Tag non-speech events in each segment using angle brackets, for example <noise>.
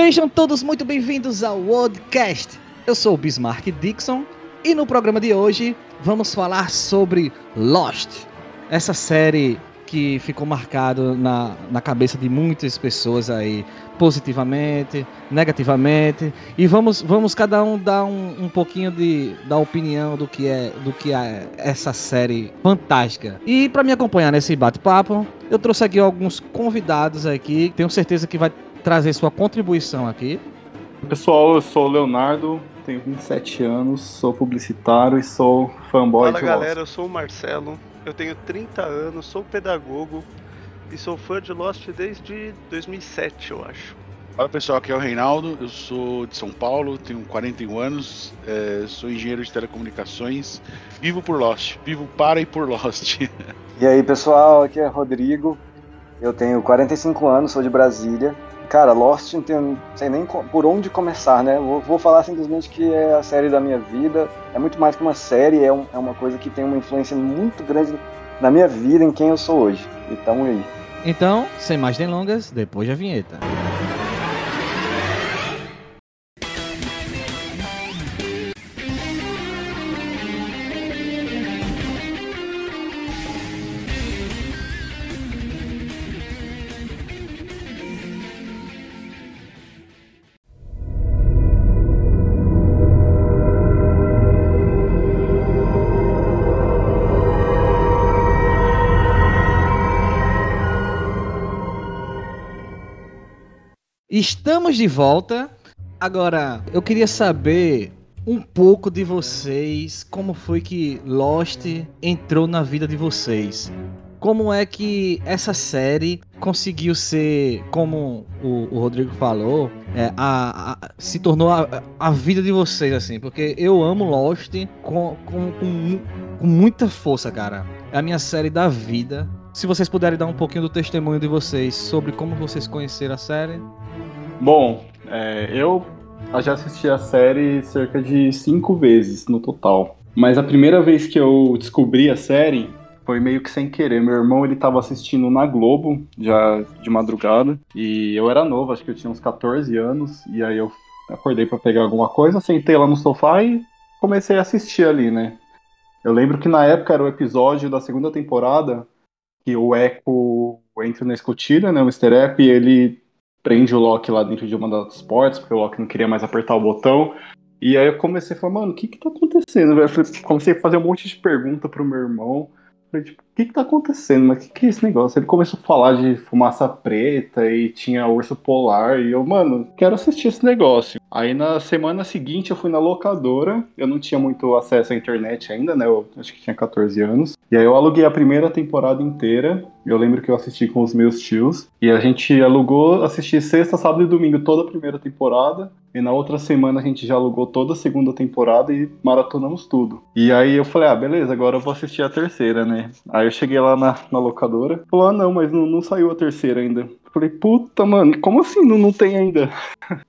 Sejam todos muito bem-vindos ao Worldcast. Eu sou o Bismarck Dixon e no programa de hoje vamos falar sobre Lost, essa série que ficou marcado na, na cabeça de muitas pessoas aí, positivamente, negativamente, e vamos, vamos cada um dar um, um pouquinho de, da opinião do que é do que é essa série fantástica. E para me acompanhar nesse bate-papo, eu trouxe aqui alguns convidados aqui, tenho certeza que vai trazer sua contribuição aqui. Pessoal, eu sou o Leonardo, tenho 27 anos, sou publicitário e sou fanboy Fala de galera, eu sou o Marcelo, eu tenho 30 anos, sou pedagogo e sou fã de Lost desde 2007, eu acho. Fala pessoal, aqui é o Reinaldo, eu sou de São Paulo, tenho 41 anos, é, sou engenheiro de telecomunicações, vivo por Lost, vivo para e por Lost. <laughs> E aí pessoal, aqui é Rodrigo, eu tenho 45 anos, sou de Brasília. Cara, Lost não sei nem por onde começar, né? Vou, vou falar simplesmente que é a série da minha vida. É muito mais que uma série, é, um- é uma coisa que tem uma influência muito grande na minha vida, em quem eu sou hoje. Então, aí? Então, sem mais delongas, depois da vinheta. Estamos de volta. Agora, eu queria saber um pouco de vocês, como foi que Lost entrou na vida de vocês. Como é que essa série conseguiu ser, como o, o Rodrigo falou, é, a, a- se tornou a, a vida de vocês, assim, porque eu amo Lost com, com, com, com muita força, cara. É a minha série da vida. Se vocês puderem dar um pouquinho do testemunho de vocês sobre como vocês conheceram a série. Bom, é, eu já assisti a série cerca de cinco vezes no total. Mas a primeira vez que eu descobri a série foi meio que sem querer. Meu irmão ele tava assistindo na Globo, já de madrugada, e eu era novo, acho que eu tinha uns 14 anos, e aí eu acordei pra pegar alguma coisa, sentei lá no sofá e comecei a assistir ali, né? Eu lembro que na época era o episódio da segunda temporada que o Echo entra na escotilha, né? O Mr. Echo, e ele prende o Loki lá dentro de uma das portas, porque o Loki não queria mais apertar o botão. E aí eu comecei a falar, mano, o que que tá acontecendo? Eu comecei a fazer um monte de pergunta pro meu irmão. Falei, tipo, o que que tá acontecendo? Mas o que que é esse negócio? Ele começou a falar de fumaça preta e tinha urso polar. E eu, mano, quero assistir esse negócio. Aí na semana seguinte eu fui na locadora. Eu não tinha muito acesso à internet ainda, né? Eu acho que tinha 14 anos. E aí eu aluguei a primeira temporada inteira. Eu lembro que eu assisti com os meus tios. E a gente alugou, assisti sexta, sábado e domingo toda a primeira temporada. E na outra semana a gente já alugou toda a segunda temporada e maratonamos tudo. E aí eu falei, ah, beleza, agora eu vou assistir a terceira, né? Aí eu cheguei lá na, na locadora, falou, ah, não, mas não, não saiu a terceira ainda. Eu Falei, puta, mano, como assim não, não tem ainda?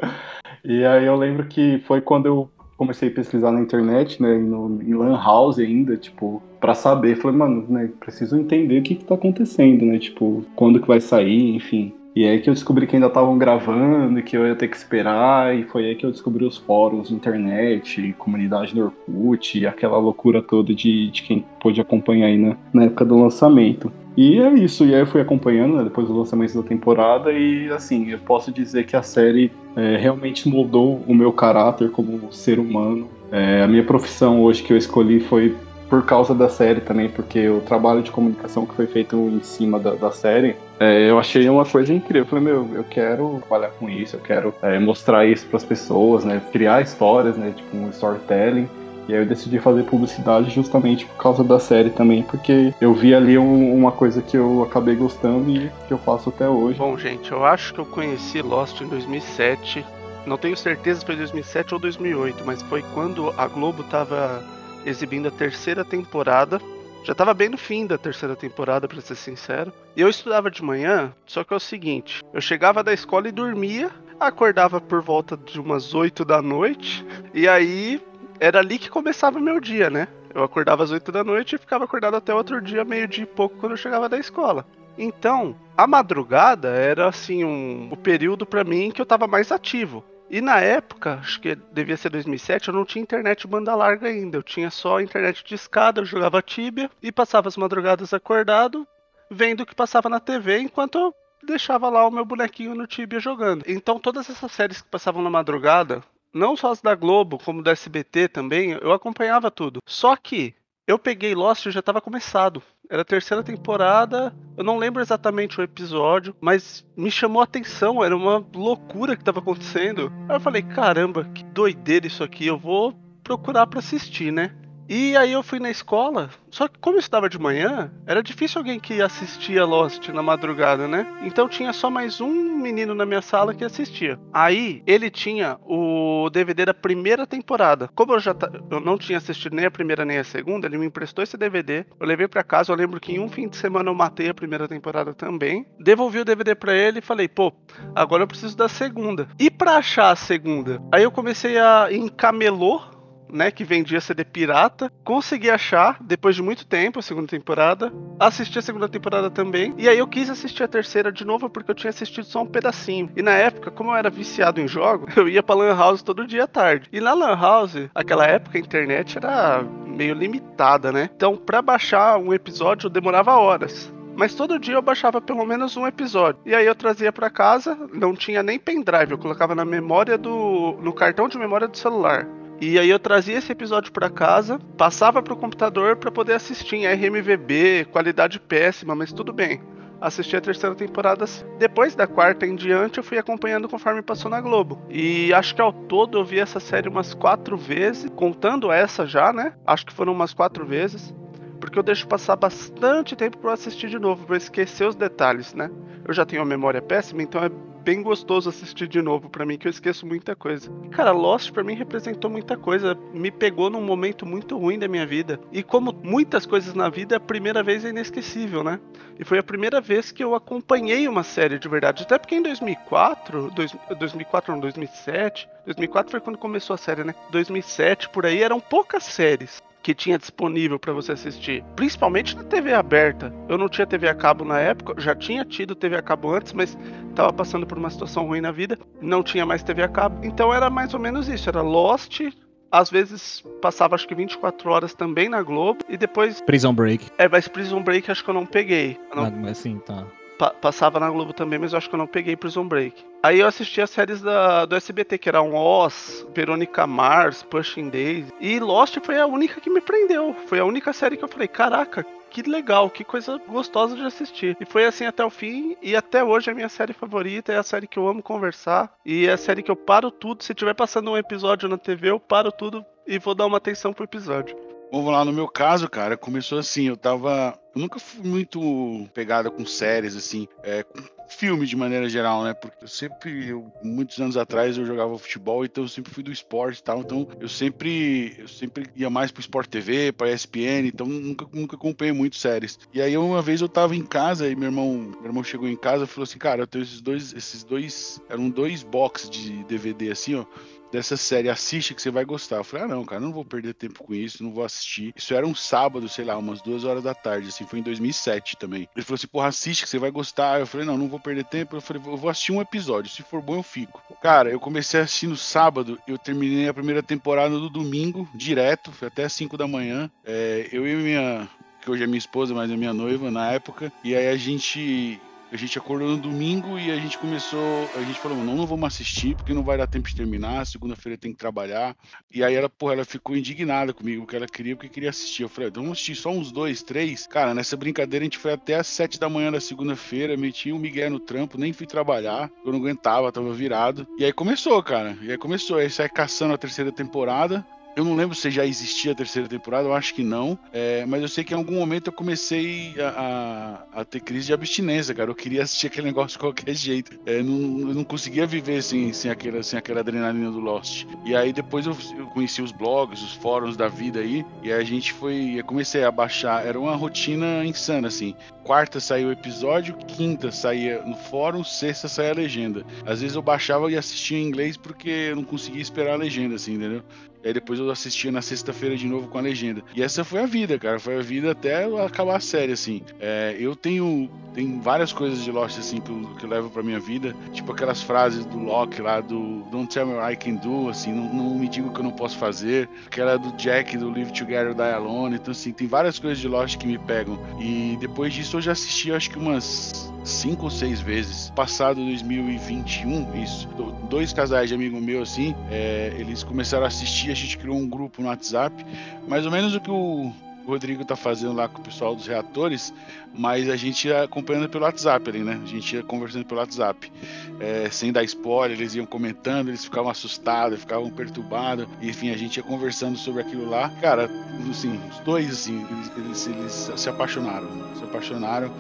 <laughs> e aí eu lembro que foi quando eu comecei a pesquisar na internet, né, no, em Lan House ainda, tipo, pra saber. Falei, mano, né, preciso entender o que que tá acontecendo, né, tipo, quando que vai sair, enfim. E aí que eu descobri que ainda estavam gravando e que eu ia ter que esperar, e foi aí que eu descobri os fóruns internet, comunidade do Orkut, aquela loucura toda de, de quem pôde acompanhar aí na, na época do lançamento. E é isso, e aí eu fui acompanhando né, depois do lançamento da temporada, e assim, eu posso dizer que a série é, realmente moldou o meu caráter como ser humano. É, a minha profissão hoje que eu escolhi foi por causa da série também, porque o trabalho de comunicação que foi feito em cima da, da série, é, eu achei uma coisa incrível. Eu falei, meu, eu quero trabalhar com isso, eu quero é, mostrar isso para as pessoas, né? Criar histórias, né? Tipo um storytelling. E aí eu decidi fazer publicidade justamente por causa da série também, porque eu vi ali um- uma coisa que eu acabei gostando e que eu faço até hoje. Bom, gente, eu acho que eu conheci Lost em 2007. Não tenho certeza se foi 2007 ou 2008, mas foi quando a Globo tava exibindo a terceira temporada. Já tava bem no fim da terceira temporada, pra ser sincero. E eu estudava de manhã, só que é o seguinte: eu chegava da escola e dormia, acordava por volta de umas 8 da noite, e aí era ali que começava meu dia, né? Eu acordava às 8 da noite e ficava acordado até outro dia, meio-dia e pouco, quando eu chegava da escola. Então, a madrugada era assim um, o período para mim que eu tava mais ativo. E na época, acho que devia ser 2007, eu não tinha internet banda larga ainda. Eu tinha só internet de escada, eu jogava Tibia e passava as madrugadas acordado, vendo o que passava na TV enquanto eu deixava lá o meu bonequinho no Tibia jogando. Então todas essas séries que passavam na madrugada, não só as da Globo, como da SBT também, eu acompanhava tudo. Só que eu peguei Lost e já estava começado. Era a terceira temporada, eu não lembro exatamente o episódio, mas me chamou a atenção, era uma loucura que estava acontecendo. Aí eu falei, caramba, que doideira isso aqui, eu vou procurar para assistir, né? E aí eu fui na escola, só que como eu estudava de manhã, era difícil alguém que assistia Lost na madrugada, né? Então tinha só mais um menino na minha sala que assistia. Aí ele tinha o DVD da primeira temporada. Como eu já eu não tinha assistido nem a primeira nem a segunda, ele me emprestou esse DVD. Eu levei para casa, eu lembro que em um fim de semana eu matei a primeira temporada também. Devolvi o DVD para ele e falei: "Pô, agora eu preciso da segunda". E para achar a segunda, aí eu comecei a ir né, que vendia CD pirata. Consegui achar, depois de muito tempo, a segunda temporada. Assisti a segunda temporada também. E aí eu quis assistir a terceira de novo, porque eu tinha assistido só um pedacinho. E na época, como eu era viciado em jogos, <laughs> eu ia pra Lan House todo dia à tarde. E na Lan House, aquela época, a internet era meio limitada, né? Então, pra baixar um episódio, demorava horas mas todo dia eu baixava pelo menos um episódio. E aí eu trazia para casa, não tinha nem pendrive, eu colocava na memória do no cartão de memória do celular. E aí eu trazia esse episódio para casa, passava pro computador para poder assistir em RMVB, qualidade péssima, mas tudo bem. Assisti a terceira temporada. Depois da quarta em diante, eu fui acompanhando conforme passou na Globo. E acho que ao todo eu vi essa série umas quatro vezes, contando essa já, né? Acho que foram umas quatro vezes. Porque eu deixo passar bastante tempo para assistir de novo, para esquecer os detalhes, né? Eu já tenho uma memória péssima, então é bem gostoso assistir de novo para mim, que eu esqueço muita coisa. Cara, Lost para mim representou muita coisa, me pegou num momento muito ruim da minha vida. E como muitas coisas na vida, a primeira vez é inesquecível, né? E foi a primeira vez que eu acompanhei uma série de verdade. Até porque em 2004, dois, 2004 não, 2007, 2004 foi quando começou a série, né? 2007 por aí eram poucas séries que tinha disponível para você assistir, principalmente na TV aberta. Eu não tinha TV a cabo na época, já tinha tido TV a cabo antes, mas estava passando por uma situação ruim na vida, não tinha mais TV a cabo. Então era mais ou menos isso, era Lost, às vezes passava acho que 24 horas também na Globo e depois Prison Break. É, mas Prison Break acho que eu não peguei. Eu não... Ah, mas sim, tá pa passava na Globo também, mas eu acho que eu não peguei Prison Break. Aí eu assisti as séries da, do SBT, que eram Oz, Verônica Mars, Pushing Days. E Lost foi a única que me prendeu. Foi a única série que eu falei, caraca, que legal, que coisa gostosa de assistir. E foi assim até o fim, e até hoje é a minha série favorita, é a série que eu amo conversar, e é a série que eu paro tudo. Se tiver passando um episódio na TV, eu paro tudo e vou dar uma atenção pro episódio. Vamos lá, no meu caso, cara, começou assim, eu tava. Eu nunca fui muito pegada com séries, assim, é, com filme de maneira geral, né? Porque eu sempre, eu, muitos anos atrás, eu jogava futebol, então eu sempre fui do esporte e tal. Então eu sempre, eu sempre ia mais pro Sport TV, pra ESPN, então nunca, nunca acompanhei muito séries. E aí uma vez eu tava em casa e meu irmão, meu irmão chegou em casa e falou assim: Cara, eu tenho esses dois, esses dois, eram dois boxes de DVD assim, ó dessa série, assiste que você vai gostar. Eu falei, ah, não, cara, não vou perder tempo com isso, não vou assistir. Isso era um sábado, sei lá, umas duas horas da tarde, assim, foi em 2007 também. Ele falou assim, porra, assiste que você vai gostar. Eu falei, não, não vou perder tempo. Eu falei, eu vou assistir um episódio, se for bom eu fico. Cara, eu comecei a assistir no sábado, eu terminei a primeira temporada no domingo, direto, foi até 5 da manhã. É, eu e minha, que hoje é minha esposa, mas é minha noiva na época, e aí a gente a gente acordou no domingo e a gente começou. A gente falou, não, não vamos assistir, porque não vai dar tempo de terminar. Segunda-feira tem que trabalhar. E aí ela, porra, ela ficou indignada comigo, que ela queria, porque queria assistir. Eu falei, então vamos assistir só uns dois, três. Cara, nessa brincadeira a gente foi até às sete da manhã da segunda-feira, meti um Miguel no trampo, nem fui trabalhar. Eu não aguentava, tava virado. E aí começou, cara. E aí começou. Aí sai caçando a terceira temporada. Eu não lembro se já existia a terceira temporada, eu acho que não. É, mas eu sei que em algum momento eu comecei a, a, a, ter crise de abstinência, cara. Eu queria assistir aquele negócio de qualquer jeito. É, não, eu não conseguia viver sem, sem, aquela, sem aquela adrenalina do Lost. E aí depois eu, eu, conheci os blogs, os fóruns da vida aí. E aí a gente foi. Eu comecei a baixar. Era uma rotina insana, assim quarta saía o episódio, quinta saía no fórum, sexta saía a legenda. Às vezes eu baixava e assistia em inglês porque eu não conseguia esperar a legenda, assim, entendeu? E aí depois eu assistia na sexta-feira de novo com a legenda. E essa foi a vida, cara. Foi a vida até acabar a série, assim. É, eu tenho, tenho várias coisas de Lost, assim, que eu, que eu levo pra minha vida. Tipo aquelas frases do Locke lá, do Don't tell me what I can do, assim, não, não me diga o que eu não posso fazer. Aquela do Jack, do Live Together, Die Alone. Então, assim, tem várias coisas de Lost que me pegam. E depois disso eu já assisti, acho que umas cinco ou seis vezes. Passado 2021, isso. Dois casais de amigo meu, assim, é, eles começaram a assistir, a gente criou um grupo no WhatsApp. Mais ou menos o que o Rodrigo tá fazendo lá com o pessoal dos reatores, mas a gente ia acompanhando pelo WhatsApp ali, né? A gente ia conversando pelo WhatsApp. É, sem dar spoiler, eles iam comentando, eles ficavam assustados, ficavam perturbados. Enfim, a gente ia conversando sobre aquilo lá. Cara, assim, os dois, assim, eles, eles, eles se apaixonaram. Se apaixonaram.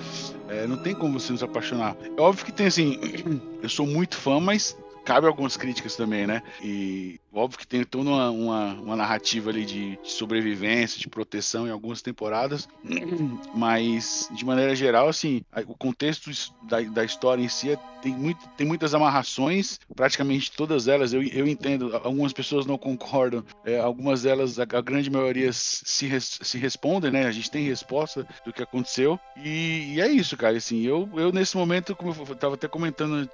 É, não tem como você não se apaixonar. É óbvio que tem assim, <clears throat> eu sou muito fã, mas cabe algumas críticas também, né? E óbvio que tem toda uma, uma, uma narrativa ali de, de, sobrevivência, de proteção em algumas temporadas, <clears throat> mas de maneira geral, assim, o contexto da, da história em si é, tem, muito, tem muitas amarrações, praticamente todas elas, eu, eu entendo, algumas pessoas não concordam, é, algumas delas, a, a, grande maioria se, res, se respondem, né? A gente tem resposta do que aconteceu, e, e é isso, cara, assim, eu, eu nesse momento, como eu tava até comentando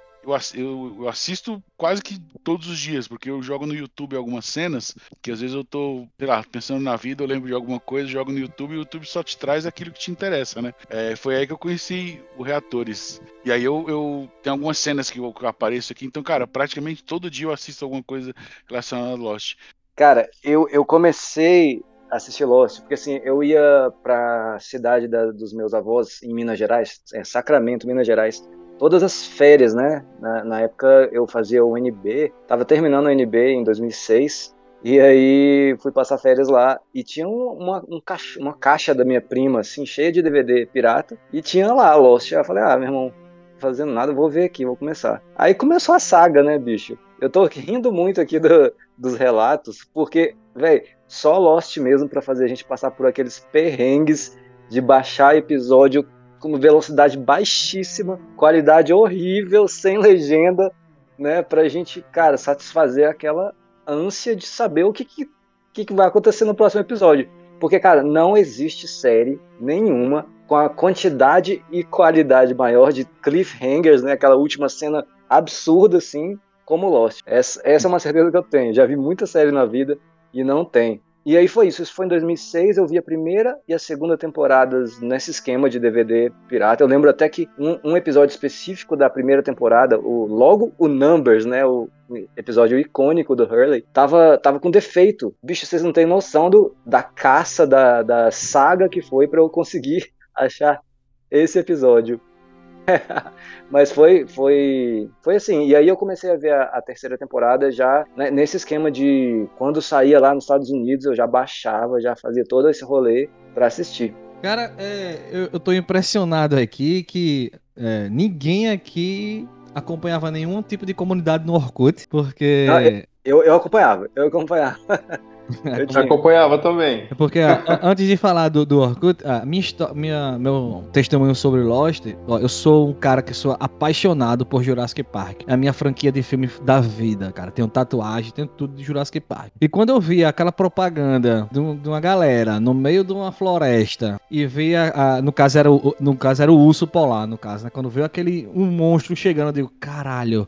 eu, assisto quase que todos os dias, porque eu jogo no YouTube algumas cenas que às vezes eu tô, sei lá, pensando na vida, eu lembro de alguma coisa, jogo no YouTube e o YouTube só te traz aquilo que te interessa, né? É, foi aí que eu conheci o Reatores. E aí eu, eu algumas cenas que eu, que eu apareço aqui, então, cara, praticamente todo dia eu assisto alguma coisa relacionada a Lost. Cara, eu, eu comecei a assistir Lost, porque assim, eu ia pra cidade da, dos meus avós em Minas Gerais, é Sacramento, Minas Gerais, todas as férias, né? Na, na, época eu fazia o NB, tava terminando o NB em 2006, e aí fui passar férias lá e tinha uma, um caixa, uma caixa da minha prima, assim, cheia de DVD pirata, e tinha lá Lost. Eu falei, ah, meu irmão, fazendo nada, vou ver aqui, vou começar. Aí começou a saga, né, bicho? Eu tô rindo muito aqui do, dos relatos, porque, velho, só Lost mesmo para fazer a gente passar por aqueles perrengues de baixar episódio com velocidade baixíssima, qualidade horrível, sem legenda, né? Pra gente, cara, satisfazer aquela ânsia de saber o que, que, que vai acontecer no próximo episódio. Porque, cara, não existe série nenhuma com a quantidade e qualidade maior de cliffhangers, né? Aquela última cena absurda, assim, como Lost. Essa, essa é uma certeza que eu tenho. Já vi muita série na vida e não tem. E aí foi isso, isso foi em 2006, eu vi a primeira e a segunda temporadas nesse esquema de DVD pirata. Eu lembro até que um, um episódio específico da primeira temporada, o, logo o Numbers, né, o episódio icônico do Hurley, tava, tava com defeito. Bicho, vocês não têm noção do, da caça, da, da saga que foi para eu conseguir <laughs> achar esse episódio. <laughs> Mas foi, foi, foi assim. E aí eu comecei a ver a, a terceira temporada já né, nesse esquema de quando saía lá nos Estados Unidos eu já baixava, já fazia todo esse rolê para assistir. Cara, é, eu, eu tô impressionado aqui que é, ninguém aqui acompanhava nenhum tipo de comunidade no Orkut, porque. Não, eu, eu acompanhava, eu acompanhava. <laughs> Eu te acompanhava também. É porque a, antes de falar do, do Orkut, a minha, minha, meu testemunho sobre Lost, ó, eu sou um cara que sou apaixonado por Jurassic Park. É a minha franquia de filme da vida, cara. Tenho tatuagem, tenho tudo de Jurassic Park. E quando eu vi aquela propaganda de, de uma galera no meio de uma floresta e via, a, no caso era o, no caso era o urso polar, no caso, né? Quando viu aquele um monstro chegando, eu digo, caralho,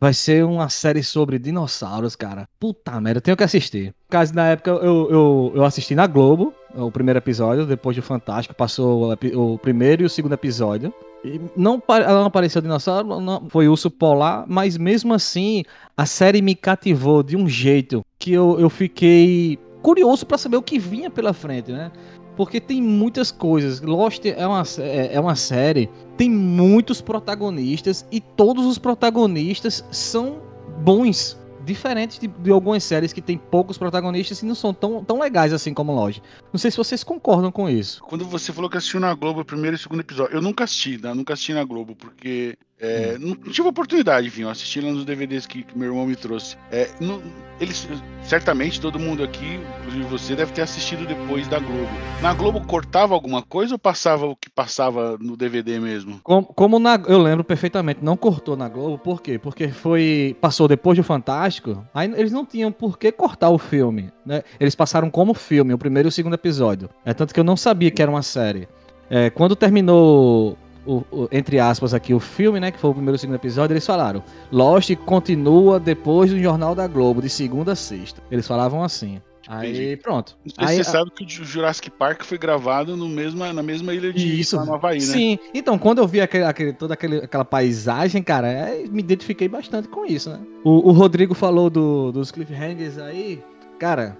Vai ser uma série sobre dinossauros, cara. Puta merda, eu tenho que assistir. Caso na época eu, eu, eu assisti na Globo, o primeiro episódio, depois do Fantástico, passou o, o primeiro e o segundo episódio. E não, não apareceu dinossauro, não, foi urso polar, mas mesmo assim a série me cativou de um jeito que eu, eu fiquei curioso para saber o que vinha pela frente, né? Porque tem muitas coisas. Lost é uma, é, é uma série, tem muitos protagonistas e todos os protagonistas são bons. Diferente de, de, algumas séries que tem poucos protagonistas e não são tão, tão legais assim como Lost. Não sei se vocês concordam com isso. Quando você falou que assistiu na Globo o primeiro e o segundo episódio, eu nunca assisti, né? Nunca assisti na Globo, porque É, não tive oportunidade, enfim, eu assisti lá nos DVDs que, que meu irmão me trouxe. É, não, eles, certamente todo mundo aqui, inclusive você, deve ter assistido depois da Globo. Na Globo cortava alguma coisa ou passava o que passava no DVD mesmo? Como, como na, eu lembro perfeitamente, não cortou na Globo, por quê? Porque foi. Passou depois do Fantástico, aí eles não tinham por que cortar o filme. Né? Eles passaram como filme, o primeiro e o segundo episódio. É tanto que eu não sabia que era uma série. É, quando terminou o, o, entre aspas aqui, o filme, né? Que foi o primeiro e segundo episódio, eles falaram: Lost continua depois do Jornal da Globo, de segunda a sexta. Eles falavam assim. Aí Entendi. pronto. Aí, você sabe que o Jurassic Park foi gravado no mesma, na mesma ilha de Isso. no Havaí, né? Sim, então quando eu vi aquele, aquele- toda aquele, aquela paisagem, cara, é, me identifiquei bastante com isso, né? O, o Rodrigo falou do- dos cliffhangers aí, cara,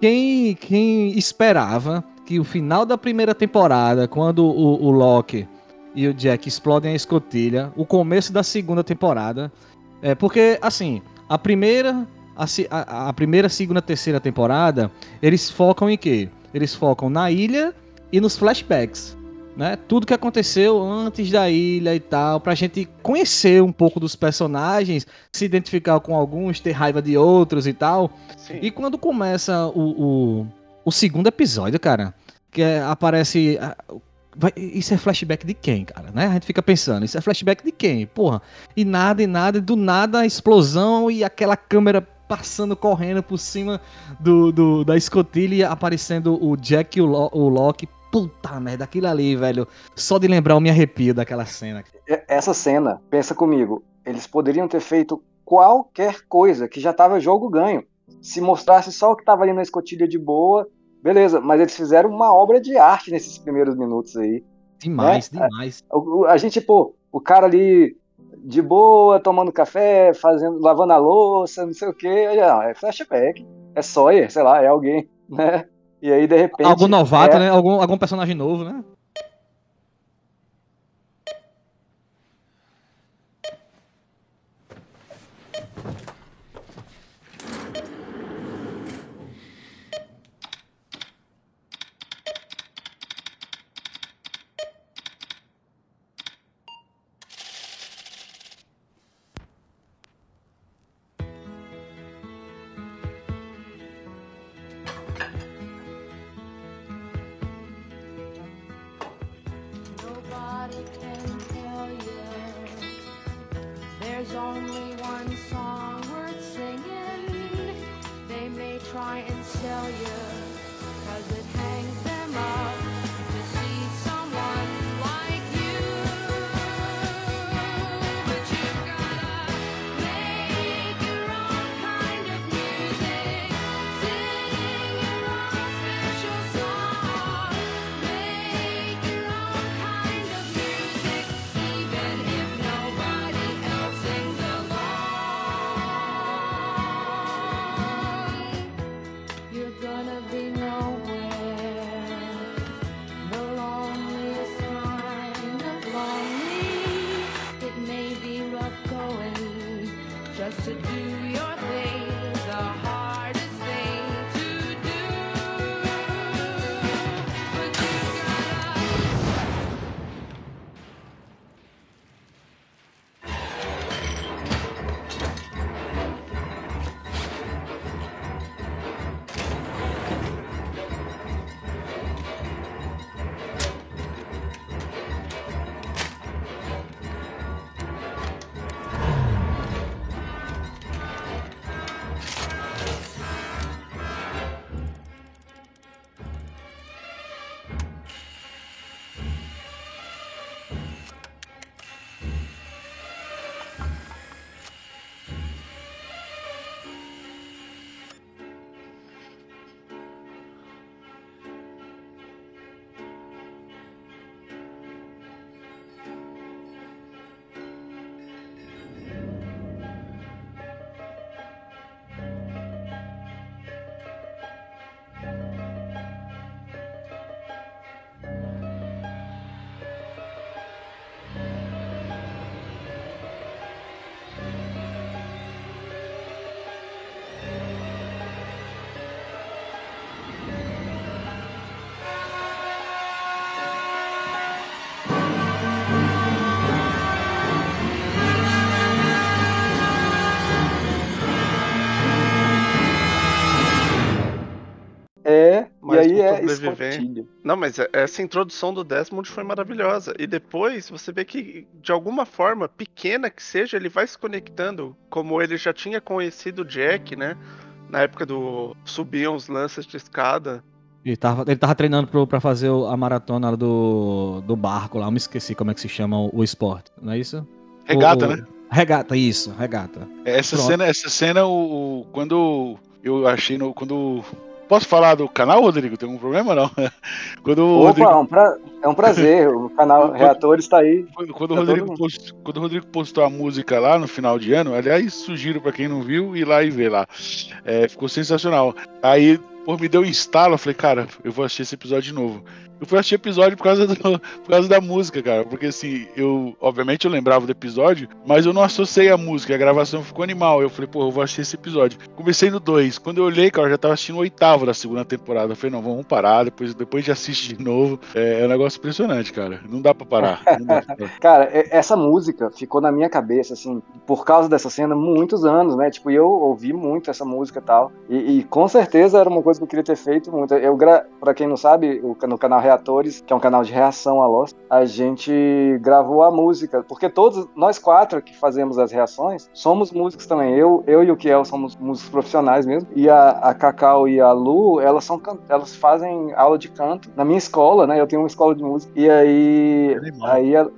quem, quem esperava que o final da primeira temporada, quando o, o Loki e o Jack explodem a escotilha, o começo da segunda temporada, é porque, assim, a primeira, a, a primeira, segunda, terceira temporada, eles focam em quê? Eles focam na ilha e nos flashbacks né? Tudo que aconteceu antes da ilha e tal, pra gente conhecer um pouco dos personagens, se identificar com alguns, ter raiva de outros e tal. Sim. E quando começa o, o, o segundo episódio, cara, que é- aparece. Vai- isso é flashback de quem, cara, né? A gente fica pensando, isso é flashback de quem? Porra. E nada, e nada, e do nada a explosão e aquela câmera passando, correndo por cima do, do- da escotilha aparecendo o Jack e o, Lo, o Loki. Puta merda, aquilo ali, velho. Só de lembrar eu me arrepio daquela cena. E- Essa cena, pensa comigo, eles poderiam ter feito qualquer coisa que já tava jogo ganho. Se mostrasse só o que tava ali na escotilha de boa, beleza, mas eles fizeram uma obra de arte nesses primeiros minutos aí. Demais, É, demais. O- A gente, pô, o cara ali de boa, tomando café, fazendo, lavando a louça, não sei o quê, não, é flashback, é Sawyer, sei lá, é alguém, né? E aí, de repente. Algum novato, é- né? Algum, algum personagem novo, né? Não, mas é- essa introdução do Desmond foi maravilhosa. E depois você vê que, de alguma forma, pequena que seja, ele vai se conectando. Como ele já tinha conhecido o Jack, né? Na época do. Subiam os lances de escada. Ele tava, ele tava treinando pro, pra fazer o- a maratona do, do barco lá. Eu me esqueci como é que se chama o, o esporte, não é isso? Regata, O- né? Regata, isso, regata. Essa Pronto. cena, essa cena, o, o- quando eu achei no. Quando. Posso falar do canal, Rodrigo? Tem algum problema não? <laughs> quando Opa, Rodrigo, é um, pra- é um prazer. O canal <laughs> Reatores tá aí. quando, quando o todo Rodrigo post- quando o Rodrigo postou a música lá no final de ano, aliás, sugiro pra quem não viu ir lá e ver lá. É, ficou sensacional. Aí, pô, me deu um instalo, eu falei, cara, eu vou assistir esse episódio de novo. Eu fui assistir episódio por causa, do- por causa da música, cara. Porque assim, eu. Obviamente eu lembrava do episódio, mas eu não associei a música, a gravação ficou animal. Eu falei, pô, eu vou assistir esse episódio. Comecei no 2. Quando eu olhei, cara, eu já tava assistindo o oitavo da segunda temporada. Eu falei, não, vamos parar, depois, depois de assistir de novo. É, é um negócio impressionante, cara. Não dá pra parar. <laughs> Dá pra parar. Cara, essa música ficou na minha cabeça, assim, por causa dessa cena, muitos anos, né? Tipo, eu ouvi muito essa música e tal. E, com certeza era uma coisa que eu queria ter feito muito. Eu, gra... pra quem não sabe, no canal Reatores, que é um canal de reação a Lost, a gente gravou a música. Porque todos, nós quatro que fazemos as reações, somos músicos também. Eu, eu e o Kiel somos músicos profissionais mesmo. E a, a Cacau e a Lu, elas, são, elas fazem aula de canto na minha escola, né? Eu tenho uma escola de música. E aí. Aí, a-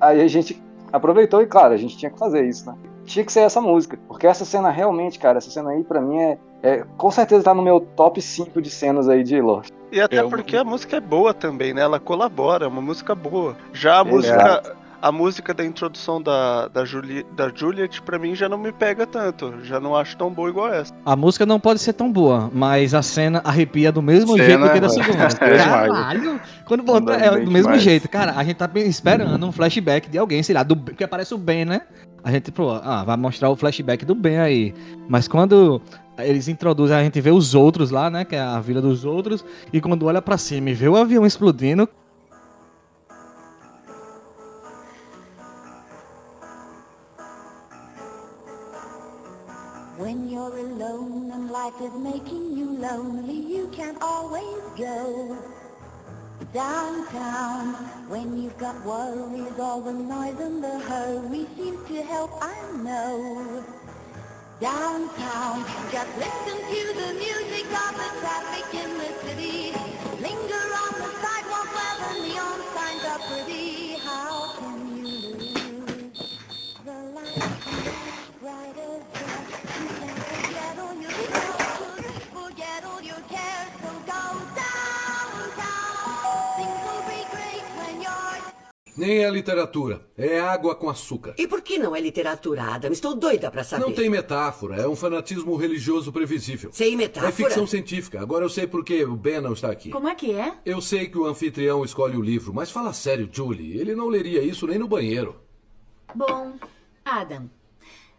aí a gente aproveitou e, claro, a gente tinha que fazer isso, né? Tinha que ser essa música. Porque essa cena realmente, cara, essa cena aí pra mim é. é- com certeza tá no meu top 5 de cenas aí de Lost. E até É, porque a música é boa também, né? Ela colabora, é uma música boa. Já a Exato. música. A música da introdução da, da, Juli, da Juliet, pra mim, já não me pega tanto. Já não acho tão boa igual essa. A música não pode ser tão boa, mas a cena arrepia do mesmo Cena, jeito que da é. segunda. <laughs> É demais. Caralho! Quando dá é do mesmo demais. jeito. Cara, a gente tá esperando um flashback de alguém, sei lá, do, porque aparece o Ben, né? A gente, pô, ah, vai mostrar o flashback do Ben aí. Mas quando eles introduzem, a gente vê os outros lá, né? Que é a vila dos outros. E quando olha pra cima e vê o avião explodindo, When you're alone and life is making you lonely, you can always go downtown. When you've got worries, all the noise and the hurry seems to help, I know. Downtown, just listen to the music of the traffic in the city. Nem é literatura, é água com açúcar. E por que não é literatura, Adam? Estou doida pra saber. Não tem metáfora, é um fanatismo religioso previsível. Sem metáfora? É ficção científica. Agora eu sei por que o Ben não está aqui. Como é que é? Eu sei que o anfitrião escolhe o livro, mas fala sério, Julie. Ele não leria isso nem no banheiro. Bom, Adam,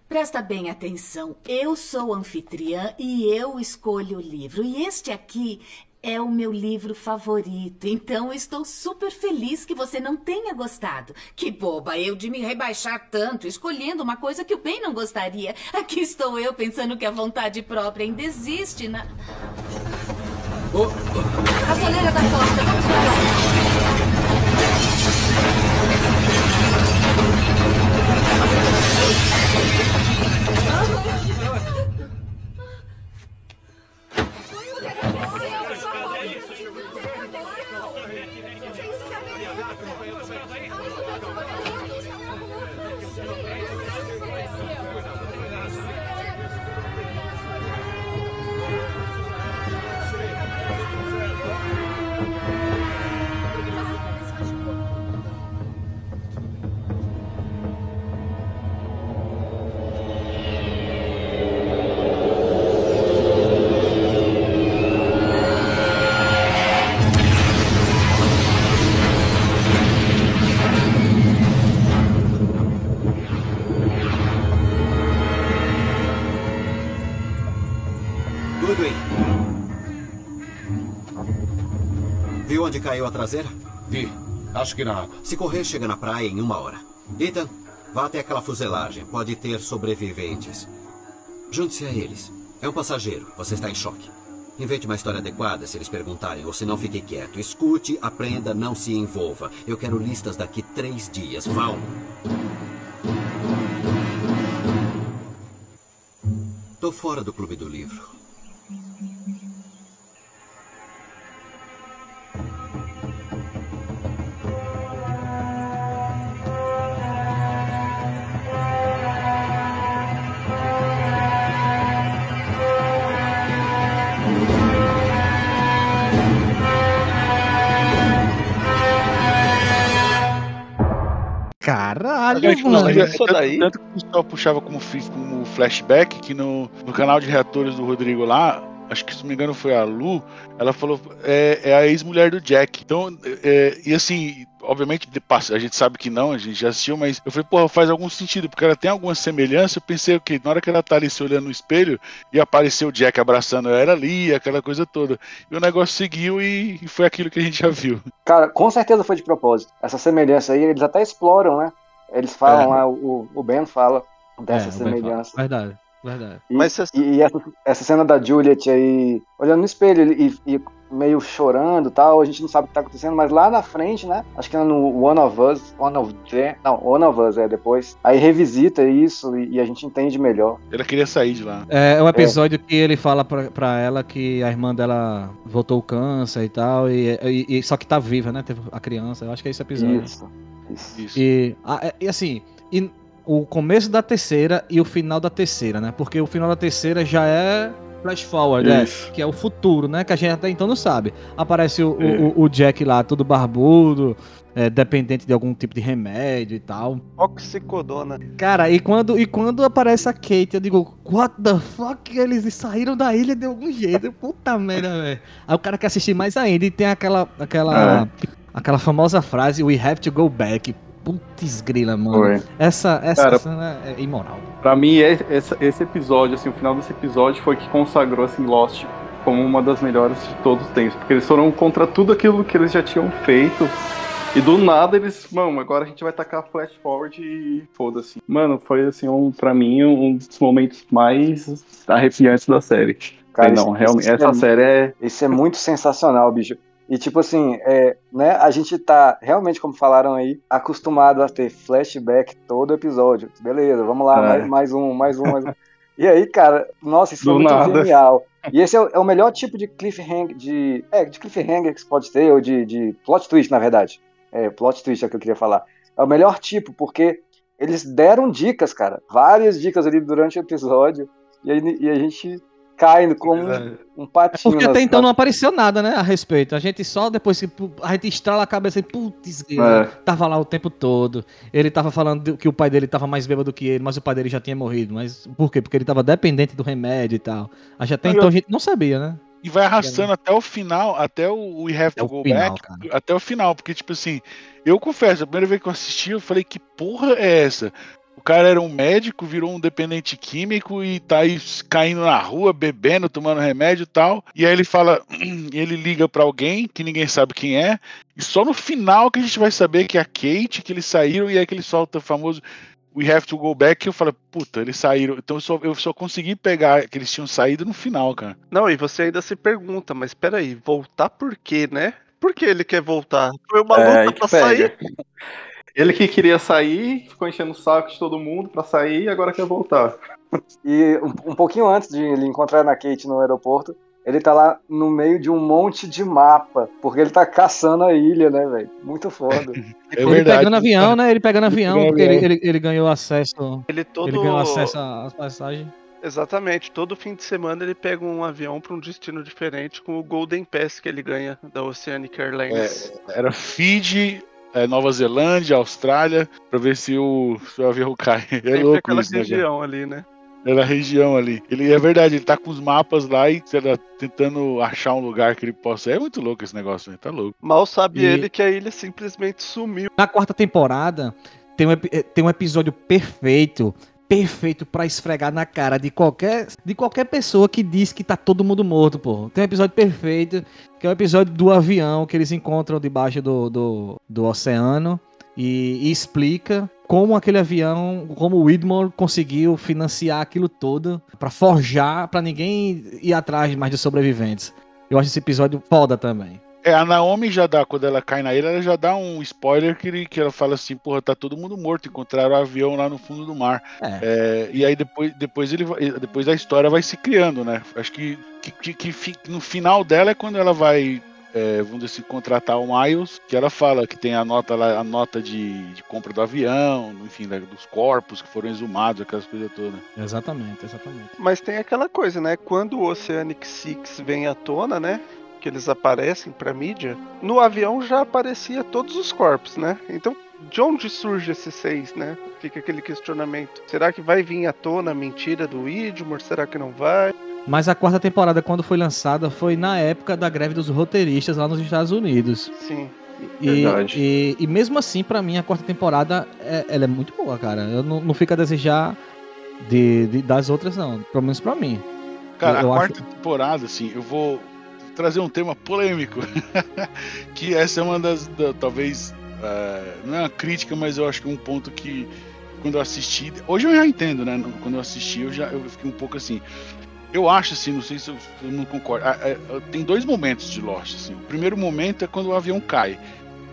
presta bem atenção. Eu sou anfitriã e eu escolho o livro. E este aqui é o meu livro favorito. Então estou super feliz que você não tenha gostado. Que boba eu de me rebaixar tanto, escolhendo uma coisa que o Ben não gostaria. Aqui estou eu pensando que a vontade própria ainda existe na. Oh, A soleira da porta, vamos lá. Viu onde caiu a traseira? vi. Acho que na água. Se correr, chega na praia em uma hora. Ethan, vá até aquela fuselagem. Pode ter sobreviventes. Junte-se a eles. É um passageiro. Você está em choque. Invente uma história adequada se eles perguntarem, ou se não, fique quieto. Escute, aprenda, não se envolva. Eu quero listas daqui três dias. Vão. Tô fora do clube do livro. Caralho, Tanto- mano. isso tanto, daí- tanto que o pessoal puxava como, como flashback que no, no canal de reatores do Rodrigo lá, acho que se não me engano foi a Lu, ela falou é, é a ex-mulher do Jack. Então, é, e assim, obviamente a gente sabe que não, a gente já assistiu, mas eu falei, porra, faz algum sentido, porque ela tem alguma semelhança. Eu pensei, ok, na hora que ela tá ali se olhando no espelho e apareceu o Jack abraçando ela ali, aquela coisa toda. E o negócio seguiu e, e foi aquilo que a gente já viu. Cara, com certeza foi de propósito. Essa semelhança aí, eles até exploram, né? Eles falam lá, o, o Ben fala dessa É, semelhança. Verdade, verdade. E, Mas você- e- essa, essa cena da Juliet aí, olhando no espelho e, e meio chorando e tal, a gente não sabe o que tá acontecendo, mas lá na frente, né? Acho que é no One of Us, One of Them, não, One of Us é depois. Aí revisita isso e, e a gente entende melhor. Ela queria sair de lá. É, é um episódio que ele fala pra, pra ela que a irmã dela voltou o câncer e tal, e, e- e- só que tá viva, né? Teve a criança, eu acho que é esse episódio. Isso. Isso. E, ah, é- e assim, e o começo da terceira e o final da terceira, né? Porque o final da terceira já é flash forward, né? Que é o futuro, né? Que a gente até então não sabe. Aparece o, É. o, o Jack lá, todo barbudo, é, dependente de algum tipo de remédio e tal. Oxicodona. Cara, e quando, e quando aparece a Kate, eu digo, what the fuck? Eles saíram da ilha de algum jeito. Puta merda, velho. Aí o cara quer assistir mais ainda e tem aquela, aquela, aquela famosa frase, we have to go back. Putz grila, mano. Foi. Essa, essa Cara, cena é imoral. Pra mim, é- esse, esse episódio, assim, o final desse episódio foi que consagrou, assim, Lost como uma das melhores de todos os tempos. Porque eles foram contra tudo aquilo que eles já tinham feito. E do nada eles, mano, agora a gente vai tacar flash forward e foda-se. Mano, foi, assim, um, pra mim, um dos momentos mais arrepiantes da série. Cara, não, realmente, essa é- série é. Isso é muito sensacional, bicho. E tipo assim, é, né, a gente tá realmente, como falaram aí, acostumado a ter flashback todo episódio. Beleza, vamos lá, É. mais, mais um, mais um, mais um. <laughs> E aí, cara, nossa, isso Do foi muito nada. genial. E esse é o, é o melhor tipo de cliffhanger, de, é, de cliffhanger que você pode ter, ou de, de plot twist, na verdade. É, plot twist é o que eu queria falar. É o melhor tipo, porque eles deram dicas, cara. Várias dicas ali durante o episódio. E, aí, e a gente cai como um, um patinho. Porque nas- até então não apareceu nada, né, a respeito. A gente só depois que a gente estrala a cabeça e putz, É. tava lá o tempo todo. Ele tava falando que o pai dele tava mais bêbado que ele, mas o pai dele já tinha morrido. Mas por quê? Porque ele tava dependente do remédio e tal. A gente- Até Não, então eu- a gente não sabia, né? E vai arrastando até o final, até o We Have Até to o Go final, Back, cara. até o final, porque, tipo assim, eu confesso, a primeira vez que eu assisti, eu falei, que porra é essa? O cara era um médico, virou um dependente químico e tá aí caindo na rua, bebendo, tomando remédio e tal. E aí ele fala, <clears throat> ele liga pra alguém que ninguém sabe quem é, e só no final que a gente vai saber que é a Kate, que eles saíram, e aí que ele solta o famoso We Have to Go Back, eu falo, puta, eles saíram. Então eu só, eu só consegui pegar que eles tinham saído no final, cara. Não, e você ainda se pergunta, mas peraí, voltar por quê, né? Por que ele quer voltar? Foi uma É, luta pra pega. sair. <laughs> Ele que queria sair, ficou enchendo o saco de todo mundo pra sair e agora quer voltar. E um, um pouquinho antes de ele encontrar a Kate no aeroporto, ele tá lá no meio de um monte de mapa, porque ele tá caçando a ilha, né, velho? Muito foda. <laughs> É ele verdade. pegando avião, né? Ele pegando avião, Pegando porque ele, avião. ele, ele ganhou acesso. Ele todo. Ele ganhou acesso às passagens. Exatamente, todo fim de semana ele pega um avião pra um destino diferente com o Golden Pass que ele ganha da Oceanic Airlines. Era Fiji, é, Nova Zelândia, Austrália, pra ver se o, se o avião cai. <laughs> É Sempre louco aquela isso, né, região ali, né? É na região ali. Ele é verdade, ele tá com os mapas lá e sei lá, tentando achar um lugar que ele possa. É muito louco esse negócio, né? Tá louco. Mal sabe E- ele que a ilha simplesmente sumiu. Na quarta temporada, tem um, eh, tem um episódio perfeito. Perfeito pra esfregar na cara de qualquer, de qualquer pessoa que diz que tá todo mundo morto, pô. Tem um episódio perfeito, que é o episódio do avião que eles encontram debaixo do, do, do oceano. e, e explica como aquele avião, como o Widmore conseguiu financiar aquilo todo pra forjar, pra ninguém ir atrás mais dos sobreviventes. Eu acho esse episódio foda também. É, a Naomi já dá, quando ela cai na ilha, ela já dá um spoiler que, ele- que ela fala assim, porra, tá todo mundo morto, encontraram o avião lá no fundo do mar. É. É, e aí depois, depois, ele, depois a história vai se criando, né? Acho que, que, que- que fi- no final dela é quando ela vai, é, vamos dizer assim, contratar o Miles, que ela fala que tem a nota lá, a nota de, de compra do avião, enfim, né, dos corpos que foram exumados, aquelas coisas todas. Exatamente, exatamente. Mas tem aquela coisa, né? Quando o Oceanic Six vem à tona, né? Que eles aparecem pra mídia, no avião já aparecia todos os corpos, né? Então, de onde surge esses seis, né? Fica aquele questionamento. Será que vai vir à tona a mentira do Widmore? Será que não vai? Mas a quarta temporada, quando foi lançada, foi na época da greve dos roteiristas lá nos Estados Unidos. Sim. E, Verdade. e, e mesmo assim, pra mim, a quarta temporada é, ela é muito boa, cara. Eu não, não fico a desejar de, de- das outras, não. Pelo menos pra mim. Cara, Eu a acho- quarta temporada, assim, eu vou trazer um tema polêmico. <laughs> que essa é uma das, da- talvez, eh, não é uma crítica, mas eu acho que um ponto que, quando eu assisti, hoje eu já entendo, né? Quando eu assisti, eu já eu fiquei um pouco assim. Eu acho, assim, não sei se eu, não concordo. ah, eh, tem dois momentos de Lost, assim. O primeiro momento é quando o avião cai.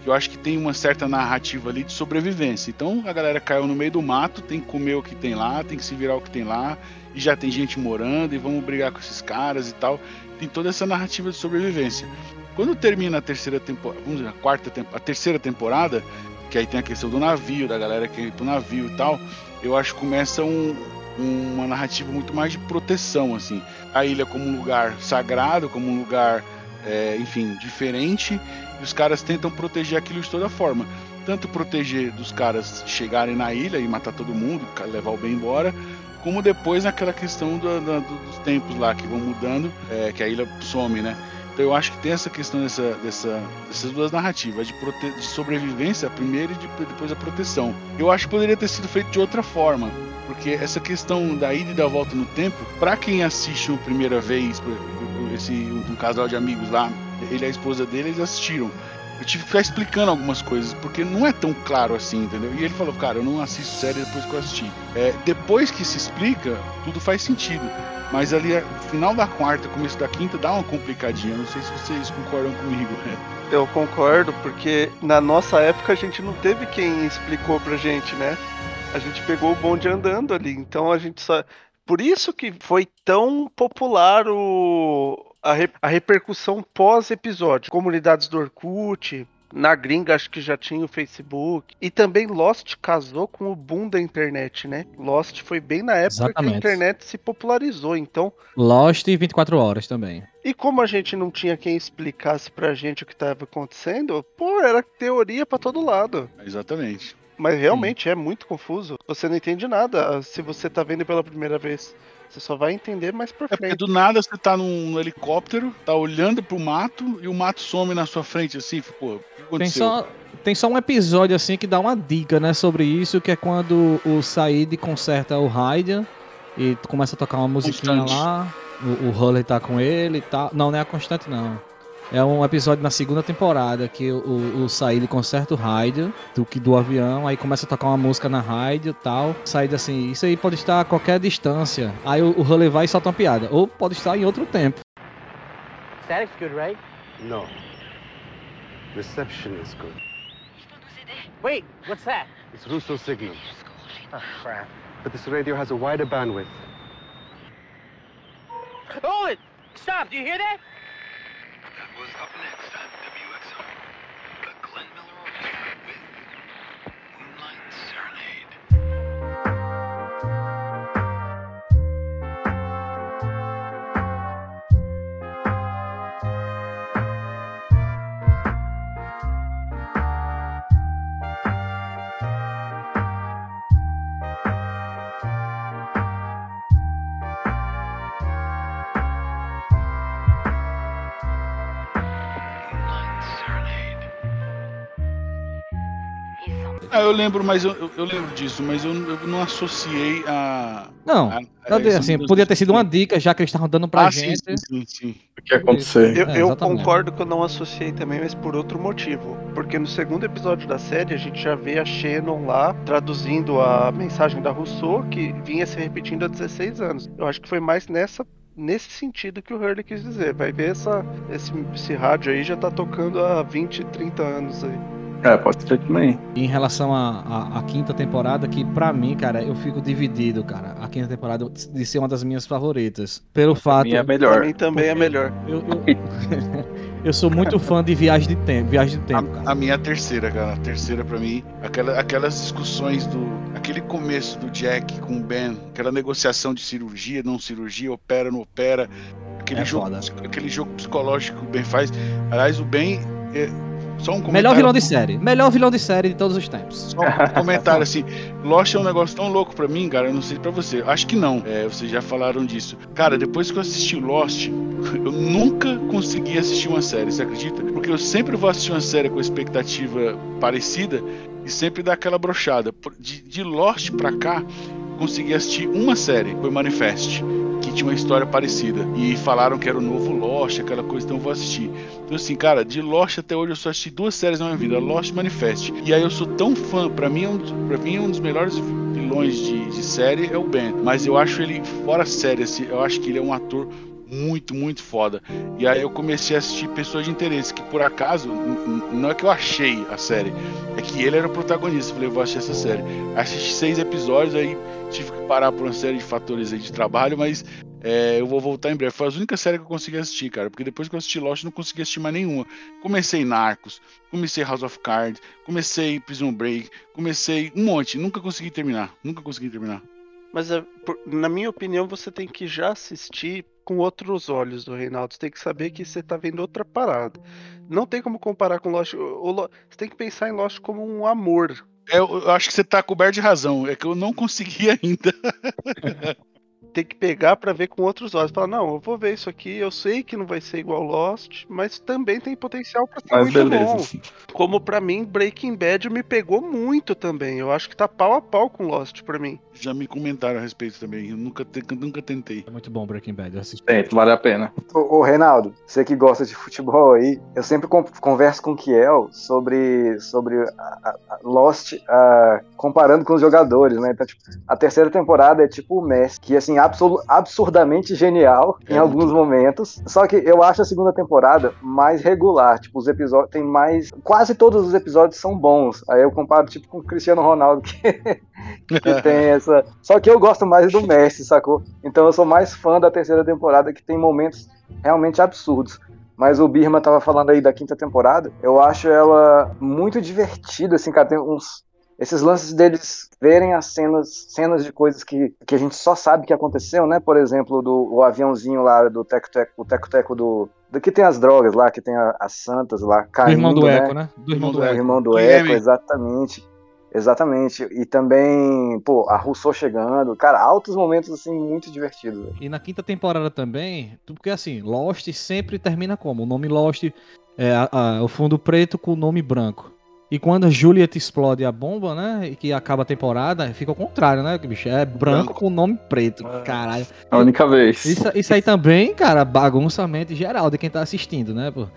Eu acho que tem uma certa narrativa ali de sobrevivência. Então a galera caiu no meio do mato, tem que comer o que tem lá, tem que se virar o que tem lá, e já tem gente morando, e vamos brigar com esses caras e tal. Tem toda essa narrativa de sobrevivência. Quando termina a terceira temporada, vamos dizer, a quarta temporada, a terceira temporada, que aí tem a questão do navio, da galera que ir pro navio e tal, eu acho que começa um- uma narrativa muito mais de proteção, assim. A ilha como um lugar sagrado, como um lugar, é, enfim, diferente, e os caras tentam proteger aquilo de toda forma. Tanto proteger dos caras chegarem na ilha e matar todo mundo, levar o bem embora, como depois naquela questão do- do- dos tempos lá que vão mudando, é, que a ilha some, né? Então eu acho que tem essa questão dessa, dessa- dessas duas narrativas, de, prote- de sobrevivência a primeira e de- depois a proteção. Eu acho que poderia ter sido feito de outra forma, porque essa questão da ida e da volta no tempo, para quem assiste a primeira vez, esse um casal de amigos lá, ele e a esposa dele, eles assistiram. Eu tive que ficar explicando algumas coisas, porque não é tão claro assim, entendeu? E ele falou, cara, eu não assisto série depois que eu assisti. É, depois que se explica, tudo faz sentido. Mas ali, no final da quarta, começo da quinta, dá uma complicadinha. Não sei se vocês concordam comigo. né? Eu concordo, porque na nossa época a gente não teve quem explicou pra gente, né? A gente pegou o bonde andando ali, então a gente só. Por isso que foi tão popular o... a, re- a repercussão pós-episódio. Comunidades do Orkut, na gringa acho que já tinha o Facebook. E também Lost casou com o boom da internet, né? Lost foi bem na época que Exatamente. a internet se popularizou, então. Lost e 24 horas também. E como a gente não tinha quem explicasse pra gente o que estava acontecendo, pô, era teoria pra todo lado. Exatamente. Mas realmente é muito confuso. Você não entende nada se você tá vendo pela primeira vez. Você só vai entender mais pra É porque frente. do nada você tá num helicóptero, tá olhando pro mato e o mato some na sua frente assim, pô, o que Tem aconteceu? só, tem só um episódio assim que dá uma dica, né, sobre isso, que é quando o Said conserta o Raiden e começa a tocar uma musiquinha Constante. lá. O, o Hurley tá com ele e tal. Não, não é a constante, não. É um episódio na segunda temporada que o, o Said conserta o Raiden do, que- do avião, aí começa a tocar uma música na rádio e tal. Said assim, isso aí pode estar a qualquer distância. Aí o, o Hurley vai e solta uma piada. Ou pode estar em outro tempo. Static's good, right? No. Reception is good. Wait, what's that? It's Russo signal. Oh, crap. But this radio has a wider bandwidth. Hold it! Stop! Do you hear that? Was up next Ah, eu lembro, mas eu, eu, lembro disso, mas eu, eu não associei a. Não, a- a assim, podia ter sido uma dica, já que eles estavam dando pra Ah, gente. sim, sim, sim. O que ia acontecer? Eu, É, eu concordo que eu não associei também, mas por outro motivo. Porque no segundo episódio da série a gente já vê a Shannon lá traduzindo a mensagem da Rousseau que vinha se repetindo há 16 anos. Eu acho que foi mais nessa. Nesse sentido que o Hurley quis dizer. Vai ver essa, esse, esse rádio aí já tá tocando há 20, 30 anos aí. É, pode ser também. Em relação à quinta temporada, que pra mim, cara, eu fico dividido, cara. A quinta temporada de ser uma das minhas favoritas. Pelo fato. minha é Pra melhor. mim também é melhor. Eu, eu, <laughs> eu sou muito fã de viagem de tempo, viagem de tempo, cara. A minha é a terceira, cara. A terceira pra mim, aquela, aquelas discussões do. Aquele começo do Jack com o Ben, aquela negociação de cirurgia, não cirurgia, opera, não opera. Aquele, É jogo, foda. aquele jogo psicológico que o Ben faz. Aliás, o Ben. É, só um Melhor comentário- vilão de série. Melhor vilão de série de todos os tempos. Só um <laughs> comentário assim, Lost é um negócio tão louco pra mim, cara, eu não sei pra você. Acho que não. É, vocês já falaram disso. Cara, depois que eu assisti o Lost, <laughs> eu nunca consegui assistir uma série, você acredita? Porque eu sempre vou assistir uma série com expectativa parecida e sempre dá aquela brochada. De, de Lost pra cá, consegui assistir uma série, foi Manifest. Que tinha uma história parecida. E falaram que era o novo Lost, aquela coisa, então eu vou assistir. Então, assim, cara, de Lost até hoje eu só assisti duas séries na minha vida, Lost e Manifest. E aí eu sou tão fã, pra mim é um, pra mim é um dos melhores vilões de, de série é o Ben. Mas eu acho ele fora série, assim, eu acho que ele é um ator muito, muito foda. E aí eu comecei a assistir Pessoas de Interesse, que por acaso, não é que eu achei a série, é que ele era o protagonista. Falei, vou assistir essa série. Assisti seis episódios, aí tive que parar por uma série de fatores aí de trabalho, mas é, eu vou voltar em breve. Foi a única série que eu consegui assistir, cara, porque depois que eu assisti Lost, não consegui assistir mais nenhuma. Comecei Narcos, comecei House of Cards, comecei Prison Break, comecei um monte, nunca consegui terminar, nunca consegui terminar. Mas é, na minha opinião, você tem que já assistir com outros olhos do Reinaldo. Você tem que saber que você tá vendo outra parada. Não tem como comparar com Lost. O- Você tem que pensar em Lost como um amor. É, Eu, eu acho que você tá coberto de razão, é que eu não consegui <laughs> ainda. <laughs> Tem que pegar pra ver com outros olhos. Falar, não, eu vou ver isso aqui. Eu sei que não vai ser igual Lost, mas também tem potencial pra ser Mas muito beleza. bom. Como pra mim, Breaking Bad me pegou muito também. Eu acho que tá pau a pau com Lost pra mim. Já me comentaram a respeito também, eu nunca, te- nunca tentei. É muito bom Breaking Bad. Eu assisti. Tento, vale a pena. Ô, ô, Reinaldo, você que gosta de futebol aí, eu sempre con- converso com o Kiel sobre, sobre a, a- a Lost ah, comparando com os jogadores, né? Então, tipo, a terceira temporada é tipo o Messi, que assim, absolu- absurdamente genial em É alguns momentos. Só que eu acho a segunda temporada mais regular. Tipo, os episódios tem mais. Quase todos os episódios são bons. Aí eu comparo, tipo, com o Cristiano Ronaldo, que, <laughs> que <laughs> tem essa. Só que eu gosto mais do Messi, sacou? Então eu sou mais fã da terceira temporada, que tem momentos realmente absurdos. Mas o Birma tava falando aí da quinta temporada. Eu acho ela muito divertida, assim, cara. Tem uns. Esses lances deles verem as cenas, cenas de coisas que, que a gente só sabe que aconteceu, né? Por exemplo, do o aviãozinho lá do teco-teco, o teco-teco do, do que tem as drogas lá, que tem a- as santas lá Do caindo, irmão do né? Eco, né? Do irmão do O Eco. irmão do Do Eco, exatamente. Exatamente. E também, pô, a Rousseau chegando. Cara, altos momentos, assim, muito divertidos. E na quinta temporada também, porque assim, Lost sempre termina como? O nome Lost é a- a- o fundo preto com o nome branco. E quando a Juliet explode a bomba, né? E que acaba a temporada, fica ao contrário, né? Bicho, é branco, Branco. com o nome preto. Caralho. A única vez. Isso, isso aí também, cara, bagunça a mente geral de quem tá assistindo, né, pô?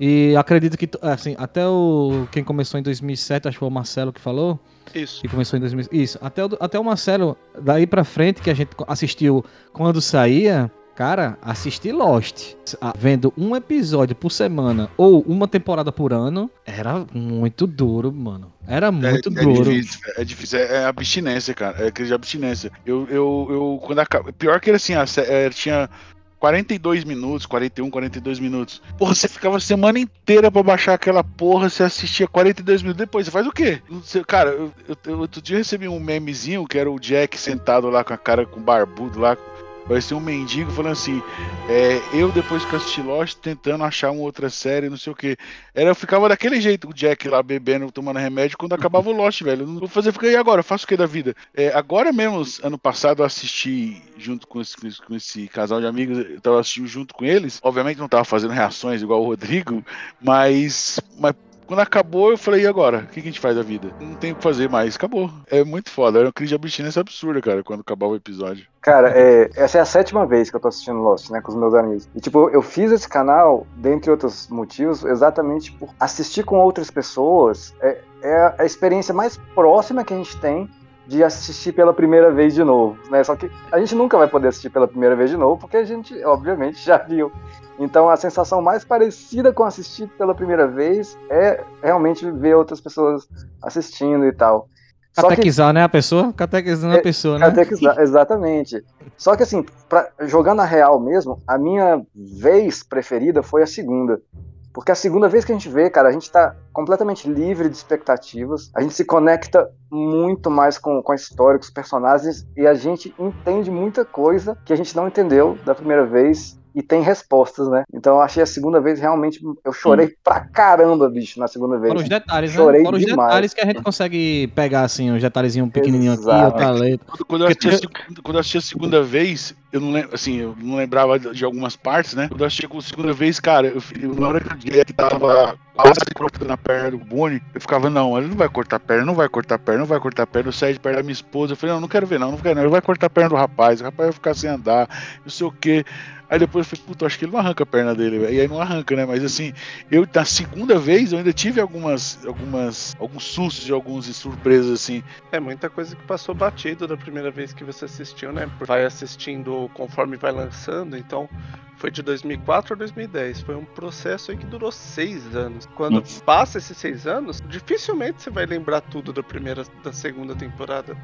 E acredito que, assim, até o. Quem começou em 2007, acho que foi o Marcelo que falou, Isso. que começou em 2000. Isso, até o, até o Marcelo, daí pra frente, que a gente assistiu quando saía, cara, assistir Lost, vendo um episódio por semana ou uma temporada por ano, era muito duro, mano. Era muito é, é duro. difícil, é difícil, é, é abstinência, cara. É crise de abstinência. Eu, eu, eu quando acaba. Pior que era assim, é, tinha 42 minutos, 41, 42 minutos. Porra, você ficava a semana inteira pra baixar aquela porra, você assistia 42 minutos depois. Você faz o quê? Você- cara, eu, eu- outro dia eu recebi um memezinho que era o Jack sentado lá com a cara com barbudo lá. Parecia um mendigo falando assim: é, eu depois que assisti Lost tentando achar uma outra série, não sei o que. Era, eu ficava daquele jeito, o Jack lá bebendo, tomando remédio, quando acabava o Lost, velho. Eu não vou fazer, fica aí agora, faço o que da vida? É, agora mesmo, ano passado, eu assisti junto com esse, com esse casal de amigos, eu tava assistindo junto com eles. Obviamente não tava fazendo reações igual o Rodrigo, mas, mas Quando acabou, eu falei, e agora? O que a gente faz da vida? Não tem o que fazer mais. Acabou. É muito foda. Era uma crise de abstinência absurda, cara, quando acabava o episódio. Cara, é, essa é a sétima vez que eu tô assistindo Lost, né, com os meus amigos. E, tipo, eu fiz esse canal, dentre outros motivos, exatamente por assistir com outras pessoas. É, é a experiência mais próxima que a gente tem de assistir pela primeira vez de novo, né? Só que a gente nunca vai poder assistir pela primeira vez de novo, porque a gente, obviamente, já viu. Então, a sensação mais parecida com assistir pela primeira vez é realmente ver outras pessoas assistindo e tal. Só que- Catequizar, né, a pessoa? Catequizando a pessoa, né? Catequizar, <laughs> exatamente. Só que assim, pra, jogando a real mesmo, a minha vez preferida foi a segunda. Porque a segunda vez que a gente vê, cara, a gente tá completamente livre de expectativas, a gente se conecta muito mais com, com a história, com os personagens, e a gente entende muita coisa que a gente não entendeu da primeira vez e tem respostas, né? Então eu achei a segunda vez realmente. Eu chorei pra caramba, bicho, na segunda vez. Fora os detalhes, né? Chorei Fora os demais. detalhes que a gente consegue pegar, assim, os detalhezinhos pequenininhos aqui, outra letra. Quando, quando eu assisti a segunda, quando eu assisti a segunda vez, eu não lembro, assim, eu não lembrava de algumas partes, né? Quando eu assisti a segunda vez, cara, eu, na hora que eu que tava quase cortando a perna do Boni, eu ficava, não, ele não vai cortar a perna, não vai cortar a perna, não vai cortar a perna. Eu saí de perto da minha esposa, eu falei, não, não quero ver, não, não quero, não. Ele vai cortar a perna do rapaz, o rapaz vai ficar sem andar, não sei o quê. Aí depois eu falei, puta, acho que ele não arranca a perna dele, velho. E aí não arranca, né? Mas assim, eu na segunda vez eu ainda tive algumas, algumas, alguns sustos e algumas surpresas, assim. É muita coisa que passou batido da primeira vez que você assistiu, né? Vai assistindo conforme vai lançando, então foi de 2004 a 2010. Foi um processo aí que durou seis anos. Quando Nossa. passa esses seis anos, dificilmente você vai lembrar tudo da primeira, da segunda temporada.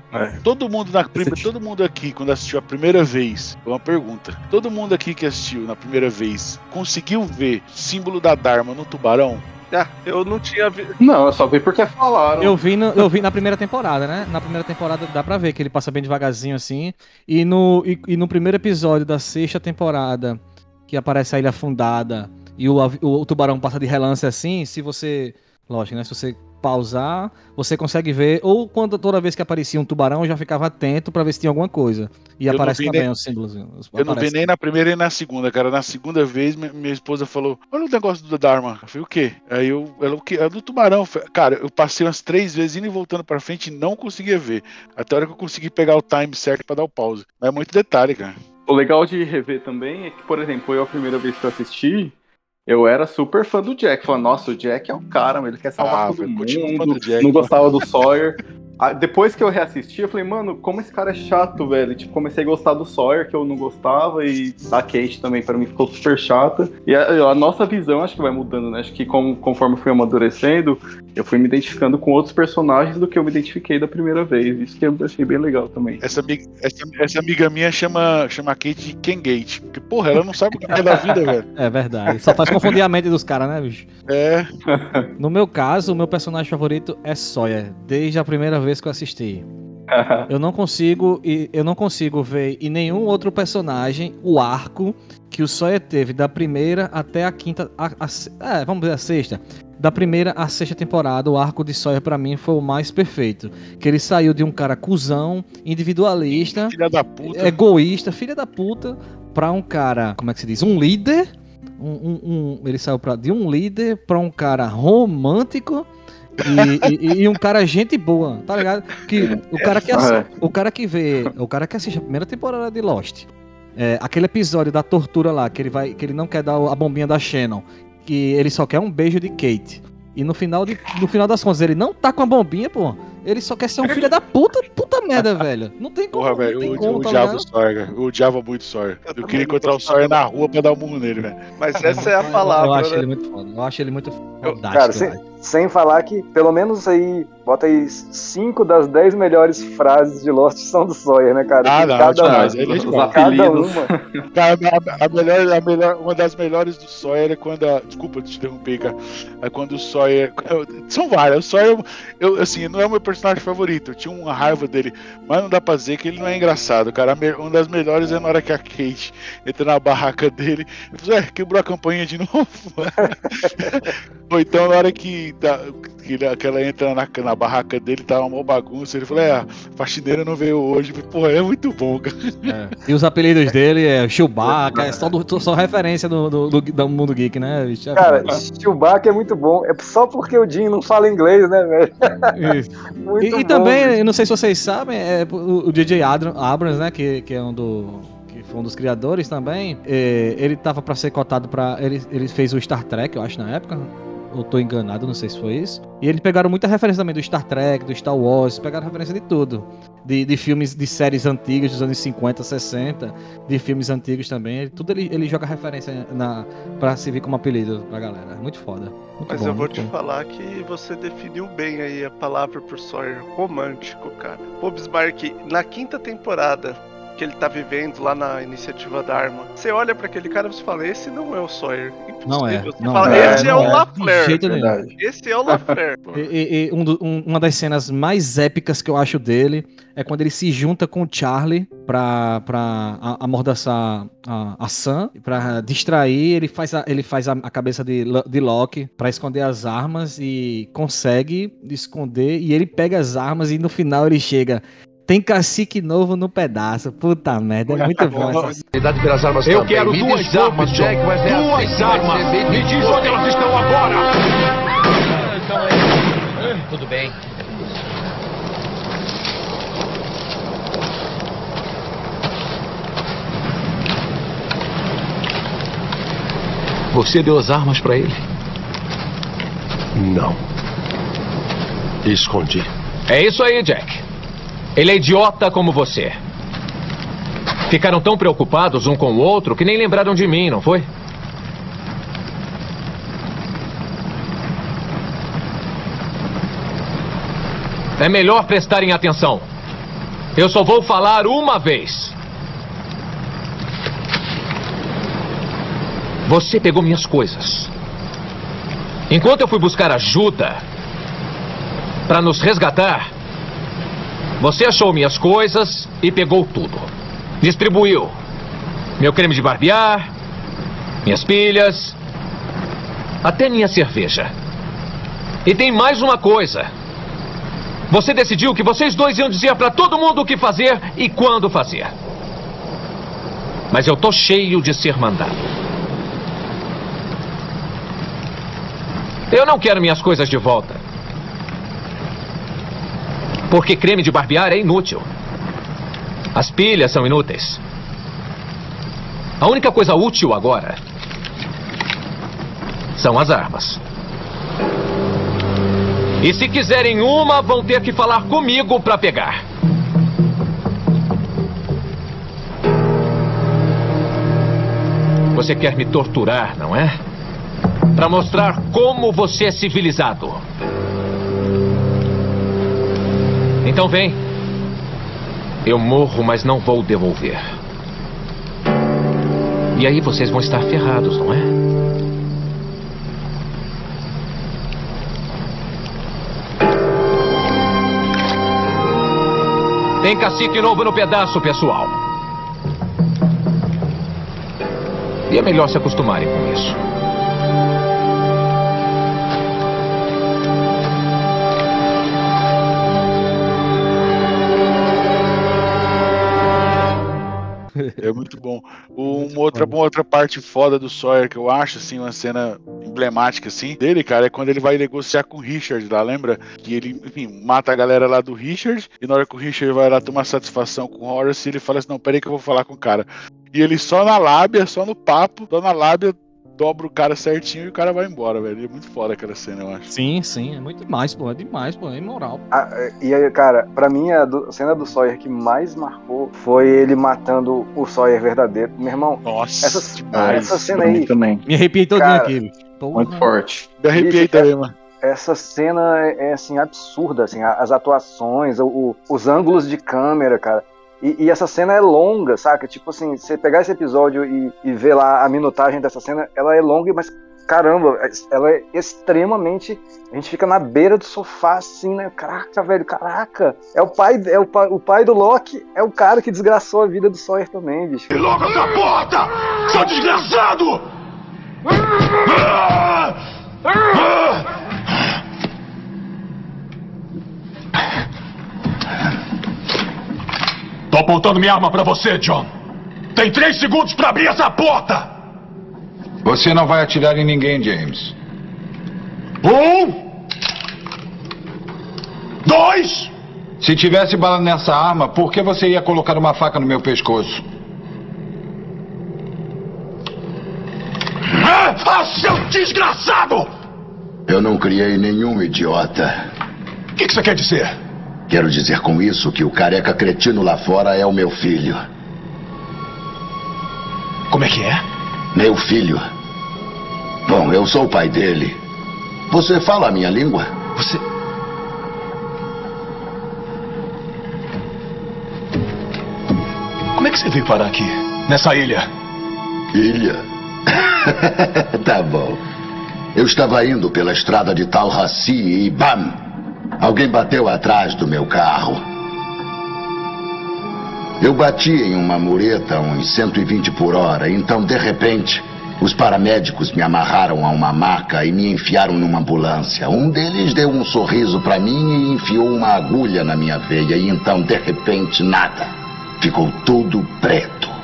Todo mundo na prime- todo mundo aqui quando assistiu a primeira vez, uma pergunta. Todo mundo aqui que assistiu na primeira vez conseguiu ver símbolo da Dharma no tubarão? Ah, eu não tinha visto. Não, eu só vi porque falaram. Eu vi, no- eu vi na primeira temporada, né? Na primeira temporada dá pra ver que ele passa bem devagarzinho assim. E no, e, e no primeiro episódio da sexta temporada, que aparece a ilha afundada e o, avi- o, tubarão passa de relance assim, se você. Lógico, né? Se você pausar, você consegue ver. Ou quando toda vez que aparecia um tubarão, eu já ficava atento pra ver se tinha alguma coisa. E Eu aparece também nem- os símbolos. os- Eu não vi nem na primeira nem na segunda, cara. Na segunda vez, mi- minha esposa falou: Olha o negócio do Dharma. Eu falei, o quê? Aí eu, ela, o quê? É do tubarão. Cara, eu passei umas três vezes indo e voltando pra frente e não conseguia ver. Até a hora que eu consegui pegar o time certo pra dar o pause. Mas é muito detalhe, cara. O legal de rever também é que, por exemplo, eu a primeira vez que eu assisti, eu era super fã do Jack. Falando, nossa, o Jack é o cara, mano, ele quer salvar Ah, todo mundo. Não gostava do Sawyer. Depois que eu reassisti, eu falei, mano, como esse cara é chato, velho. Tipo, comecei a gostar do Sawyer, que eu não gostava, e da Kate também, pra mim, ficou super chata. E a, a nossa visão acho que vai mudando, né? Acho que com- conforme eu fui amadurecendo, eu fui me identificando com outros personagens do que eu me identifiquei da primeira vez. Isso que eu achei bem legal também. Essa amiga, essa, essa amiga minha chama, chama a Kate de Ken Gate. Porque, porra, ela não sabe o que é da vida, velho. <laughs> É verdade. Só faz confundir a mente dos caras, né, bicho? É. No meu caso, o meu personagem favorito é Sawyer, desde a primeira vez que eu assisti. <laughs> Eu não consigo e eu não consigo ver em nenhum outro personagem o arco que o Sawyer teve da primeira até a quinta, a, a é, vamos dizer a sexta. Da primeira à sexta temporada, o arco de Sawyer pra mim foi o mais perfeito, que ele saiu de um cara cuzão, individualista, Filha da puta. egoísta, filha da puta, pra um cara, como é que se diz, um líder. Um, um- um- ele saiu pra, de um líder pra um cara romântico e, e- e um cara gente boa, tá ligado? Que o cara que assi- o cara que vê, o cara que assiste a primeira temporada de Lost, é, aquele episódio da tortura lá que ele vai, que ele não quer dar a bombinha da Shannon, que ele só quer um beijo de Kate. E no final, de, no final das contas, ele não tá com a bombinha, pô. Ele só quer ser um filho da puta, puta merda, velho. Não tem como. Porra, velho, eu, como, eu tá o ligado? Sawyer, cara. Eu odiava muito o Sawyer. Eu, queria encontrar o Sawyer na rua pra dar um murro nele, velho. Mas essa é a palavra. Eu acho né? ele muito foda. Eu acho ele muito fodástico. Cara, sem. Sem falar que pelo menos aí, bota aí cinco das dez melhores frases de Lost são do Sawyer, né, cara? Ah, não, cada demais. uma. Ele é demais. Cada uma. <laughs> Cara, a, a melhor, a melhor, uma das melhores do Sawyer é quando a. Desculpa te interromper, cara. É quando o Sawyer. <laughs> São várias. O Sawyer, eu, assim, não é o meu personagem favorito. Eu tinha uma raiva dele, mas não dá pra dizer que ele não é engraçado, cara. Uma das melhores é na hora que a Kate entra na barraca dele e fala, é, quebrou a campanha de <laughs> novo. Ou então na hora que que, tá, que, ele- que ela entra na, na barraca dele, tá uma bagunça. Ele falou: É, a faxineira não veio hoje. Porra, é muito bom, cara. E os apelidos dele é Chewbacca, é só, do, só referência do, do, do- do mundo geek, né? bicho? É Cara. Chewbacca é muito bom. É só porque o Jim não fala inglês, né, velho? Isso. <laughs> Muito E, e bom, também, bicho. eu não sei se vocês sabem, é, o, o DJ Abrams, né, que, que é um do que foi um dos criadores também, é, ele tava pra ser cotado pra. Ele, ele fez o Star Trek, eu acho, na época. Eu tô enganado, não sei se foi isso. E eles pegaram muita referência também do Star Trek, do Star Wars, pegaram referência de tudo. De, de filmes, de séries antigas dos anos 50, 60, de filmes antigos também. Tudo ele, ele joga referência na, pra servir como apelido pra galera. Muito foda. Muito Mas bom, eu vou te bom. falar que você definiu bem aí a palavra pro Sawyer. Romântico, cara. Pô, Bismarck, na quinta temporada que ele tá vivendo lá na iniciativa da arma, você olha pra aquele cara e você fala, esse não é o Sawyer. Não é. Você não fala, é, esse é, não o é. Lafleur. Esse é o Lafleur. <laughs> E, e- e um do- um- uma das cenas mais épicas que eu acho dele é quando ele se junta com o Charlie pra, pra a- amordaçar a, a Sam, pra distrair, ele faz a, ele faz a, a cabeça de, de Loki pra esconder as armas e consegue esconder e ele pega as armas e no final ele chega. Tem cacique novo no pedaço. Puta merda, é muito bom essa <laughs> pelas armas Eu também. quero Me duas armas, Jack, é Duas armas. Me diz onde elas estão agora. Tudo bem. Você deu as armas pra ele? Não. Escondi. É isso aí, Jack. Ele é idiota como você. Ficaram tão preocupados um com o outro que nem lembraram de mim, não foi? É melhor prestarem atenção. Eu só vou falar uma vez. Você pegou minhas coisas. Enquanto eu fui buscar ajuda para nos resgatar, você achou minhas coisas e pegou tudo. Distribuiu meu creme de barbear, minhas pilhas, até minha cerveja. E tem mais uma coisa. Você decidiu que vocês dois iam dizer para todo mundo o que fazer e quando fazer. Mas eu tô cheio de ser mandado. Eu não quero minhas coisas de volta. Porque creme de barbear é inútil. As pilhas são inúteis. A única coisa útil agora são as armas. E se quiserem uma, vão ter que falar comigo para pegar. Você quer me torturar, não é? Para mostrar como você é civilizado. Então vem. Eu morro, mas não vou devolver. E aí vocês vão estar ferrados, não é? Tem cacique novo no pedaço, pessoal. E é melhor se acostumarem com isso. É muito bom. Uma outra, uma outra parte foda do Sawyer que eu acho, assim, uma cena emblemática, assim, dele, cara, é quando ele vai negociar com o Richard lá, lembra? Que ele, enfim, mata a galera lá do Richard, e na hora que o Richard vai lá tomar satisfação com o Horace, ele fala assim, não, peraí que eu vou falar com o cara. E ele só na lábia, só no papo, só na lábia, dobra o cara certinho e o cara vai embora, velho. É muito foda aquela cena, eu acho. Sim, sim, é muito demais, pô, é demais, pô, é imoral. Ah, e aí, cara, pra mim a, do- a cena do Sawyer que mais marcou foi ele matando o Sawyer verdadeiro. Meu irmão, Nossa, essa, demais. essa cena aí. também. Me arrepiei todinho Cara, aqui. Muito forte. Me arrepiei Bicho, também, mano. Essa cena é, é, assim, absurda, assim, as atuações, o- o- os ângulos de câmera, cara. E, e, essa cena é longa, saca? Tipo assim, você pegar esse episódio e, e ver lá a minutagem dessa cena, ela é longa, mas caramba, é, ela é extremamente. A gente fica na beira do sofá, assim, né? Caraca, velho, caraca! É o pai, é o pai, o pai do Loki, é o cara que desgraçou a vida do Sawyer também, bicho. E logo essa porta! Seu desgraçado! Ah! Ah! Ah! Tô apontando minha arma pra você, John. Tem três segundos pra abrir essa porta! Você não vai atirar em ninguém, James. Um. Dois. Se tivesse bala nessa arma, por que você ia colocar uma faca no meu pescoço? Ah, seu desgraçado! Eu não criei nenhum idiota. O que, que você quer dizer? Quero dizer com isso que o careca cretino lá fora é o meu filho. Como é que é? Meu filho. Bom, eu sou o pai dele. Você fala a minha língua? Você. Como é que você veio parar aqui? Nessa ilha? Ilha? <laughs> tá bom. Eu estava indo pela estrada de Talhassi e bam! Alguém bateu atrás do meu carro. Eu bati em uma mureta uns 120 por hora, então de repente os paramédicos me amarraram a uma maca e me enfiaram numa ambulância. Um deles deu um sorriso para mim e enfiou uma agulha na minha veia, e então de repente nada. Ficou tudo preto.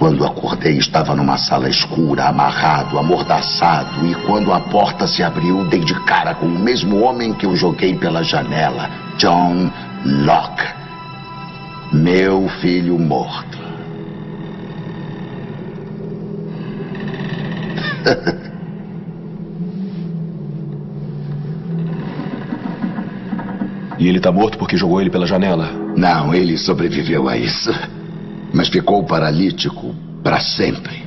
Quando acordei, estava numa sala escura, amarrado, amordaçado, e quando a porta se abriu, dei de cara com o mesmo homem que eu joguei pela janela, John Locke. Meu filho morto. <laughs> E ele tá morto porque jogou ele pela janela? Não, ele sobreviveu a isso. Mas ficou paralítico para sempre.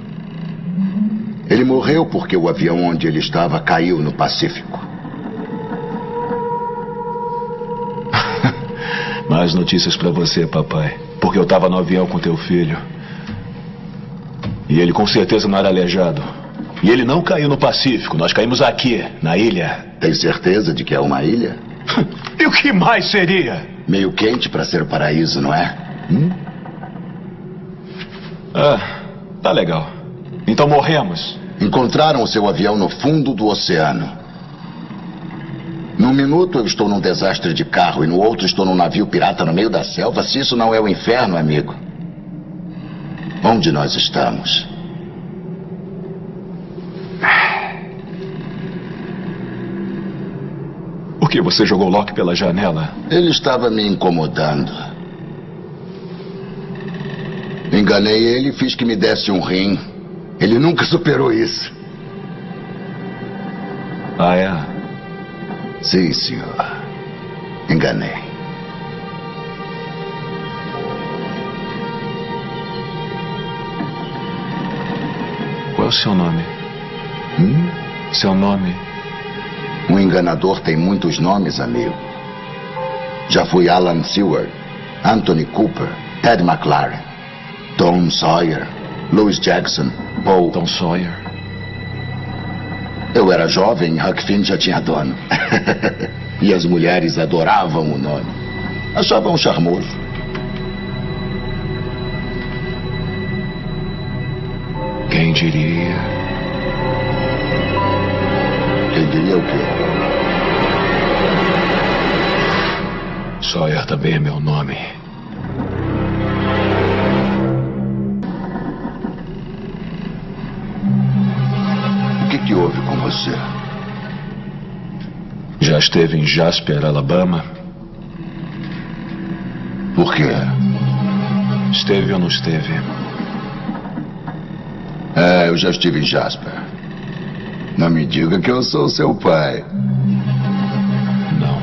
Ele morreu porque o avião onde ele estava caiu no Pacífico. <laughs> Mais notícias pra você, papai. Porque eu tava no avião com teu filho. E ele com certeza não era aleijado. E ele não caiu no Pacífico. Nós caímos aqui, na ilha. Tem certeza de que é uma ilha? <laughs> e o que mais seria? Meio quente para ser paraíso, não é? Hum? Ah, tá legal. Então morremos. Encontraram o seu avião no fundo do oceano. Num minuto eu estou num desastre de carro e no outro estou num navio pirata no meio da selva. Se isso não é o inferno, amigo. Onde nós estamos? Por que você jogou Locke pela janela? Ele estava me incomodando. Enganei ele e fiz que me desse um rim. Ele nunca <laughs> superou isso. Ah, é? Sim, senhor. Enganei. Qual é o seu nome? Hum? Seu nome? Um enganador tem muitos nomes, amigo. Já fui Alan Seward, Anthony Cooper, Ted McLaren, Tom Sawyer, Louis Jackson, Paul. Tom Sawyer. Eu era jovem, Huck Finn já tinha dono. <laughs> e as mulheres adoravam o nome. Achavam charmoso. Quem diria? Quem diria o quê? Sawyer também é meu nome. Você? Já esteve em Jasper, Alabama? Por quê? Esteve ou não esteve? É, eu já estive em Jasper. Não me diga que eu sou seu pai. Não.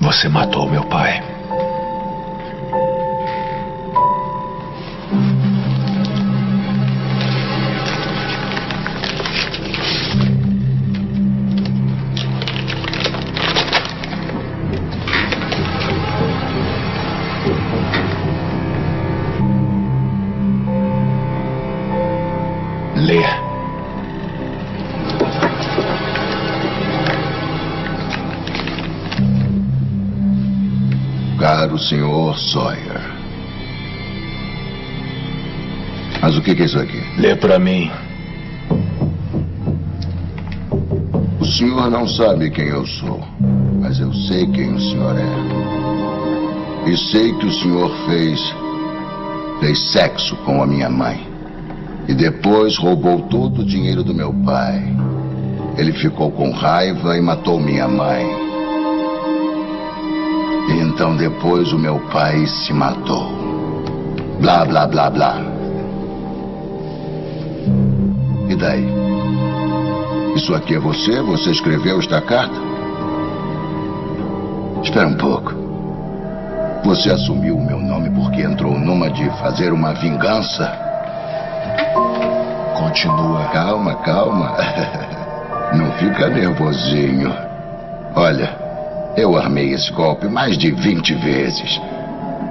Você matou meu pai. Mas o que é isso aqui? Lê pra mim. O senhor não sabe quem eu sou, mas eu sei quem o senhor é. E sei que o senhor fez. fez sexo com a minha mãe. E depois roubou todo o dinheiro do meu pai. Ele ficou com raiva e matou minha mãe. E então depois o meu pai se matou. Blá, blá, blá, blá. E daí? Isso aqui é você? Você escreveu esta carta? Espera um pouco. Você assumiu o meu nome porque entrou numa de fazer uma vingança? Continua. Calma, calma. <laughs> Não fica nervosinho. Olha, eu armei esse golpe mais de 20 vezes.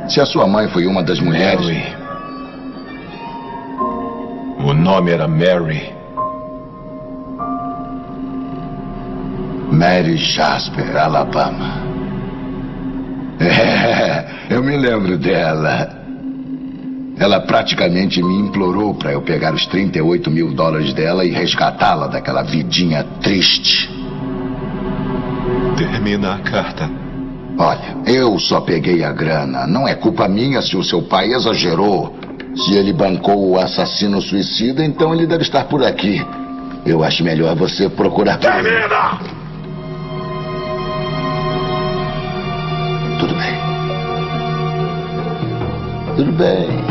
Se a sua mãe foi uma das mulheres. Mary. O nome era Mary. Mary Jasper, Alabama. É, eu me lembro dela. Ela praticamente me implorou para eu pegar os 38 mil dólares dela e resgatá-la daquela vidinha triste. Termina a carta. Olha, eu só peguei a grana. Não é culpa minha se o seu pai exagerou. Se ele bancou o assassino suicida, então ele deve estar por aqui. Eu acho melhor você procurar por Tudo bem.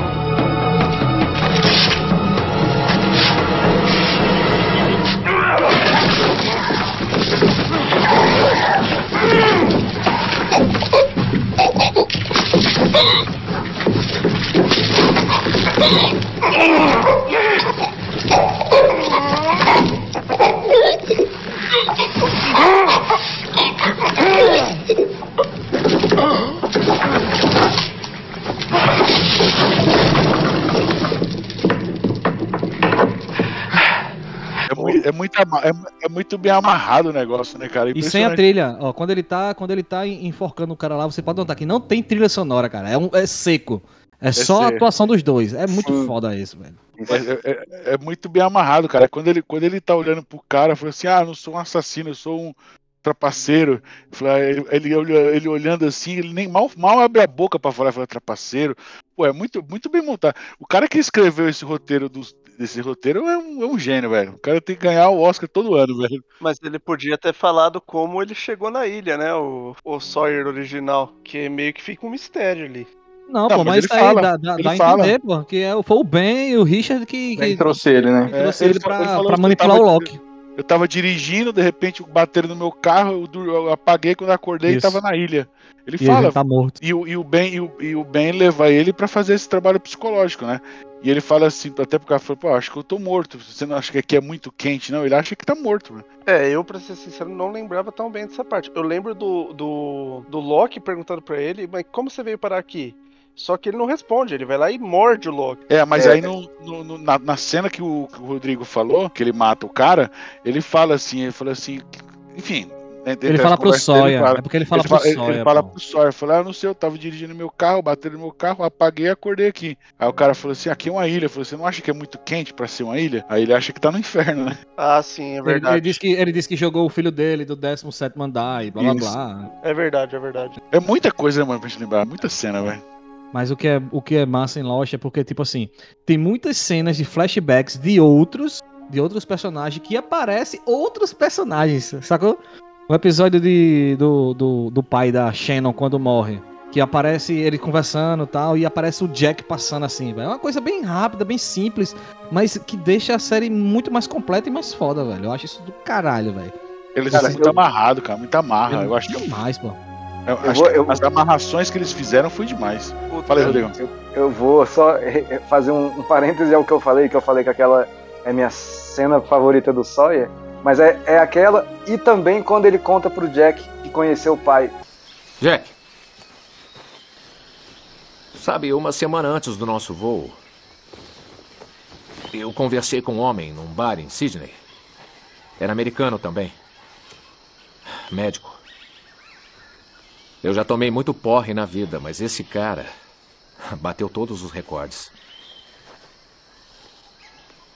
É, <laughs> mui- é muito, é, é muito bem amarrado o negócio, né, cara? E sem a trilha, ó, quando ele tá, quando ele tá en- enforcando o cara lá, você pode notar que não tem trilha sonora, cara. É, um, é seco. É, só a seco. atuação dos dois. É muito foda isso, velho. É, é- é- é muito bem amarrado, cara. Quando ele, quando ele tá olhando pro cara, falou assim: Ah, não sou um assassino, eu sou um trapaceiro. Ele, ele, ele olhando assim, ele nem mal, mal abre a boca pra falar, fala trapaceiro. Pô, é muito, muito bem montado. O cara que escreveu esse roteiro dos, desse roteiro é um, é um gênio, velho. O cara tem que ganhar o Oscar todo ano, velho. Mas ele podia ter falado como ele chegou na ilha, né? O, o Sawyer original. Que meio que fica um mistério ali. Não, Não, pô, mas mas, isso aí fala, dá, dá, dá a fala. entender, pô, que é, foi o Ben e o Richard que, que, trouxe ele, né? que trouxe É, ele, ele pra, ele pra manipular tava- o Loki. Eu tava dirigindo, de repente bateram no meu carro, eu, dur- eu apaguei quando acordei e Isso. tava na ilha. Ele E fala. ele tá morto. E o, e o Ben, e o, e o Ben leva ele pra fazer esse trabalho psicológico, né? E ele fala assim, até porque falou, pô, acho que eu tô morto. Você não acha que aqui é muito quente, não? Ele acha que tá morto, velho. É, eu, pra ser sincero, não lembrava tão bem dessa parte. Eu lembro do, do, do Loki perguntando pra ele, mas como você veio parar aqui? Só que ele não responde, ele vai lá e morde o Loki. É, mas É. aí no, no- no- na, na cena que o, que o Rodrigo falou, que ele mata o cara, ele fala assim, ele fala assim, enfim. né, Ele fala pro Sawyer, ele fala- é porque ele fala ele pro fala, ele- Sawyer, Ele fala pro Sawyer, fala, ah, não sei, eu tava dirigindo meu carro, bateram no meu carro, apaguei e acordei aqui. Aí o cara falou assim, aqui é uma ilha. Falou, você não acha que é muito quente pra ser uma ilha? Aí ele acha que tá no inferno, né? Ah, sim, é Ele, verdade. ele disse que, ele disse que jogou o filho dele do 17 andar e blá blá Isso. blá. É verdade, é verdade. É muita coisa, mano, pra gente lembrar, muita cena, velho. Mas o que, é, o que é massa em Lost é porque, tipo assim, tem muitas cenas de flashbacks de outros, de outros personagens que aparecem outros personagens, sacou? O episódio de, do, do, do pai da Shannon quando morre. Que aparece ele conversando e tal, e aparece o Jack passando assim, velho. É uma coisa bem rápida, bem simples, mas que deixa a série muito mais completa e mais foda, velho. Eu acho isso do caralho, velho. Eles Cara, são muito eu- amarrado, cara, muito amarra. Eu- Eu acho que demais, pô. Eu acho vou- eu- as amarrações que eles fizeram foi demais. Fala aí, Rodrigo. Eu, eu vou só fazer um, um parêntese ao que eu falei, que eu falei que aquela é minha cena favorita do Sawyer, mas é, é aquela e também quando ele conta pro Jack que conheceu o pai. Jack. Sabe, uma semana antes do nosso voo, eu conversei com um homem num bar em Sydney. Era americano também. Médico. Eu já tomei muito porre na vida, mas esse cara bateu todos os recordes.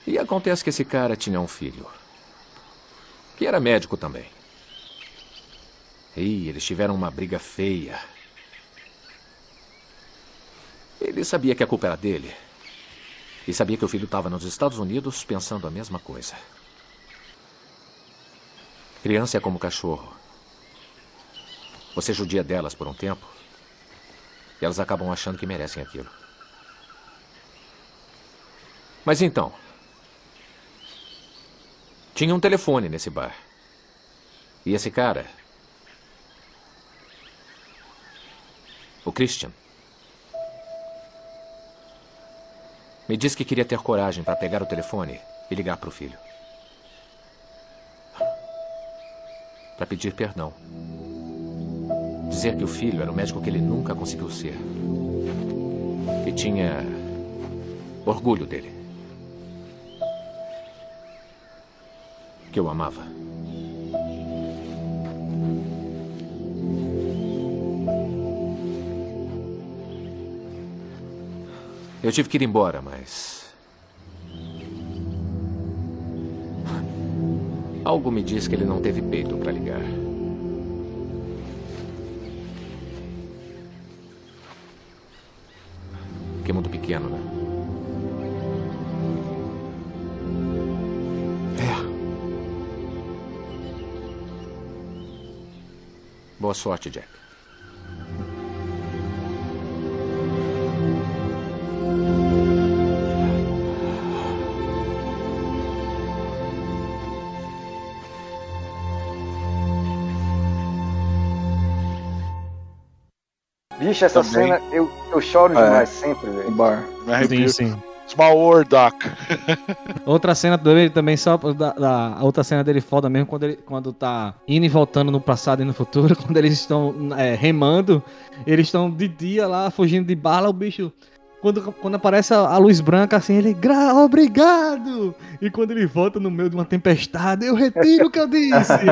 E acontece que esse cara tinha um filho. Que era médico também. E eles tiveram uma briga feia. Ele sabia que a culpa era dele. E sabia que o filho estava nos Estados Unidos pensando a mesma coisa. Criança é como cachorro. Você judia delas por um tempo. E elas acabam achando que merecem aquilo. Mas então. Tinha um telefone nesse bar. E esse cara. O Christian. Me disse que queria ter coragem para pegar o telefone e ligar para o filho. Para pedir perdão. Dizer que o filho era o médico que ele nunca conseguiu ser. Que tinha orgulho dele. Que eu amava. Eu tive que ir embora, mas. Algo me diz que ele não teve peito para ligar. Pequeno, né? É. Boa sorte, Jack. Bicho, essa Também. cena eu, eu choro É. demais sempre, velho. Bar. Sim, sim. Small World Doc. <laughs> Outra cena dele também, só da, da- a outra cena dele foda mesmo, quando ele quando tá indo e voltando no passado e no futuro, <laughs> quando eles estão é, remando, eles estão de dia lá, fugindo de bala, o bicho. Quando, quando aparece a, a luz branca, assim, ele, Gra obrigado! E quando ele volta no meio de uma tempestade, eu retiro o que eu disse! <laughs>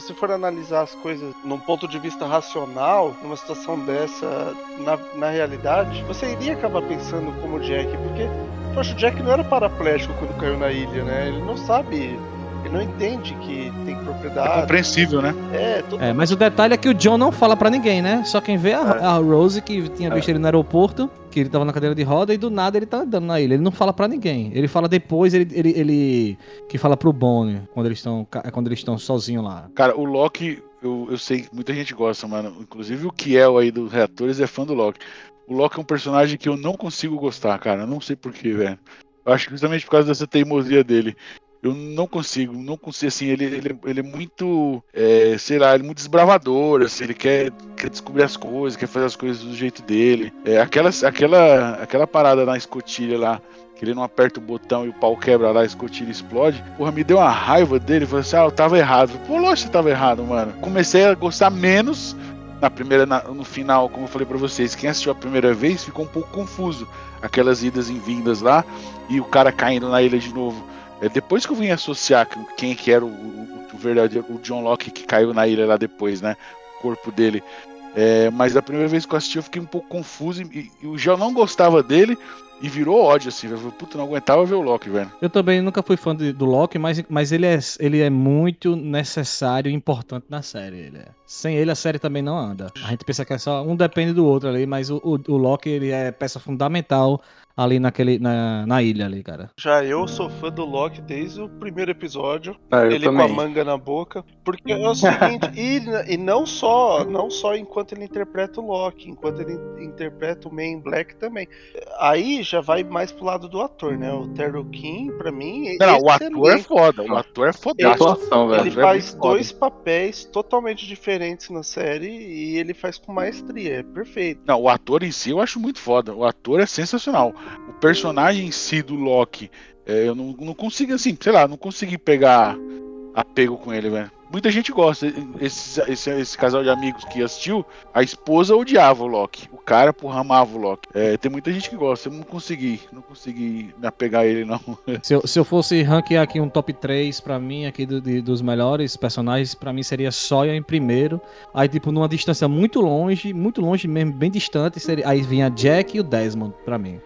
É você for analisar as coisas num ponto de vista racional, numa situação dessa, na, na realidade, você iria acabar pensando como o Jack, porque, poxa, o Jack não era paraplégico quando caiu na ilha, né? Ele não sabe, ele não entende que tem propriedade. É compreensível, né? É, todo É, mas o detalhe é que o John não fala pra ninguém, né? Só quem vê é a, a Rose, que tinha visto ele no aeroporto, que ele tava na cadeira de roda, e do nada ele tá andando na ilha. Ele não fala pra ninguém. Ele fala depois, ele, ele, ele que fala pro Bonnie, quando eles estão quando eles estão sozinhos lá. Cara, o Loki, eu, eu sei que muita gente gosta, mano. Inclusive o Kiel aí dos reatores é fã do Loki. O Loki é um personagem que eu não consigo gostar, cara. Eu não sei porquê, velho. Eu acho que justamente por causa dessa teimosia dele. Eu não consigo, não consigo, assim, ele, ele, ele é muito, é, sei lá, ele é muito desbravador, assim, ele quer, quer descobrir as coisas, quer fazer as coisas do jeito dele. É, aquela, aquela, aquela parada na escotilha lá, que ele não aperta o botão e o pau quebra lá, a escotilha explode. Porra, me deu uma raiva dele. Falei assim, ah, eu tava errado. Pô, lógico que tava errado, mano. Comecei a gostar menos na primeira, na- no final, como eu falei pra vocês. Quem assistiu a primeira vez ficou um pouco confuso. Aquelas idas e vindas lá e o cara caindo na ilha de novo. É, depois que eu vim associar quem que era o, o, o verdadeiro, o John Locke que caiu na ilha lá depois, né? O corpo dele. É, mas a primeira vez que eu assisti eu fiquei um pouco confuso e, e eu já não gostava dele e virou ódio, assim. Falei, puta, não aguentava ver o Loki, velho. Eu também nunca fui fã de- do Loki, mas, mas ele, é, ele é muito necessário e importante na série. Ele é. Sem ele a série também não anda. A gente pensa que é só um depende do outro ali, mas o, o, o ele é peça fundamental ali naquele, na, na ilha ali, cara. Já eu sou fã do Loki desde o primeiro episódio. Ah, ele com também. a manga na boca. Porque é o seguinte, <laughs> e, e não só não só enquanto ele interpreta o Loki, enquanto ele interpreta o Man Black também. Aí já vai mais pro lado do ator, né? O Terry King, pra mim, é Não, o ator é foda, o ator é fodástico. Atuação, velho. Ele É faz dois papéis totalmente diferentes na série e ele faz com maestria, é perfeito. Não, o ator em si eu acho muito foda. O ator é sensacional. O personagem em si do Loki, é, eu não, não consigo, assim, sei lá, não consegui pegar apego com ele, velho. Muita gente gosta. Esse, esse, esse casal de amigos que assistiu, a esposa odiava o Loki. O cara, porra, amava o Loki. É, tem muita gente que gosta. Eu não consegui, não consegui me apegar a ele, não. <laughs> Se eu, se eu fosse ranquear aqui um top 3 pra mim, aqui do- de- dos melhores personagens, pra mim seria Sawyer em primeiro. Aí, tipo, numa distância muito longe, muito longe mesmo, bem distante, seria, aí vinha Jack e o Desmond pra mim.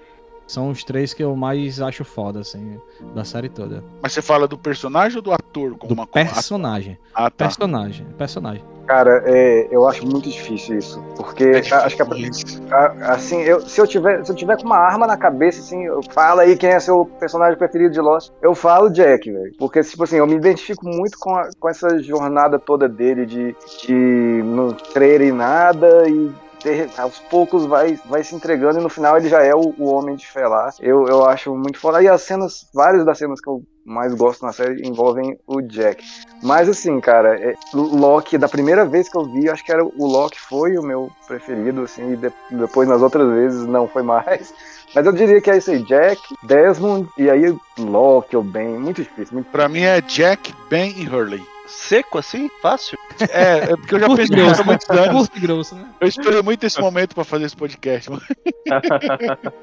São os três que eu mais acho foda, assim, da série toda. Mas você fala do personagem ou do ator? Como Do uma, como personagem. Ah, tá. Personagem, personagem. Cara, é, eu acho muito difícil isso. Porque É a- acho que a- a- assim, eu, se, eu tiver, se eu tiver com uma arma na cabeça, assim, eu fala aí quem é seu personagem preferido de Lost, eu falo Jack, velho. Porque, tipo assim, eu me identifico muito com, a- com essa jornada toda dele de, de não crer em nada e ter- aos poucos vai, vai se entregando e no final ele já é o, o homem de fé lá. Eu, eu acho muito foda. E as cenas, várias das cenas que eu mais gosto na série envolvem o Jack. Mas assim, cara, é, Loki, da primeira vez que eu vi, acho que era o Loki foi o meu preferido, assim, e de- depois nas outras vezes não foi mais. <laughs> Mas eu diria que é isso aí, Jack, Desmond, e aí Loki ou Ben, muito difícil. Muito... Pra mim é Jack, Ben e Hurley. Seco assim? Fácil? <laughs> É, é porque eu já Curto pensei grosso, há muitos anos. Curto e grosso, né? Eu esperei muito esse momento pra fazer esse podcast. mano. <laughs>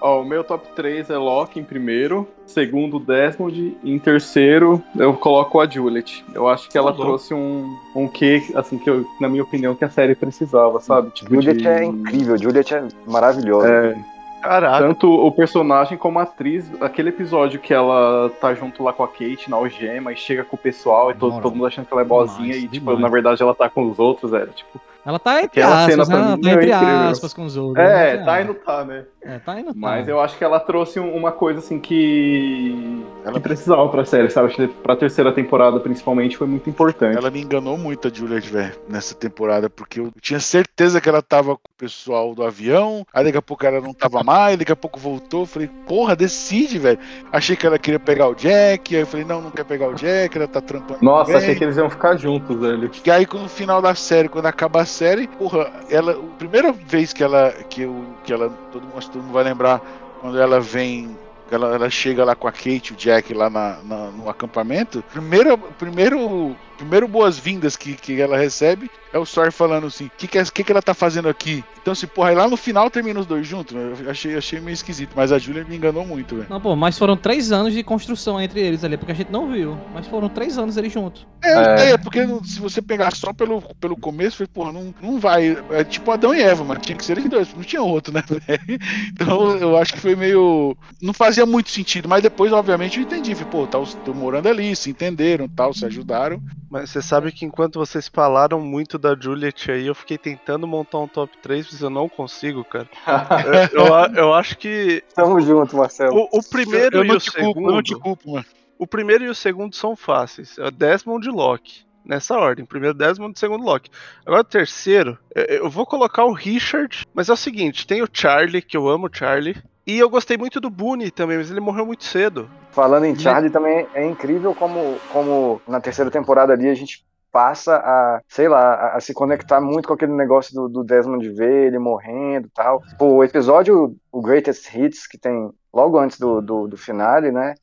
Ó, o meu top 3 é Loki em primeiro, segundo Desmond, e em terceiro eu coloco a Juliet. Eu acho que ela Tá trouxe um, um quê, assim, que eu, na minha opinião, que a série precisava, sabe? Tipo, Juliet de- é incrível, Juliet é maravilhosa. É, Caraca. tanto o personagem como a atriz, aquele episódio que ela tá junto lá com a Kate na algema e chega com o pessoal e todo, todo mundo achando que ela é boazinha Demais, e, tipo, demais. na verdade ela tá com os outros, era, tipo... Ela tá entre Aquela cena aspas, né? pra Ela mim tá é entre incrível. aspas com os outros. É, né? tá e não tá, né? É, tá e não tá. Mas eu acho que ela trouxe um- uma coisa assim que. que precisava pra série, sabe? Pra terceira temporada, principalmente, foi muito importante. Ela me enganou muito a Juliet, velho, nessa temporada, porque eu tinha certeza que ela tava com o pessoal do avião, aí daqui a pouco ela não tava mais, daqui a pouco voltou. Falei, porra, decide, velho. Achei que ela queria pegar o Jack, aí eu falei, não, não quer pegar o Jack, ela tá trampando. Nossa, bem. achei que eles iam ficar juntos, velho. E aí, no final da série, quando acaba a série, porra, ela. A primeira vez que ela. Que, eu, que ela. Todo mundo, todo mundo vai lembrar quando ela vem. Ela, ela chega lá com a Kate, o Jack lá na, na- no acampamento. Primeiro, primeiro, primeiro boas-vindas que, que ela recebe é o Sawyer falando assim: o que, que, é- que, que ela tá fazendo aqui? Então, assim, porra, aí lá no final termina os dois juntos. né? Eu achei, achei meio esquisito, mas a Julia me enganou muito, velho. Não, pô, mas foram três anos de construção entre eles ali, porque a gente não viu. Mas foram três anos eles juntos. É, eu sei, é porque se você pegar só pelo, pelo começo, foi, porra, não, não vai. É tipo Adão e Eva, mano. Tinha que ser eles dois, não tinha outro, né, <laughs> velho? Então eu acho que foi meio. Não fazia muito sentido, mas depois, obviamente, eu entendi. Falei, pô, tá, tô morando ali, se entenderam tal, se ajudaram. Mas você sabe que enquanto vocês falaram muito da Juliet aí, eu fiquei tentando montar um top 3, mas eu não consigo, cara. <laughs> eu, eu, eu acho que Tamo junto, Marcelo. o, o primeiro Eu e não o segundo. culpo, eu não te culpo, mano. O primeiro e o segundo são fáceis. É Desmond e Locke. Nessa ordem. Primeiro Desmond, segundo Locke. Agora o terceiro, eu- eu vou colocar o Richard, mas é o seguinte, tem o Charlie, que eu amo o Charlie. E eu gostei muito do Boone também, mas ele morreu muito cedo. Falando em Charlie, também é incrível como, como na terceira temporada ali a gente passa a, sei lá, a, a se conectar muito com aquele negócio do, do Desmond ver ele morrendo e tal. Pô, o episódio, o Greatest Hits, que tem logo antes do, do, do finale, né?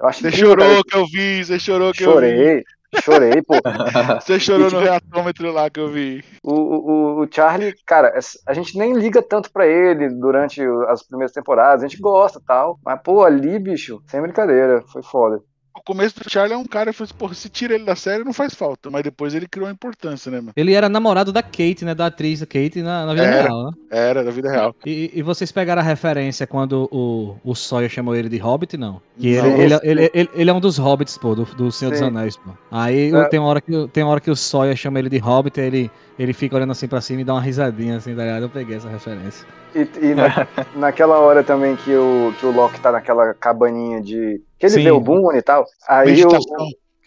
Eu acho Você incrível, chorou cara. que eu vi, você chorou que eu vi. Chorei, chorei, pô. <laughs> Você chorou no reatômetro lá que eu vi. O, o, o Charlie, cara, a gente nem liga tanto pra ele durante as primeiras temporadas, a gente gosta e tal. Mas, pô, ali, bicho, sem brincadeira, foi foda. O começo do Charlie é um cara, eu falei, porra, se tira ele da série não faz falta. Mas depois ele criou uma importância, né, mano? Ele era namorado da Kate, né? Da atriz da Kate na, na vida Era. real, né? Era, da vida real. E, e vocês pegaram a referência quando o, o Sawyer chamou ele de Hobbit, não? Que Não. ele, ele, ele, ele, ele é um dos Hobbits, pô, do, do Senhor dos Sim. Anéis, pô. Aí É. tem, uma hora que, tem uma hora que o Sawyer chama ele de Hobbit, ele, ele fica olhando assim pra cima e dá uma risadinha assim, tá ligado? Eu peguei essa referência. E, e na- <laughs> naquela hora também que o, que o Loki tá naquela cabaninha de. Que ele Sim. vê o Boone e tal. Aí o.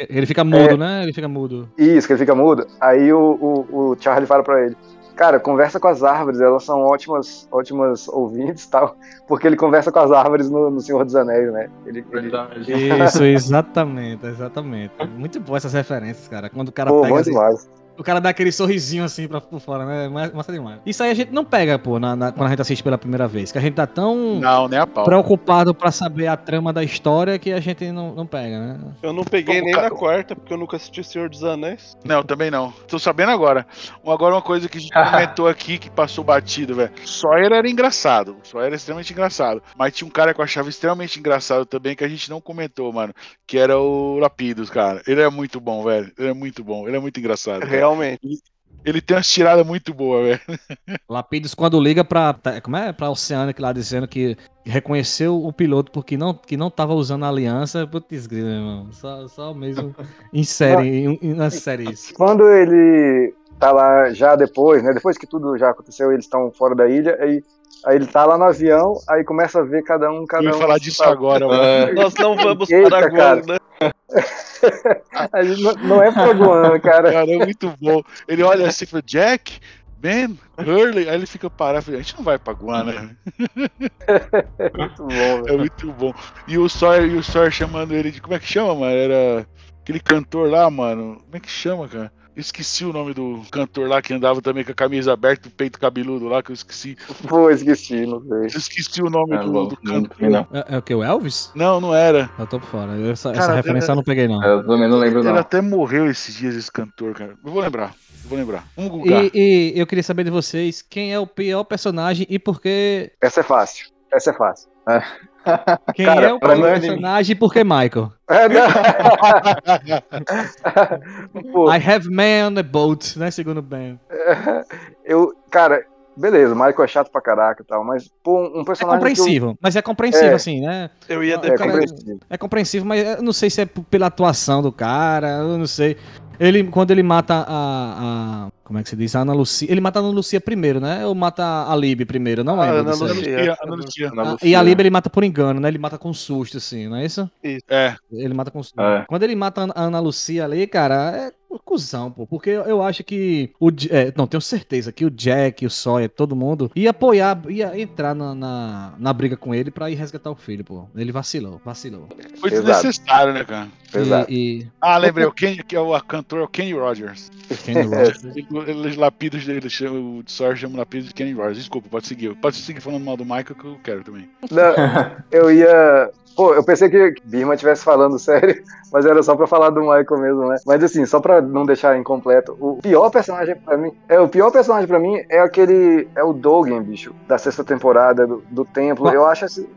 Ele fica mudo, É. né? Ele fica mudo. Isso, que ele fica mudo. Aí o, o, o Charlie fala pra ele. Cara, conversa com as árvores, elas são ótimas, ótimas ouvintes e tal, porque ele conversa com as árvores no, no Senhor dos Anéis, né? Ele, ele-. Isso, exatamente, exatamente. Muito boas essas referências, cara. Quando o cara Pô, pega bom assim, demais. O cara dá aquele sorrisinho assim pra, por fora, né? Mas- Massa demais. Isso aí a gente não pega, pô, na- na- quando a gente assiste pela primeira vez. Que a gente tá tão Não, nem a pau. preocupado pra saber a trama da história que a gente não, não pega, né? Eu não peguei Como nem ca- na quarta, porque eu nunca assisti Senhor dos Anéis. Não, também não. Tô sabendo agora. Agora uma coisa que a gente <laughs> comentou aqui que passou batido, velho. Sawyer era engraçado. Sawyer era extremamente engraçado. Mas tinha um cara que eu achava extremamente engraçado também que a gente não comentou, mano. Que era o Lapidos, cara. Ele é muito bom, velho. Ele é muito bom. Ele é muito engraçado. cara. Realmente. Ele tem umas tiradas muito boas, velho. Lapidus, quando liga pra. tá- Como é? Pra Oceânica lá dizendo que reconheceu o piloto porque não, que não tava usando a aliança. Putz, grilo, irmão. Só, só mesmo <laughs> em série, em, em, nas séries. Quando ele tá lá já depois, né? Depois que tudo já aconteceu, eles estão fora da ilha, aí, aí ele tá lá no avião, aí começa a ver cada um, cada Eu ia um. falar disso sabe? agora, É. Nós não vamos Eita, para. Guam, né? <laughs> Não, não é pra Guam, cara. Cara, é muito bom. Ele olha assim e fala, Jack, Ben, Hurley, aí ele fica parado e fala, a gente não vai pra Guam, né? <laughs> Muito bom, É muito bom. E o Sawyer, e o Sawyer chamando ele de. Como é que chama, mano? Era aquele cantor lá, mano. Como é que chama, cara? Eu esqueci o nome do cantor lá que andava também com a camisa aberta, o peito cabeludo lá, que eu esqueci. Pô, esqueci, não sei. Esqueci o nome Ah, do, do não cantor. sei não. É, é o que? O Elvis? Não, não era. Eu tô por fora. Essa, essa Cara, referência eu não peguei, não. Eu também não lembro, Ele não. até morreu esses dias, esse cantor, cara. Eu vou lembrar. Eu vou lembrar. Vamos. E, e eu queria saber de vocês quem é o pior personagem e por que. Essa é fácil. Essa é fácil. Quem Cara, é o personagem e por que Michael? É, <laughs> I have man on the boat, né? Segundo Ben. eu, cara, beleza, Michael é chato pra caraca e tal, mas, pô, um É personagem. compreensível, mas é compreensível, É. assim, né? Eu ia É, eu, é compreensível. É compreensível, mas eu não sei se é pela atuação do cara, eu não sei. Ele, quando ele mata a, a- Como é que se diz? A Ana Lucia. Ele mata a Ana Lucia primeiro, né? Ou mata a Lib primeiro? Não Ah, lembro. Ana. Lucia. Ana Lucia. Ana Ah, Lucia. e a Lib ele mata por engano, né? Ele mata com susto, assim, não é isso? É. Ele mata com susto. É. Quando ele mata a Ana Lucia ali, cara, é cuzão, pô. Porque eu, acho que. O, é, não, tenho certeza que o Jack, o Sawyer, todo mundo ia apoiar, ia entrar na, na, na briga com ele pra ir resgatar o filho, pô. Ele vacilou, vacilou. Foi desnecessário, né, cara? Exato. E, Ah, lembrei, o Kenny, que é o cantor, é o Kenny Rogers. e Kenny <laughs> Rogers. Ele, ele lapida dele, o Sawyer chama o lapida de Kenny Rogers. Desculpa, pode seguir. Pode seguir falando mal do Michael que eu quero também. Não, eu ia. Pô, eu pensei que Birma estivesse falando sério, <laughs> mas era só pra falar do Michael mesmo, né? Mas assim, só pra não deixar incompleto, o pior personagem pra mim. É, o pior personagem pra mim é aquele. É o Dogen, bicho, da sexta temporada do, do templo. Eu acho esse,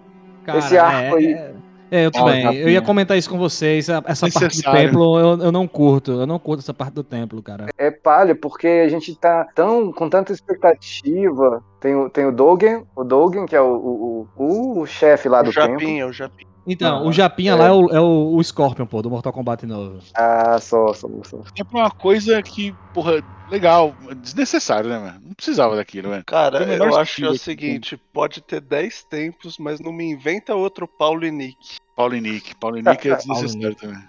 Cara, esse arco é, aí. É- É, eu também. Eu ia comentar isso com vocês. Essa parte do templo eu, eu não curto. Eu não curto essa parte do templo, cara. É palha, porque a gente tá tão com tanta expectativa. Tem o, tem o Dogen, o Dogen, que é o, o, o, o chefe lá O do templo. Japinha, o Japinha. Então, Ah, o Japinha é. lá é o, é o, o Scorpion, pô, do Mortal Kombat novo. Ah, só, só, só. É pra uma coisa que, porra, legal, desnecessário, né, mano? Não precisava daquilo, velho. Cara, eu acho que é o seguinte, pode ter 10 templos, mas não me inventa outro Paulo e Nick. Paulo e Nick. Paulo e Nick é <laughs> desnecessário também.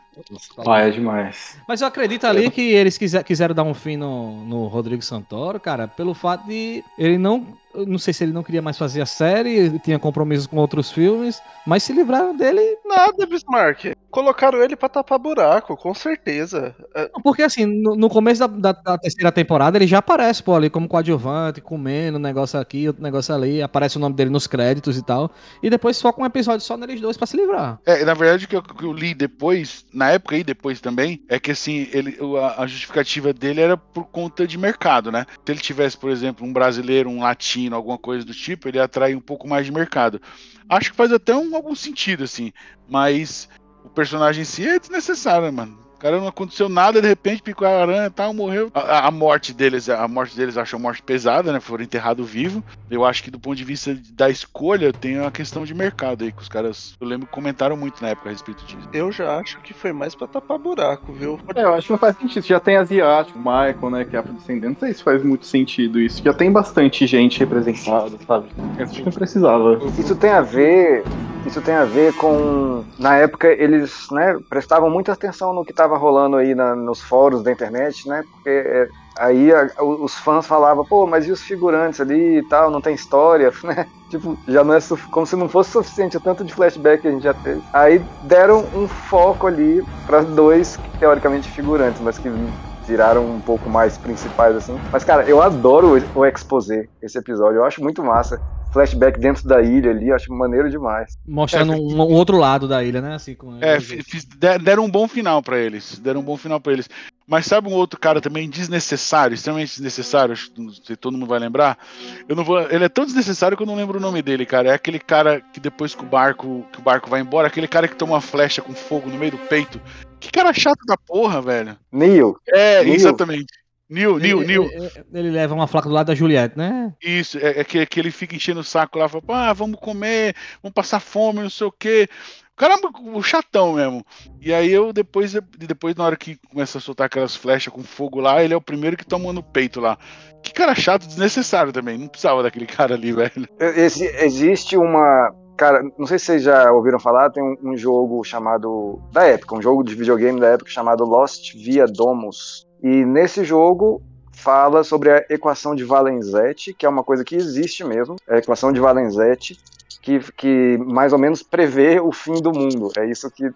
Ah, é demais. Mas eu acredito ali que eles quiser, quiseram dar um fim no, no Rodrigo Santoro, cara, pelo fato de ele não. Não sei se ele não queria mais fazer a série, tinha compromissos com outros filmes, mas se livraram dele. Nada, Bismarck. Colocaram ele pra tapar buraco, com certeza. É, Porque assim, no, no começo da, da- da terceira temporada ele já aparece, pô, ali como coadjuvante, comendo um negócio aqui, outro negócio ali, aparece o nome dele nos créditos e tal. E depois foca um episódio só neles dois pra se livrar. É, na verdade, o que eu, que eu li depois, na época e depois também, é que assim, ele, a, a justificativa dele era por conta de mercado, né? Se ele tivesse, por exemplo, um brasileiro, um latino, alguma coisa do tipo, ele ia atrair um pouco mais de mercado. Acho que faz até um, algum sentido, assim, mas o personagem em si é desnecessário, né, mano? Cara não aconteceu nada, de repente picou a aranha e tal, morreu. A, a- morte deles, a morte deles achou morte pesada, né? Foram enterrados vivos. Eu acho que do ponto de vista da escolha, tem uma questão de mercado aí, que os caras, eu lembro que comentaram muito na época a respeito disso. eu já acho que foi mais pra tapar buraco, viu? É, eu acho que não faz sentido. Já tem asiático, Michael, né, que é afrodescendente. Não sei se faz muito sentido isso. Já tem bastante gente representada, sabe? Eu acho que não precisava. Isso tem a ver, isso tem a ver com na época eles, né, prestavam muita atenção no que estava rolando aí na- nos fóruns da internet, né? Porque é, aí a- os fãs falavam, pô, mas e os figurantes ali e tal, não tem história, <laughs> né? Tipo, já não é como se não fosse suficiente o tanto de flashback que a gente já teve. Aí deram um foco ali para dois teoricamente figurantes, mas que viraram um pouco mais principais assim. Mas cara, eu adoro o, o exposé esse episódio, eu acho muito massa flashback dentro da ilha ali, eu acho maneiro demais. Mostrando É, um, um outro lado da ilha, né? Assim, com É, fi- fiz- de- deram um bom final pra eles. Deram um bom final pra eles. Mas sabe um outro cara também desnecessário, extremamente desnecessário, acho que todo mundo vai lembrar. Eu não vou, ele é tão desnecessário que eu não lembro o nome dele, cara. É aquele cara que depois que o barco, que o barco vai embora, aquele cara que toma uma flecha com fogo no meio do peito. Que cara chato da porra, velho. Neil. É, Neil. exatamente. Neil, Neil, ele, Neil. Ele, leva uma flaca do lado da Juliette, né? Isso, é, é que, que ele fica enchendo o saco lá, fala, ah, vamos comer, vamos passar fome, não sei o quê. Caramba, o chatão mesmo. E aí eu depois, depois na hora que começa a soltar aquelas flechas com fogo lá, ele é o primeiro que toma no peito lá. Que cara chato, desnecessário também. Não precisava daquele cara ali, <laughs> velho. Esse- existe uma. Cara, não sei se vocês já ouviram falar, tem um, um jogo chamado. Da época, um jogo de videogame da época chamado Lost Via Domus. E nesse jogo fala sobre a equação de Valenzetti, que é uma coisa que existe mesmo, a equação de Valenzetti, que, que mais ou menos prevê o fim do mundo. É isso que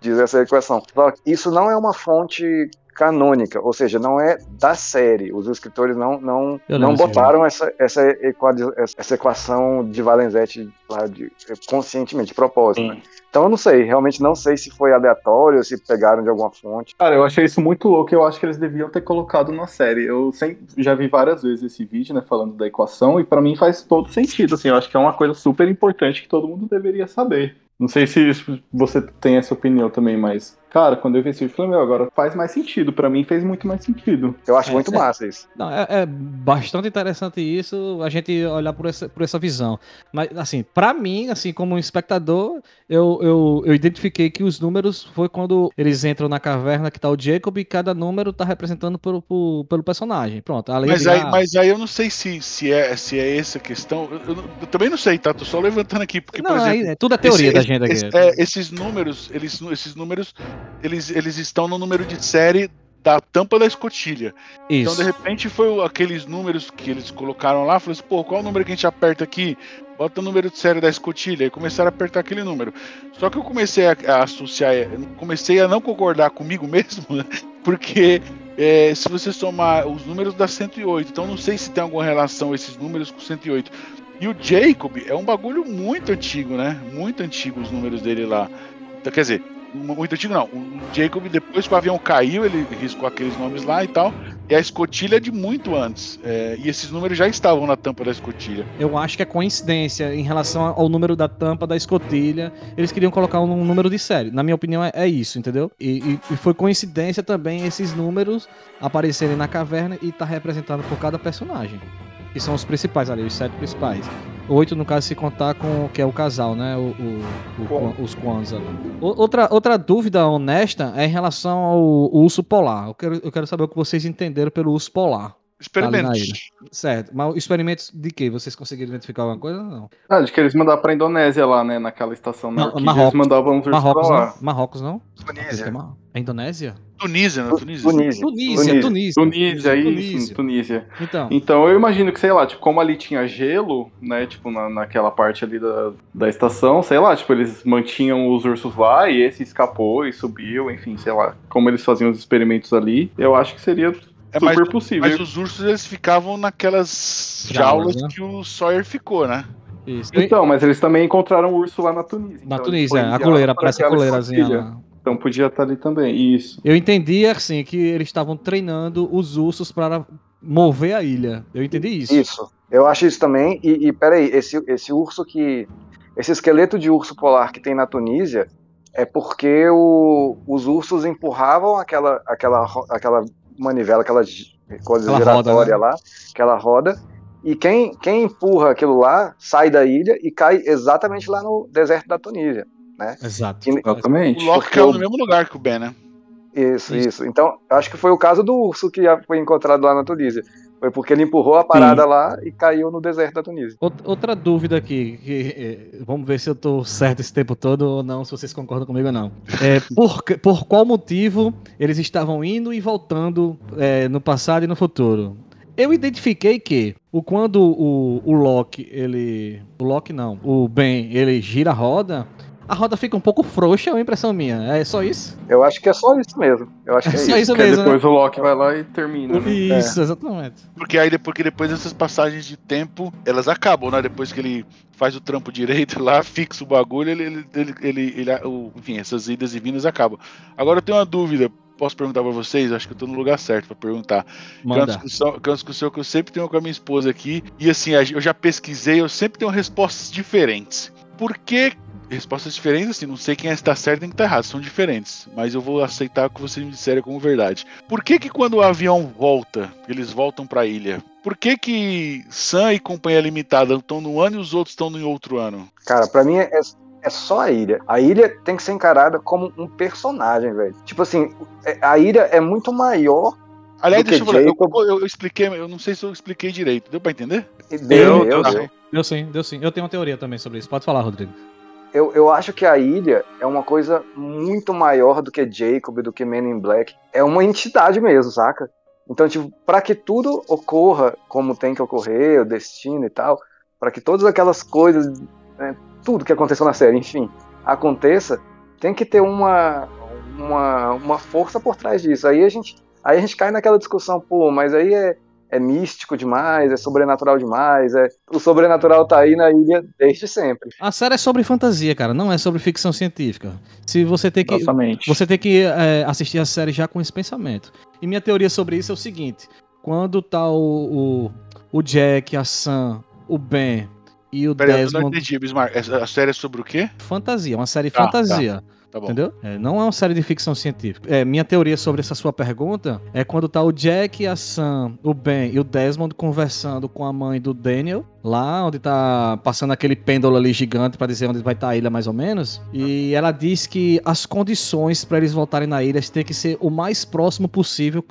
diz essa equação. Isso não é uma fonte canônica, ou seja, não é da série. Os escritores não, não, Eu não botaram essa, essa, equa- essa equação de Valenzetti lá de, conscientemente, de propósito. né? Então eu não sei, realmente não sei se foi aleatório, se pegaram de alguma fonte. Cara, eu achei isso muito louco. Eu acho que eles deviam ter colocado na série. Eu sempre, já vi várias vezes esse vídeo, né, falando da equação, e pra mim faz todo sentido. Assim, eu acho que é uma coisa super importante que todo mundo deveria saber. Não sei se você tem essa opinião também, mas, cara, quando eu vi esse vídeo, eu falei, meu, agora faz mais sentido. Pra mim fez muito mais sentido. Eu acho É, muito é- massa isso. Não, é, é bastante interessante isso, a gente olhar por essa, por essa visão. Mas, assim, pra mim, assim, como um espectador, eu, eu, eu identifiquei que os números foi quando eles entram na caverna que tá o Jacob e cada número tá representando pelo, pelo, pelo personagem. Pronto, Mas aí, ah, mas aí eu não sei se, se, é, se é essa questão. Eu, eu- eu também não sei, tá? Tô só levantando aqui, porque, Não, por exemplo. aí é tudo a teoria da gente aqui. esse- é, esses números, eles, esses números, eles, eles estão no número de série da tampa da escotilha. Isso. Então, de repente, foi aqueles números que eles colocaram lá, falou assim, pô, qual é o número que a gente aperta aqui? Bota o número de série da escotilha. E começaram a apertar aquele número. Só que eu comecei a, a associar, comecei a não concordar comigo <laughs> mesmo, né? porque é, se você somar os números da 108, então não sei se tem alguma relação esses números com 108. E o Jacob é um bagulho muito antigo, né? Muito antigo os números dele lá. Então, quer dizer, muito antigo não. O Jacob, depois que o avião caiu, ele riscou aqueles nomes lá e tal. E a escotilha é de muito antes. É, e esses números já estavam na tampa da escotilha. Eu acho que é coincidência em relação ao número da tampa da escotilha. Eles queriam colocar um número de série. Na minha opinião, é, é isso, entendeu? E, e- e foi coincidência também esses números aparecerem na caverna e tá representado por cada personagem. Que são os principais ali, os sete principais. Oito, no caso, se contar com o que é o casal, né? O, o- o os Kwanzaa. lá. O- Outra, outra dúvida honesta é em relação ao urso polar. Eu quero, eu quero saber o que vocês entenderam pelo urso polar. Experimentos. Certo, mas experimentos de quê? Vocês conseguiram identificar alguma coisa ou não? Ah, de que eles mandavam pra Indonésia lá, né? Naquela estação na Ma- Orquídea, Marrocos. eles mandavam os ursos Marrocos, pra lá. não? Marrocos não? Tunísia. É Indonésia? Tunísia, né? Tunísia. Tunísia. Tunísia, Tunísia. Tunísia, isso, Tunísia. Tunísia. Então. Então eu imagino que, sei lá, tipo, como ali tinha gelo, né, tipo, na, naquela parte ali da, da estação, sei lá, tipo, eles mantinham os ursos lá e esse escapou e subiu, enfim, sei lá, como eles faziam os experimentos ali, eu acho que seria É, super mas, possível. mas os ursos eles ficavam naquelas Jaulas, jaulas né? que o Sawyer ficou, né? Isso. Então, mas eles também encontraram o urso lá na Tunísia. Na então, Tunísia, a coleira, parece a coleirazinha lá. Então podia estar ali também, isso. Eu entendi assim que eles estavam treinando os ursos para mover a ilha. Eu entendi isso. Isso. Eu acho isso também. E, e peraí, esse, esse urso que. Esse esqueleto de urso polar que tem na Tunísia é porque o- os ursos empurravam aquela, aquela, aquela manivela, aquela coisa Aquela roda, giratória né? lá, aquela roda. E quem, quem empurra aquilo lá sai da ilha e cai exatamente lá no deserto da Tunísia. Né? Exato. E- Exatamente. O Loki Porque caiu no mesmo lugar que o Ben, né? Isso, isso. Então, acho que foi o caso do urso que foi encontrado lá na Tunísia. Foi porque ele empurrou a parada lá e caiu no deserto da Tunísia. Out- Outra dúvida aqui, que, eh, vamos ver se eu tô certo esse tempo todo ou não, se vocês concordam comigo ou não. É, por, por qual motivo eles estavam indo e voltando eh, no passado e no futuro? Eu identifiquei que o, quando o, o Loki, ele. O Loki não, o Ben, ele gira a roda, a roda fica um pouco frouxa, é uma impressão minha. É só isso? Eu acho que é só isso mesmo. Eu acho que é, <laughs> É isso. só isso Porque mesmo. depois né? o Loki vai lá e termina. né? Isso, exatamente. Porque aí porque depois essas passagens de tempo, elas acabam, né? Depois que ele faz o trampo direito lá, fixa o bagulho, ele, ele, ele, ele, ele- o- enfim, essas idas e vindas acabam. Agora eu tenho uma dúvida, posso perguntar pra vocês? Acho que eu tô no lugar certo pra perguntar. Que é uma Manda. discussão, que é uma discussão que eu sempre tenho com a minha esposa aqui. E assim, eu já pesquisei, eu sempre tenho respostas diferentes. Por que Respostas diferentes, assim, não sei quem está certo e quem está errado, são diferentes. Mas eu vou aceitar o que vocês me disseram como verdade. Por que que quando o avião volta, eles voltam para a ilha? Por que que Sam e Companhia Limitada estão num ano e os outros estão em outro ano? Cara, pra mim é, é só a ilha. A ilha tem que ser encarada como um personagem, velho. Tipo assim, é- a ilha é muito maior Aliás, deixa eu falar, eu, Jacob. eu- eu expliquei, eu não sei se eu expliquei direito. Deu pra entender? Deu, deu, deu. Deu sim, deu sim. Eu tenho uma teoria também sobre isso. Pode falar, Rodrigo. Eu, eu acho que a ilha é uma coisa muito maior do que Jacob, do que Men in Black. É uma entidade mesmo, saca? Então, tipo, para que tudo ocorra como tem que ocorrer, o destino e tal, para que todas aquelas coisas, né, tudo que aconteceu na série, enfim, aconteça, tem que ter uma, uma, uma força por trás disso. Aí a gente, aí a gente cai naquela discussão, pô, mas aí é, é místico demais, é sobrenatural demais, é o sobrenatural tá aí na ilha desde sempre. A série é sobre fantasia, cara, não é sobre ficção científica. Se você tem que Exatamente. você tem que é, assistir a série já com esse pensamento. E minha teoria sobre isso é o seguinte: quando tá o, o, o Jack, a Sam, o Ben e o Peraí, eu não Desmond, entendi, Bismarck. Essa- A série é sobre o quê? fantasia, uma série Tá, fantasia. Tá bom. Entendeu? É, não é uma série de ficção científica. É, minha teoria sobre essa sua pergunta é quando tá o Jack, a Sam, o Ben e o Desmond conversando com a mãe do Daniel, lá onde tá passando aquele pêndulo ali gigante pra dizer onde vai estar a ilha mais ou menos. E ela diz que as condições pra eles voltarem na ilha têm que ser o mais próximo possível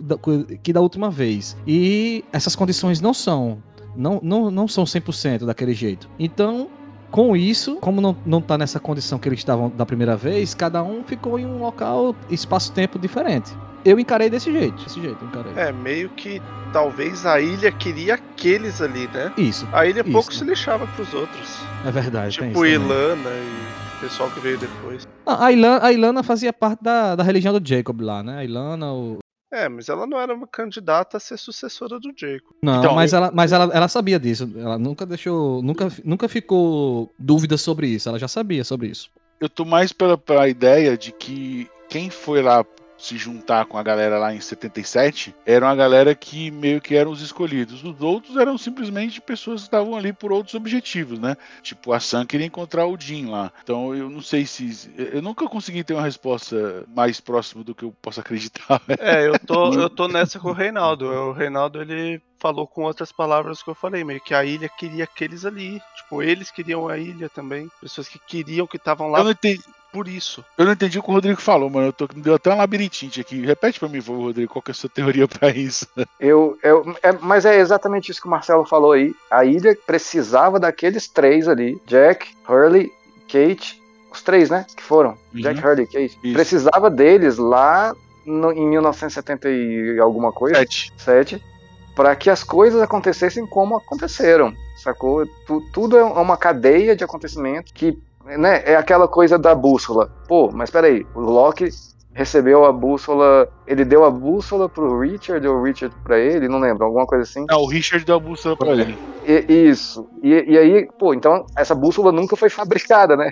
que da última vez. E essas condições não são. Não, não, não são 100% daquele jeito. Então, com isso, como não, não tá nessa condição que eles estavam da primeira vez, cada um ficou em um local, espaço-tempo diferente. Eu encarei desse jeito, desse jeito, eu encarei. É, meio que talvez a ilha queria aqueles ali, né? Isso. A ilha pouco isso. se lixava pros outros. É verdade, tem Tipo também. Ilana e o pessoal que veio depois. Ah, A Ilana, a Ilana fazia parte da, da religião do Jacob lá, né? A Ilana, o... É, mas ela não era uma candidata a ser sucessora do Jacob. Não, Então, mas, eu- ela, mas ela, ela sabia disso. Ela nunca deixou. Nunca, nunca ficou dúvida sobre isso. Ela já sabia sobre isso. Eu tô mais pela, pela ideia de que quem foi lá se juntar com a galera lá em 77 era uma galera que meio que eram os escolhidos. Os outros eram simplesmente pessoas que estavam ali por outros objetivos, né? Tipo, a Sam queria encontrar o Jim lá. Então eu não sei se. Eu nunca consegui ter uma resposta mais próxima do que eu posso acreditar. É, eu tô, <laughs> eu tô nessa com o Reinaldo. O Reinaldo, ele falou com outras palavras que eu falei, meio que a ilha queria aqueles ali. Tipo, eles queriam a ilha também. Pessoas que queriam, que estavam lá Eu não entendi. por isso. Eu não entendi o que o Rodrigo falou, mano. Eu tô, deu até um labirintite aqui. Repete pra mim, Rodrigo, qual que é a sua teoria pra isso? Eu, eu, é- mas é exatamente isso que o Marcelo falou aí. A ilha precisava daqueles três ali: Jack, Hurley, Kate. Os três, né? Que foram. Uhum. Jack, Hurley e Kate. Isso. Precisava deles lá no- em 1970 e alguma coisa. Sete. Sete. Para que as coisas acontecessem como aconteceram. Sacou? Tu- tudo é uma cadeia de acontecimentos que. Né, é aquela coisa da bússola. Pô, mas peraí, o Loki recebeu a bússola. Ele deu a bússola pro Richard ou o Richard pra ele, não lembro, alguma coisa assim. Não, o Richard deu a bússola pra ele. E- isso. E, e aí, pô, então essa bússola nunca foi <laughs> fabricada, né?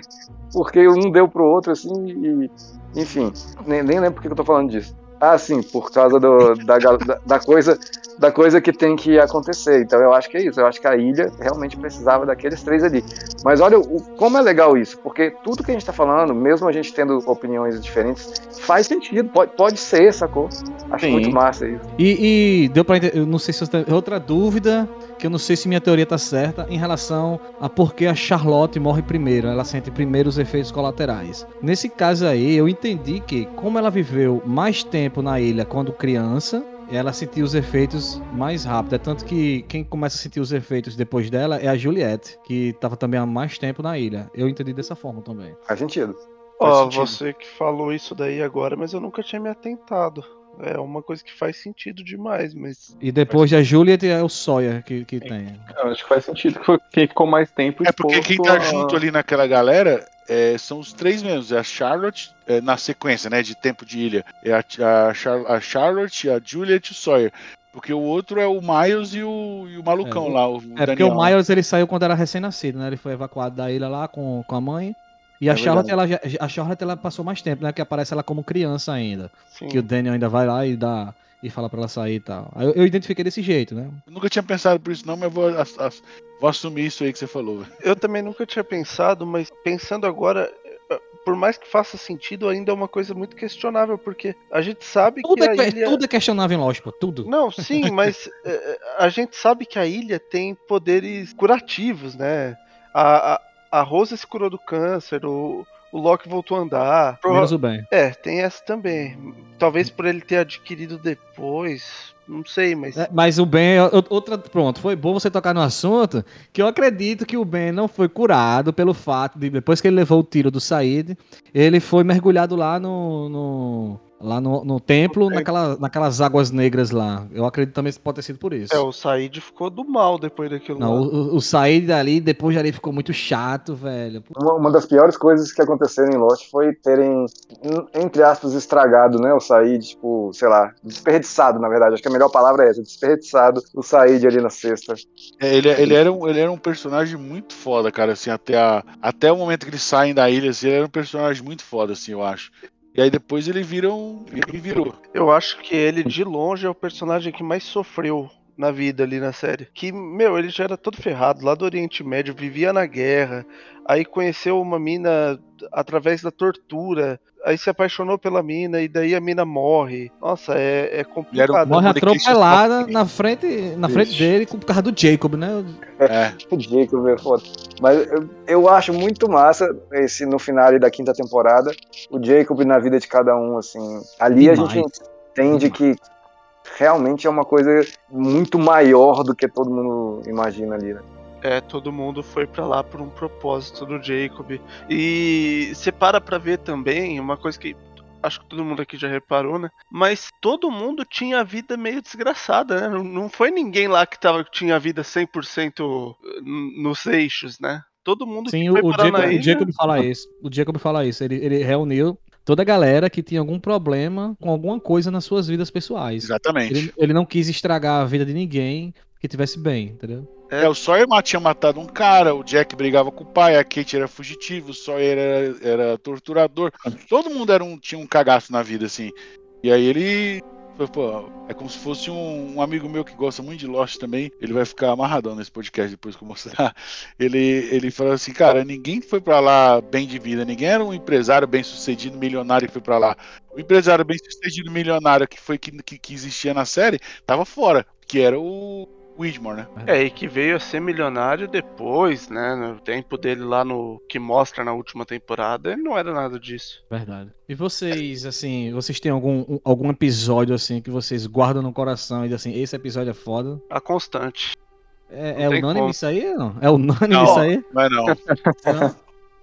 Porque um deu pro outro assim e. Enfim, nem, nem lembro por que que eu tô falando disso. Ah, sim, por causa do, da, da, da coisa da coisa que tem que acontecer. Então eu acho que é isso. Eu acho que a ilha realmente precisava daqueles três ali. Mas olha o, como é legal isso, porque tudo que a gente tá falando, mesmo a gente tendo opiniões diferentes, faz sentido. Pode, pode ser, sacou? Acho Sim. muito massa isso. E, e deu entender. Eu não sei se você tem outra dúvida, que eu não sei se minha teoria tá certa, em relação a por que a Charlotte morre primeiro. Ela sente primeiro os efeitos colaterais. Nesse caso aí, eu entendi que, como ela viveu mais tempo na ilha quando criança. Ela sentiu os efeitos mais rápido. É tanto que quem começa a sentir os efeitos depois dela é a Juliette, que tava também há mais tempo na ilha. Eu entendi dessa forma também. Faz sentido. Ó, sentido. você que falou isso daí agora, mas eu nunca tinha me atentado. É uma coisa que faz sentido demais, mas. E depois da Juliette é o Sawyer que, que tem. Eu acho que faz sentido que ficou mais tempo É porque quem tá a- junto ali naquela galera é, são os três mesmos. É a Charlotte, é, na sequência, né? De tempo de ilha. É a, a, Char- a Charlotte, a Juliet e o Sawyer. Porque o outro é o Miles e o, e o malucão É, lá, o É porque Daniel. o Miles ele saiu quando era recém-nascido, né? Ele foi evacuado da ilha lá com, com a mãe. E a É Charlotte, verdade. ela, a Charlotte, ela passou mais tempo, né? Que aparece ela como criança ainda. Sim. Que o Daniel ainda vai lá e dá e fala pra ela sair e tal. Aí eu, eu identifiquei desse jeito, né? Eu nunca tinha pensado por isso, não, mas vou, ass- ass- vou assumir isso aí que você falou. Eu também nunca tinha pensado, mas pensando agora, eh, por mais que faça sentido, ainda é uma coisa muito questionável, porque a gente sabe Tudo que é, a que- ilha. tudo é questionável pô. Tudo. Não, sim, <laughs> mas eh, a gente sabe que a ilha tem poderes curativos, né? A, a, a Rosa se curou do câncer, o, o Loki voltou a andar. Menos o Ben. É, tem essa também. Talvez por ele ter adquirido depois, não sei, mas. É, mas o Ben, o- outra, pronto, foi bom você tocar no assunto, que eu acredito que o Ben não foi curado pelo fato de, depois que ele levou o tiro do Said, ele foi mergulhado lá no, no- lá no, no templo, naquela, naquelas águas negras lá. Eu acredito também que pode ter sido por isso. É, o Said ficou do mal depois daquilo Não, lá. o, o- Said dali, depois dali ficou muito chato, velho. Uma, uma das piores coisas que aconteceram em Lost foi terem, entre aspas, estragado, né? O Said, tipo, sei lá, desperdiçado, na verdade. Acho que a melhor palavra é essa, desperdiçado o Said ali na sexta. É, ele, ele, era um, ele era um personagem muito foda, cara, assim, até, a, até o momento que eles saem da ilha, assim, ele era um personagem muito foda, assim, eu acho. E aí depois ele vira um. Ele virou. Eu acho que ele, de longe, é o personagem que mais sofreu na vida ali na série. Que, meu, ele já era todo ferrado, lá do Oriente Médio, vivia na guerra, aí conheceu uma mina através da tortura, aí se apaixonou pela mina, e daí a mina morre. Nossa, é, é complicado. Morre atropelada na frente, na frente dele por causa do Jacob, né? É. <laughs> O Jacob é foda. Mas eu, eu acho muito massa esse no final da quinta temporada, o Jacob na vida de cada um, assim. Ali a Demais. gente entende que realmente é uma coisa muito maior do que todo mundo imagina ali, né? É, todo mundo foi pra lá por um propósito do Jacob. E você para pra ver também uma coisa que acho que todo mundo aqui já reparou, né? Mas todo mundo tinha a vida meio desgraçada, né? Não, não foi ninguém lá que tava, que tinha a vida 100% n- nos eixos, né? Todo mundo Sim, que o, foi o parar Jacob, na o ilha... Jacob fala isso. O Jacob fala isso. Ele, ele reuniu toda a galera que tinha algum problema com alguma coisa nas suas vidas pessoais. Exatamente. Ele, ele não quis estragar a vida de ninguém que tivesse bem, entendeu? É, o Sawyer tinha matado um cara, o Jack brigava com o pai, a Kate era fugitivo, o Sawyer era, era torturador. Todo mundo era um, tinha um cagaço na vida, assim. E aí ele. Pô, é como se fosse um, um amigo meu que gosta muito de Lost também. Ele vai ficar amarradão nesse podcast depois que eu mostrar. <laughs> Ele, ele falou assim: Cara, ninguém foi pra lá bem de vida, ninguém era um empresário bem sucedido, milionário que foi pra lá. O empresário bem sucedido, milionário que foi que, que, que existia na série, tava fora, que era o Widmore, né? É, e que veio a ser milionário depois, né? No tempo dele lá no. que mostra na última temporada, ele não era nada disso. Verdade. E vocês, assim, vocês têm algum, um- algum episódio, assim, que vocês guardam no coração e dizem assim, esse episódio é foda? A constante. É, é unânime como. isso aí? Não? É unânime Não, isso aí? Não é não.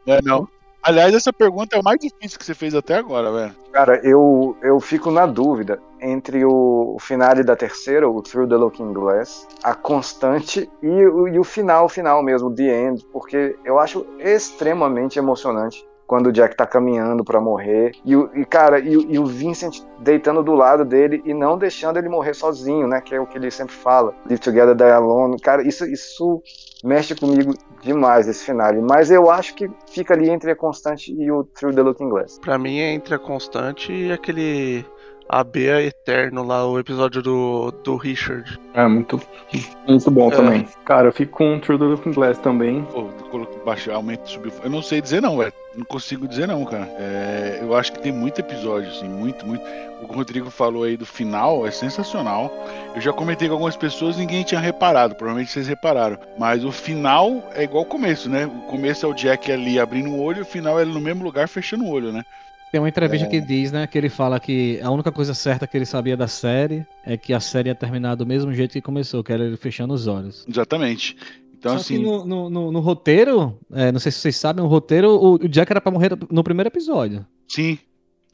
Não é não. Aliás, essa pergunta é o mais difícil que você fez até agora, velho. Cara, eu, eu fico na dúvida entre o, o finale da terceira, o Through the Looking Glass, a constante e, o- e o final, final mesmo, The End, porque eu acho extremamente emocionante quando o Jack tá caminhando pra morrer. E, o- e cara, e, o- e o Vincent deitando do lado dele e não deixando ele morrer sozinho, né, que é o que ele sempre fala, Live Together, Die Alone, cara, isso, isso mexe comigo demais esse finale, mas eu acho que fica ali entre a constante e o Through the Looking Glass. Pra mim é entre a constante e aquele. AB Eterno lá, o episódio do, do Richard. É muito, muito bom É. também. Cara, eu fico com True the Looking Glass também. Pô, coloquei baixo, aumento, subiu. Eu não sei dizer não, velho. Não consigo dizer não, cara. É, eu acho que tem muito episódio, assim, muito, muito. O que o Rodrigo falou aí do final é sensacional. Eu já comentei com algumas pessoas, ninguém tinha reparado. Provavelmente vocês repararam. Mas o final é igual o começo, né? O começo é o Jack ali abrindo o olho, o final é ele no mesmo lugar fechando o olho, né? Tem uma entrevista É. que diz, né, que ele fala que a única coisa certa que ele sabia da série é que a série ia terminar do mesmo jeito que começou, que era ele fechando os olhos. Exatamente. Então, Só assim. que no, no, no- no roteiro, é, não sei se vocês sabem, o roteiro, o, o Jack era pra morrer no primeiro episódio. Sim.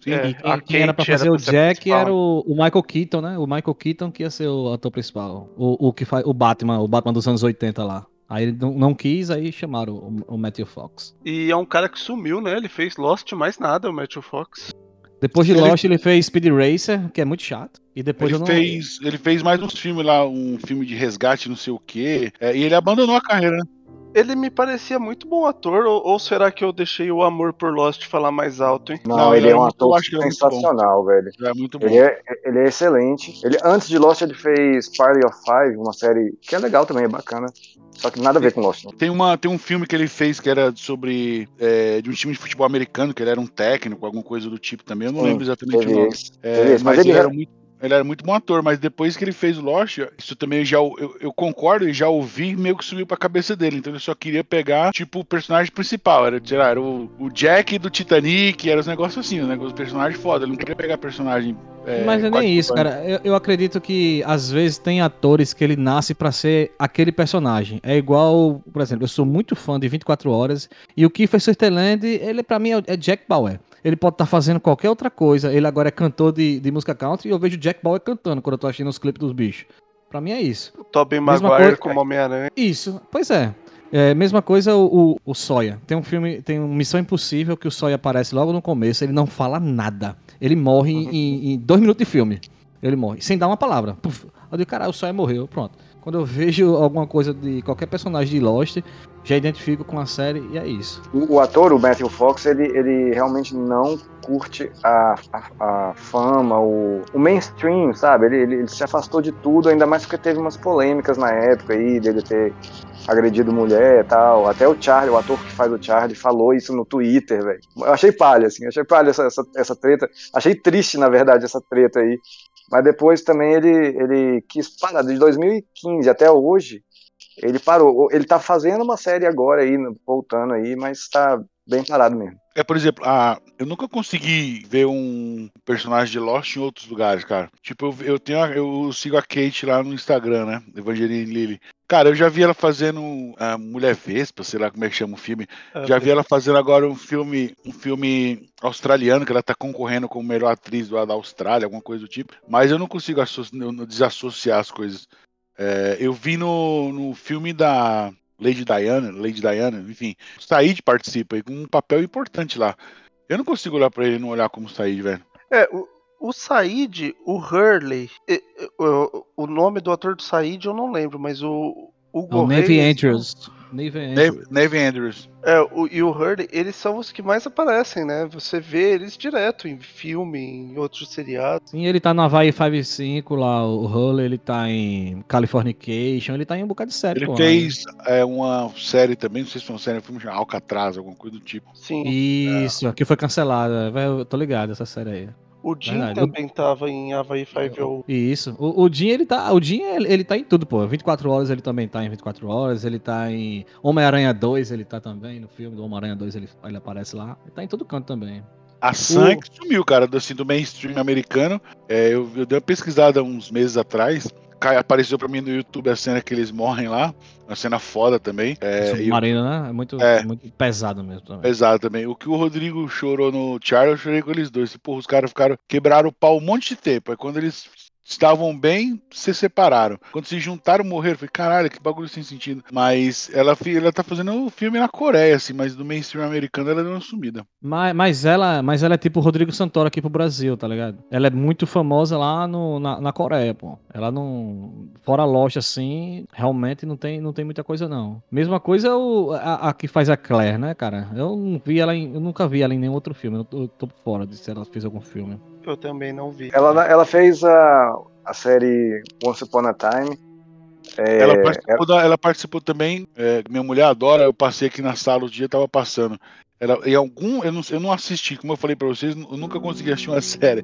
Sim. É, E quem, a quem era pra Kate era fazer o Jack principal. era o, o Michael Keaton, né? O Michael Keaton que ia ser o ator principal. O, o que faz o Batman, o Batman dos anos 80 lá. Aí ele não, não quis, aí chamaram o, o Matthew Fox. E é um cara que sumiu, né? Ele fez Lost mais nada, o Matthew Fox. Depois de Ele- Lost, ele fez Speed Racer, que é muito chato. E depois Ele eu não. fez, ele fez mais uns filmes lá, um filme de resgate, não sei o quê. É, e ele abandonou a carreira, né? Ele me parecia muito bom ator, ou, ou será que eu deixei o amor por Lost falar mais alto, hein? Não, ele é um ator acho que ele é muito bom. sensacional, velho. É muito bom. Ele é, ele é excelente. Ele, antes de Lost, ele fez Party of Five, uma série que é legal também, é bacana. Só que nada a ver com Lost. né? Tem, uma, tem um filme que ele fez que era sobre. é, de um time de futebol americano, que ele era um técnico, alguma coisa do tipo também. Eu não Sim, lembro exatamente o nome. É, mas mas ele, era muito. Ele era muito bom ator, mas depois que ele fez o Lost, isso também eu já eu, eu concordo e já ouvi meio que subiu pra cabeça dele. Então ele só queria pegar, tipo, o personagem principal. Era, sei lá, era o, o Jack do Titanic, era os negócios assim, os negócios personagem foda. Ele não queria pegar personagem. é, Mas é nem isso, cara. Eu, eu acredito que às vezes tem atores que ele nasce pra ser aquele personagem. É igual, por exemplo, eu sou muito fã de 24 Horas e o Kiefer Sutherland, ele pra mim é, é Jack Bauer. Ele pode estar fazendo qualquer outra coisa. Ele agora é cantor de, de música country e eu vejo Jack Bauer cantando quando eu tô assistindo os clipes dos bichos. Pra mim é isso. O Tobey Maguire coisa- como Homem-Aranha. Isso, pois é. É, mesma coisa o, o, o Sawyer. Tem um filme, tem um Missão Impossível que o Sawyer aparece logo no começo, ele não fala nada. Ele morre em- em, em dois minutos de filme. Ele morre, sem dar uma palavra. Puf. Eu digo, caralho, o Sawyer morreu, pronto. Quando eu vejo alguma coisa de qualquer personagem de Lost, já identifico com a série e é isso. O, o ator, o Matthew Fox, ele, ele realmente não curte a, a, a fama, o, o mainstream, sabe? Ele, ele, ele se afastou de tudo, ainda mais porque teve umas polêmicas na época aí, dele ter agredido mulher e tal. Até o Charlie, o ator que faz o Charlie, falou isso no Twitter, velho. Eu achei palha, assim, achei palha essa, essa, essa treta. Achei triste, na verdade, essa treta aí. Mas depois também ele, ele quis parar, de 2015 até hoje, ele parou. Ele tá fazendo uma série agora aí, voltando aí, mas tá bem parado mesmo. É, por exemplo, a, eu nunca consegui ver um personagem de Lost em outros lugares, cara. Tipo, eu, eu tenho a- eu sigo a Kate lá no Instagram, né? Evangeline Lilly. Cara, eu já vi ela fazendo a Mulher Vespa, sei lá como é que chama o filme. Ah, já vi ela fazendo agora um filme, um filme australiano que ela tá concorrendo como melhor atriz do- da Austrália, alguma coisa do tipo. Mas eu não consigo desassociar as coisas. É, eu vi no, no filme da Lady Diana, Lady Diana, enfim, o Said participa aí com um papel importante lá. Eu não consigo olhar pra ele e não olhar como Said, velho. É, o, o Said, o Hurley, o, nome do ator do Said eu não lembro, mas o Hugo O Navy Reis- Andrews. Navy Andrews. Navy, Andrews. É, o, e o Hurley, eles são os que mais aparecem, né? Você vê eles direto em filme, em outros seriados. Sim, ele tá no Havaí 5 lá, o Hull, ele tá em Californication, ele tá em um bocado de série, Ele pô. fez é, uma série também, não sei se foi uma série, um filme chamado Alcatraz, alguma coisa do tipo. Sim. Isso, aqui foi cancelada. Eu tô ligado essa série aí. O Jim Verdade. também tava em Havaí 5 Isso. O, o Jim, ele tá. O Jim, ele, ele tá em tudo, pô. 24 horas ele também tá em 24 horas. Ele tá em Homem-Aranha 2, ele tá também. No filme do Homem-Aranha 2, ele, ele aparece lá. Ele tá em todo canto também. A Sam é que sumiu, cara, do, assim, do mainstream americano. É, eu, eu dei uma pesquisada uns meses atrás. Cai- Apareceu pra mim no YouTube a cena que eles morrem lá. Uma cena foda também. É, Submarino, né? É muito, É. muito pesado mesmo também. Pesado também. O que o Rodrigo chorou no Charlie, eu chorei com eles dois. Porra, os caras ficaram. Quebraram o pau um monte de tempo. Aí quando eles estavam bem, se separaram. Quando se juntaram, morreram. Falei, caralho, que bagulho sem sentido. Mas ela, ela tá fazendo um filme na Coreia, assim, mas no mainstream americano ela deu uma sumida. Mas, mas, ela, mas ela é tipo o Rodrigo Santoro aqui pro Brasil, tá ligado? Ela é muito famosa lá no, na, na Coreia, pô. Ela não. Fora loja assim, realmente não tem, não tem muita coisa, não. Mesma coisa o, a, a que faz a Claire, né, cara? Eu não vi ela em, Eu nunca vi ela em nenhum outro filme. Eu tô, eu tô fora de se ela fez algum filme. Eu também não vi. Ela, ela fez a, a série Once Upon a Time. É, ela, participou da- ela participou também. é, minha mulher adora. Eu passei aqui na sala o dia, tava passando. Ela, em algum. Eu não, eu não assisti, como eu falei pra vocês, eu nunca consegui assistir uma <laughs> série.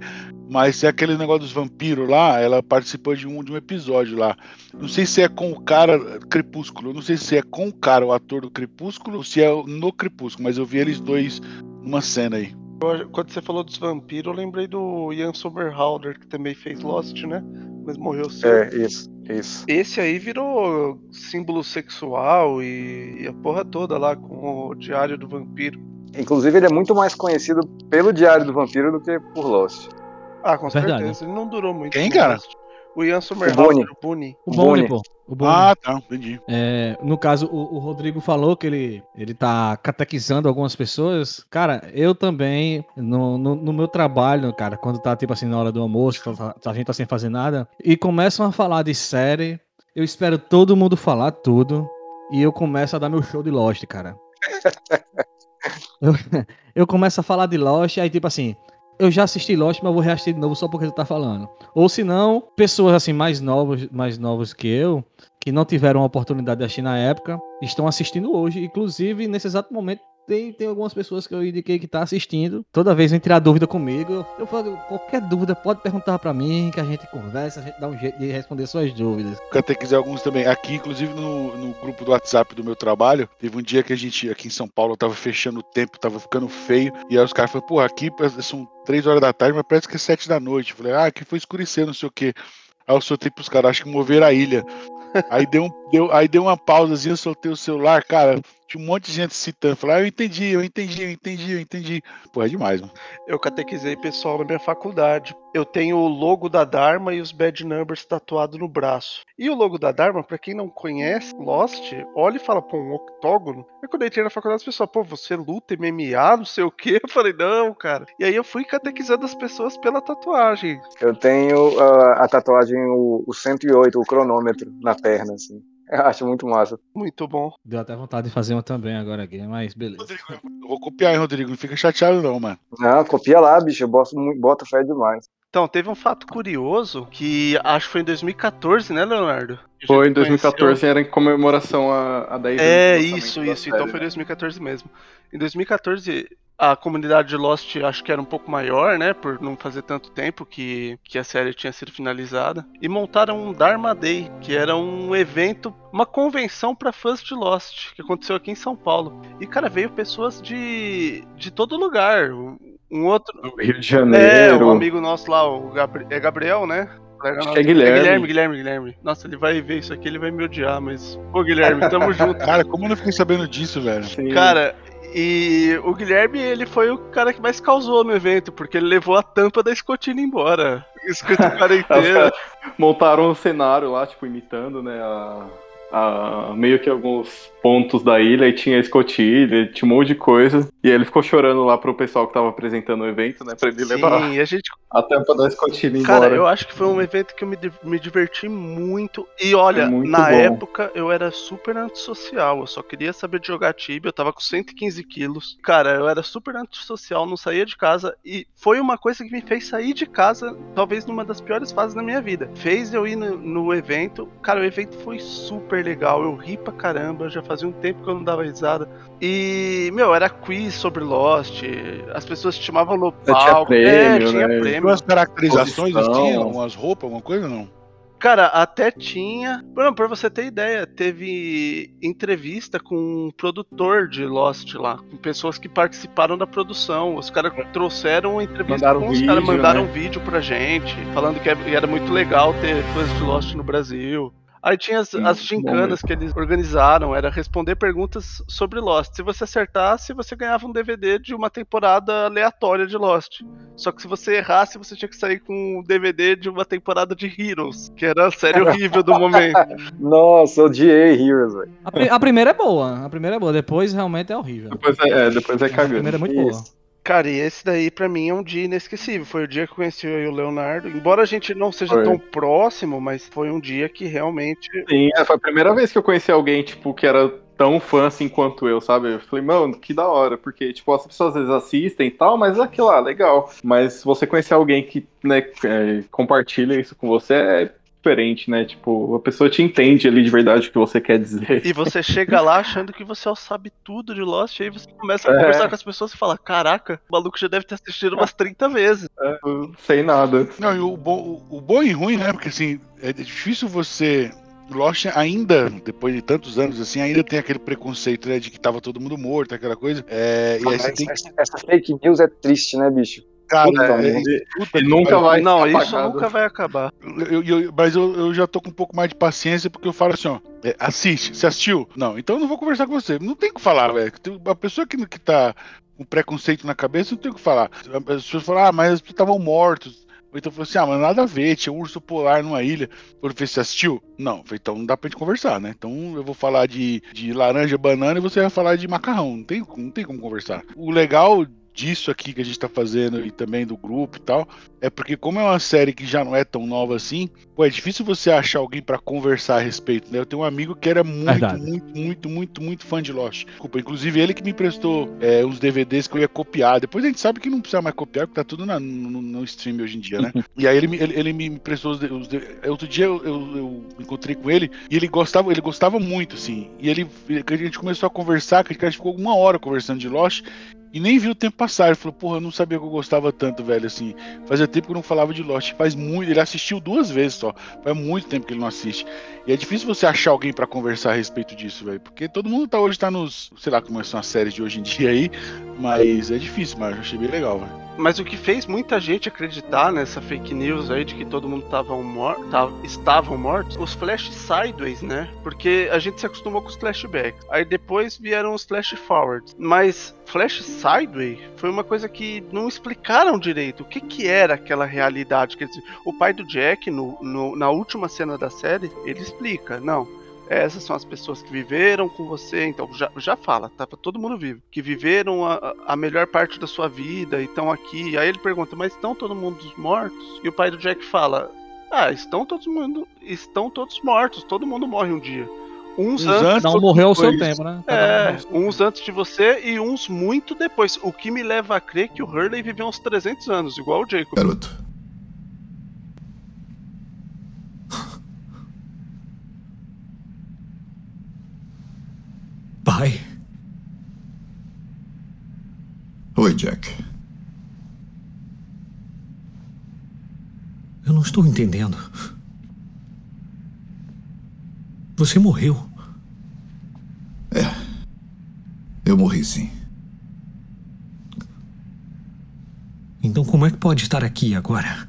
Mas é aquele negócio dos vampiros lá. Ela participou de um, de um episódio lá. Não sei se é com o cara Crepúsculo. Não sei se é com o cara, o ator do Crepúsculo, ou se é no Crepúsculo. Mas eu vi eles dois numa cena aí. Eu- Quando você falou dos vampiros, eu lembrei do Ian Somerhalder, que também fez Lost, né? Mas morreu cedo. É, isso, isso. Esse aí virou símbolo sexual e, e a porra toda lá com o Diário do Vampiro. Inclusive, ele é muito mais conhecido pelo Diário do Vampiro do que por Lost. Ah, com Verdade. certeza. Ele não durou muito. Quem, cara? Lost. O Ian Somerhalder, o Boone. O Boni, pô. O Boni. Ah, tá, entendi. É, no caso, o, o Rodrigo falou que ele, ele tá catequizando algumas pessoas. Cara, eu também, no, no, no meu trabalho, cara, quando tá tipo assim na hora do almoço, tá- tá- a gente tá sem fazer nada, e começam a falar de série, eu espero todo mundo falar tudo. e eu começo a dar meu show de Lost, cara. <laughs> eu, eu começo a falar de Lost, aí tipo assim, eu já assisti Lost, mas vou reassistir de novo só porque tu tá falando. Ou se não, pessoas assim mais novas, mais novas que eu, que não tiveram a oportunidade de assistir na época, estão assistindo hoje. Inclusive, nesse exato momento, tem, tem algumas pessoas que eu indiquei que tá assistindo. Toda vez vem tirar dúvida comigo. Eu, falo, qualquer dúvida, pode perguntar pra mim, que a gente conversa, a gente dá um jeito de responder suas dúvidas. Catequizei alguns também. Aqui, inclusive, no, no grupo do WhatsApp do meu trabalho, teve um dia que a gente, aqui em São Paulo, tava fechando o tempo, tava ficando feio. E aí os caras falaram, pô, aqui são três horas da tarde, mas parece que é sete da noite. Eu falei, ah, aqui foi escurecer, não sei o quê. Aí eu soltei pros caras, acho que mover a ilha. Aí deu, um, deu, aí deu uma pausazinha, eu soltei o celular, cara. Tinha um monte de gente citando. Falei, ah, eu entendi, eu entendi, eu entendi, eu entendi. Pô, é demais, mano. Eu catequizei pessoal na minha faculdade. Eu tenho o logo da Dharma e os bad numbers tatuado no braço. E o logo da Dharma, pra quem não conhece Lost, olha e fala, pô, um octógono. Aí quando eu entrei na faculdade, as pessoas, pô, você luta MMA, não sei o quê. Eu falei, não, cara. E aí eu fui catequizando as pessoas pela tatuagem. Eu tenho ah, a tatuagem, o, o 108, o cronômetro na perna, assim. Eu acho muito massa. Muito bom. Deu até vontade de fazer uma também agora aqui, mas beleza. Eu vou copiar, hein, Rodrigo. Não fica chateado, não, mano. Não, copia lá, bicho. Eu boto, boto fé demais. Então, teve um fato curioso que acho que foi em 2014, né, Leonardo? Foi em Conheceu- 2014, era em comemoração a, a 10 anos É, do lançamento isso, isso. Então série, foi né? 2014 mesmo. Em 2014, a comunidade de Lost acho que era um pouco maior, né? Por não fazer tanto tempo que, que a série tinha sido finalizada. E montaram um Dharma Day, que era um evento, uma convenção para fãs de Lost, que aconteceu aqui em São Paulo. E, cara, veio pessoas de, de todo lugar. Um outro. Rio de É, Janeiro. um amigo nosso lá, o Gabri- é Gabriel, né? Acho que é Guilherme. Guilherme, Guilherme, Guilherme. Nossa, ele vai ver isso aqui, ele vai me odiar, mas. Ô, Guilherme, tamo <laughs> junto. Cara, como eu não fiquei sabendo disso, velho? Cara, e o Guilherme, ele foi o cara que mais causou no evento, porque ele levou a tampa da escotilha embora. Escrito quarentena. <laughs> montaram um cenário lá, tipo, imitando, né, a, a- meio que alguns pontos da ilha, e tinha escotilha, tinha um monte de coisa. E aí ele ficou chorando lá pro pessoal que tava apresentando o evento, né, pra ele levar Sim, a gente. a tampa da escotilha embora. Cara, eu acho que foi um evento que eu me, me diverti muito. E olha, É muito na bom. época eu era super antissocial. Eu só queria saber de jogar Tibia. Eu tava com 115 quilos. Cara, eu era super antissocial, não saía de casa. E foi uma coisa que me fez sair de casa, talvez numa das piores fases da minha vida. Fez eu ir no, no evento. Cara, o evento foi super legal. Eu ri pra caramba. Já fazia um tempo que eu não dava risada. E, meu, era quiz sobre Lost. As pessoas te chamavam no tinha palco. é, prêmio, tinha né? prêmio. Umas caracterizações, assim, umas roupas, alguma coisa, não? Cara, até tinha. Não, pra você ter ideia, teve entrevista com um produtor de Lost lá, com pessoas que participaram da produção. Os caras trouxeram uma entrevista Mandaram com os vídeo, caras, mandaram né? vídeo pra gente, falando que era muito legal ter fãs de Lost no Brasil. Aí tinha as, Sim, as bom gincanas que eles organizaram, era responder perguntas sobre Lost. Se você acertasse, você ganhava um DVD de uma temporada aleatória de Lost. Só que se você errasse, você tinha que sair com um DVD de uma temporada de Heroes, que era a série horrível do momento. <laughs> Nossa, odiei Heroes, velho. A, a primeira é boa, a primeira é boa, depois realmente é horrível. Depois é, é, depois é A cagando. primeira é muito boa. Cara, e esse daí pra mim é um dia inesquecível. Foi o dia que eu conheci eu e o Leonardo. Embora a gente não seja Foi. tão próximo, mas foi um dia que realmente. Sim, é, foi a primeira vez que eu conheci alguém, tipo, que era tão fã assim quanto eu, sabe? Eu falei, mano, que da hora, porque, tipo, as pessoas às vezes assistem e tal, mas é aquilo lá, legal. Mas você conhecer alguém que, né, é, compartilha isso com você, é diferente, né? Tipo, a pessoa te entende ali de verdade o que você quer dizer. E você chega lá achando que você sabe tudo de Lost, aí você começa a É. conversar com as pessoas e fala: Caraca, o maluco já deve ter assistido umas 30 vezes. É, Sem nada. Não, e o, bo, o bom e ruim, né? Porque assim, é difícil você. Lost ainda, depois de tantos anos assim, ainda tem aquele preconceito, né? De que tava todo mundo morto, aquela coisa. É, e tem que. essa, essa fake news é triste, né, bicho? Cara, Puta é, merda. é- puta E que nunca vai Não, isso apagado. nunca vai acabar. Eu- eu- mas eu, eu já tô com um pouco mais de paciência porque eu falo assim, ó, é, assiste, você assistiu? Não, então eu não vou conversar com você. Não tem o que falar, velho. Tem- A pessoa que, que tá com preconceito na cabeça não tem o que falar. As pessoas falam, ah, mas as pessoas estavam mortos. Ou então falou assim, ah, mas nada a ver, tinha um urso polar numa ilha. Falei, você assistiu? Não, falei, então não dá pra gente conversar, né? Então eu vou falar de, de laranja, banana e você vai falar de macarrão. Não tem, não tem como conversar. O legal disso aqui que a gente tá fazendo e também do grupo e tal, é porque como é uma série que já não é tão nova assim, pô, é difícil você achar alguém pra conversar a respeito, né? Eu tenho um amigo que era muito, Verdade. muito, muito, muito, muito fã de Lost. Desculpa, inclusive ele que me emprestou é, uns DVDs que eu ia copiar. Depois a gente sabe que não precisa mais copiar, porque tá tudo na- no, no stream hoje em dia, né? <laughs> e aí ele, me- ele, ele me emprestou os, os Outro dia eu, eu- eu encontrei com ele e ele gostava, ele gostava muito, assim. E ele a gente começou a conversar, que a gente ficou uma hora conversando de Lost. E nem viu o tempo passar. Ele falou, porra, eu não sabia que eu gostava tanto, velho, assim. Fazia tempo que eu não falava de Lost. Faz muito. Ele assistiu duas vezes só. Faz muito tempo que ele não assiste. E é difícil você achar alguém pra conversar a respeito disso, velho. Porque todo mundo tá hoje tá nos. Sei lá como são as séries de hoje em dia aí. Mas é difícil, mas eu achei bem legal, velho. Mas o que fez muita gente acreditar nessa fake news aí de que todo mundo tava mor tava- estavam mortos, os flash sideways, né? Porque a gente se acostumou com os flashbacks. Aí depois vieram os flash forwards. Mas flash sideways foi uma coisa que não explicaram direito o que que era aquela realidade. Quer dizer, o pai do Jack, no, no- na última cena da série, ele explica, não. Essas são as pessoas que viveram com você, então já, já fala, tá pra todo mundo vivo. Que viveram a, a- melhor parte da sua vida e estão aqui. Aí ele pergunta, mas estão todo mundo mortos? E o pai do Jack fala, ah, estão todos mundo, estão todos mortos, todo mundo morre um dia. Uns, Uns antes, antes, Não outros morreu ao seu tempo, né? É, uns antes de você e uns muito depois. O que me leva a crer que o Hurley viveu uns 300 anos, igual o Jacob. Garoto. Pai, Oi, Jack. eu não estou entendendo. Você morreu. Eu morri sim. Então como é que pode estar aqui agora?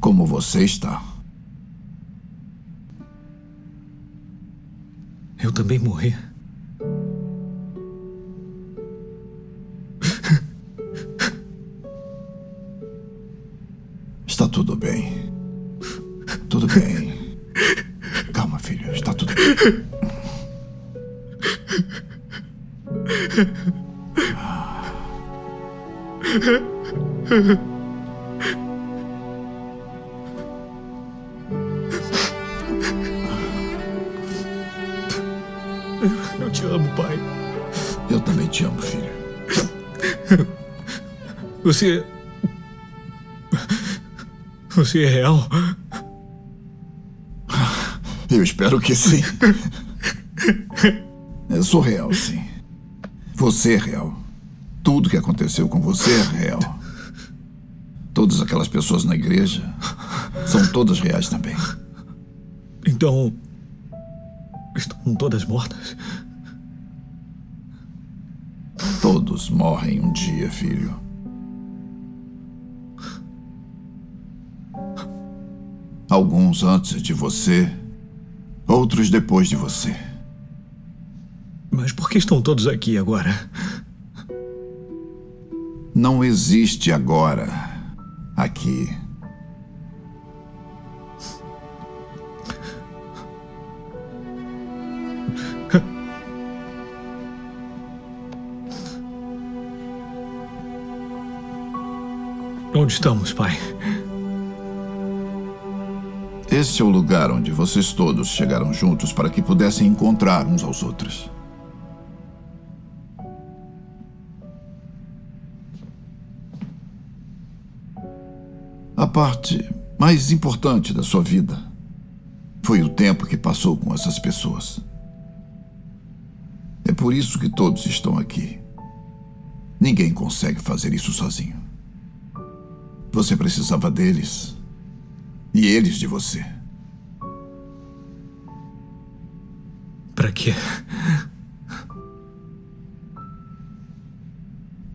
Como você está? Eu também morri. Tudo bem. Tudo bem. Calma, filho. Está tudo bem. Eu te amo, pai. Eu também te amo, filho. Você. Você é real? Eu espero que sim. Eu sou real, sim. Você é real. Tudo que aconteceu com você é real. Todas aquelas pessoas na igreja são todas reais também. Então. Estão todas mortas? Todos morrem um dia, filho. Alguns antes de você, outros depois de você. Mas por que estão todos aqui agora? Não existe agora aqui. Onde estamos, pai? Esse é o lugar onde vocês todos chegaram juntos para que pudessem encontrar uns aos outros. A parte mais importante da sua vida foi o tempo que passou com essas pessoas. É por isso que todos estão aqui. Ninguém consegue fazer isso sozinho. Você precisava deles e eles de você. Para quê?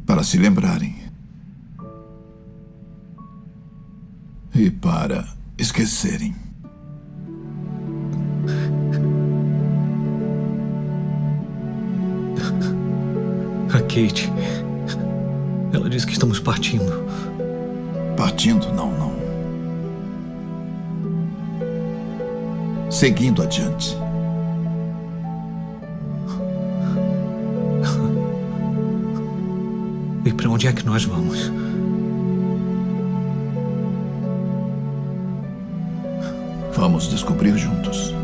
Para se lembrarem. E para esquecerem. A Kate. Ela disse que estamos partindo. Partindo? Não, não. seguindo adiante. E para onde é que nós vamos? Vamos descobrir juntos.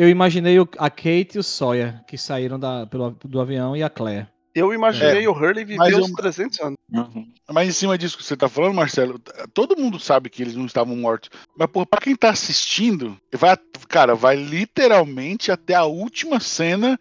Eu, eu imaginei o- a Kate e o Sawyer, que saíram da, pelo, do avião, e a Claire. Eu imaginei É, o Hurley viver eu- uns 300 anos. Mas em cima disso que você tá falando, Marcelo, todo mundo sabe que eles não estavam mortos. Mas, porra, pra quem tá assistindo, vai, cara, vai literalmente até a última cena.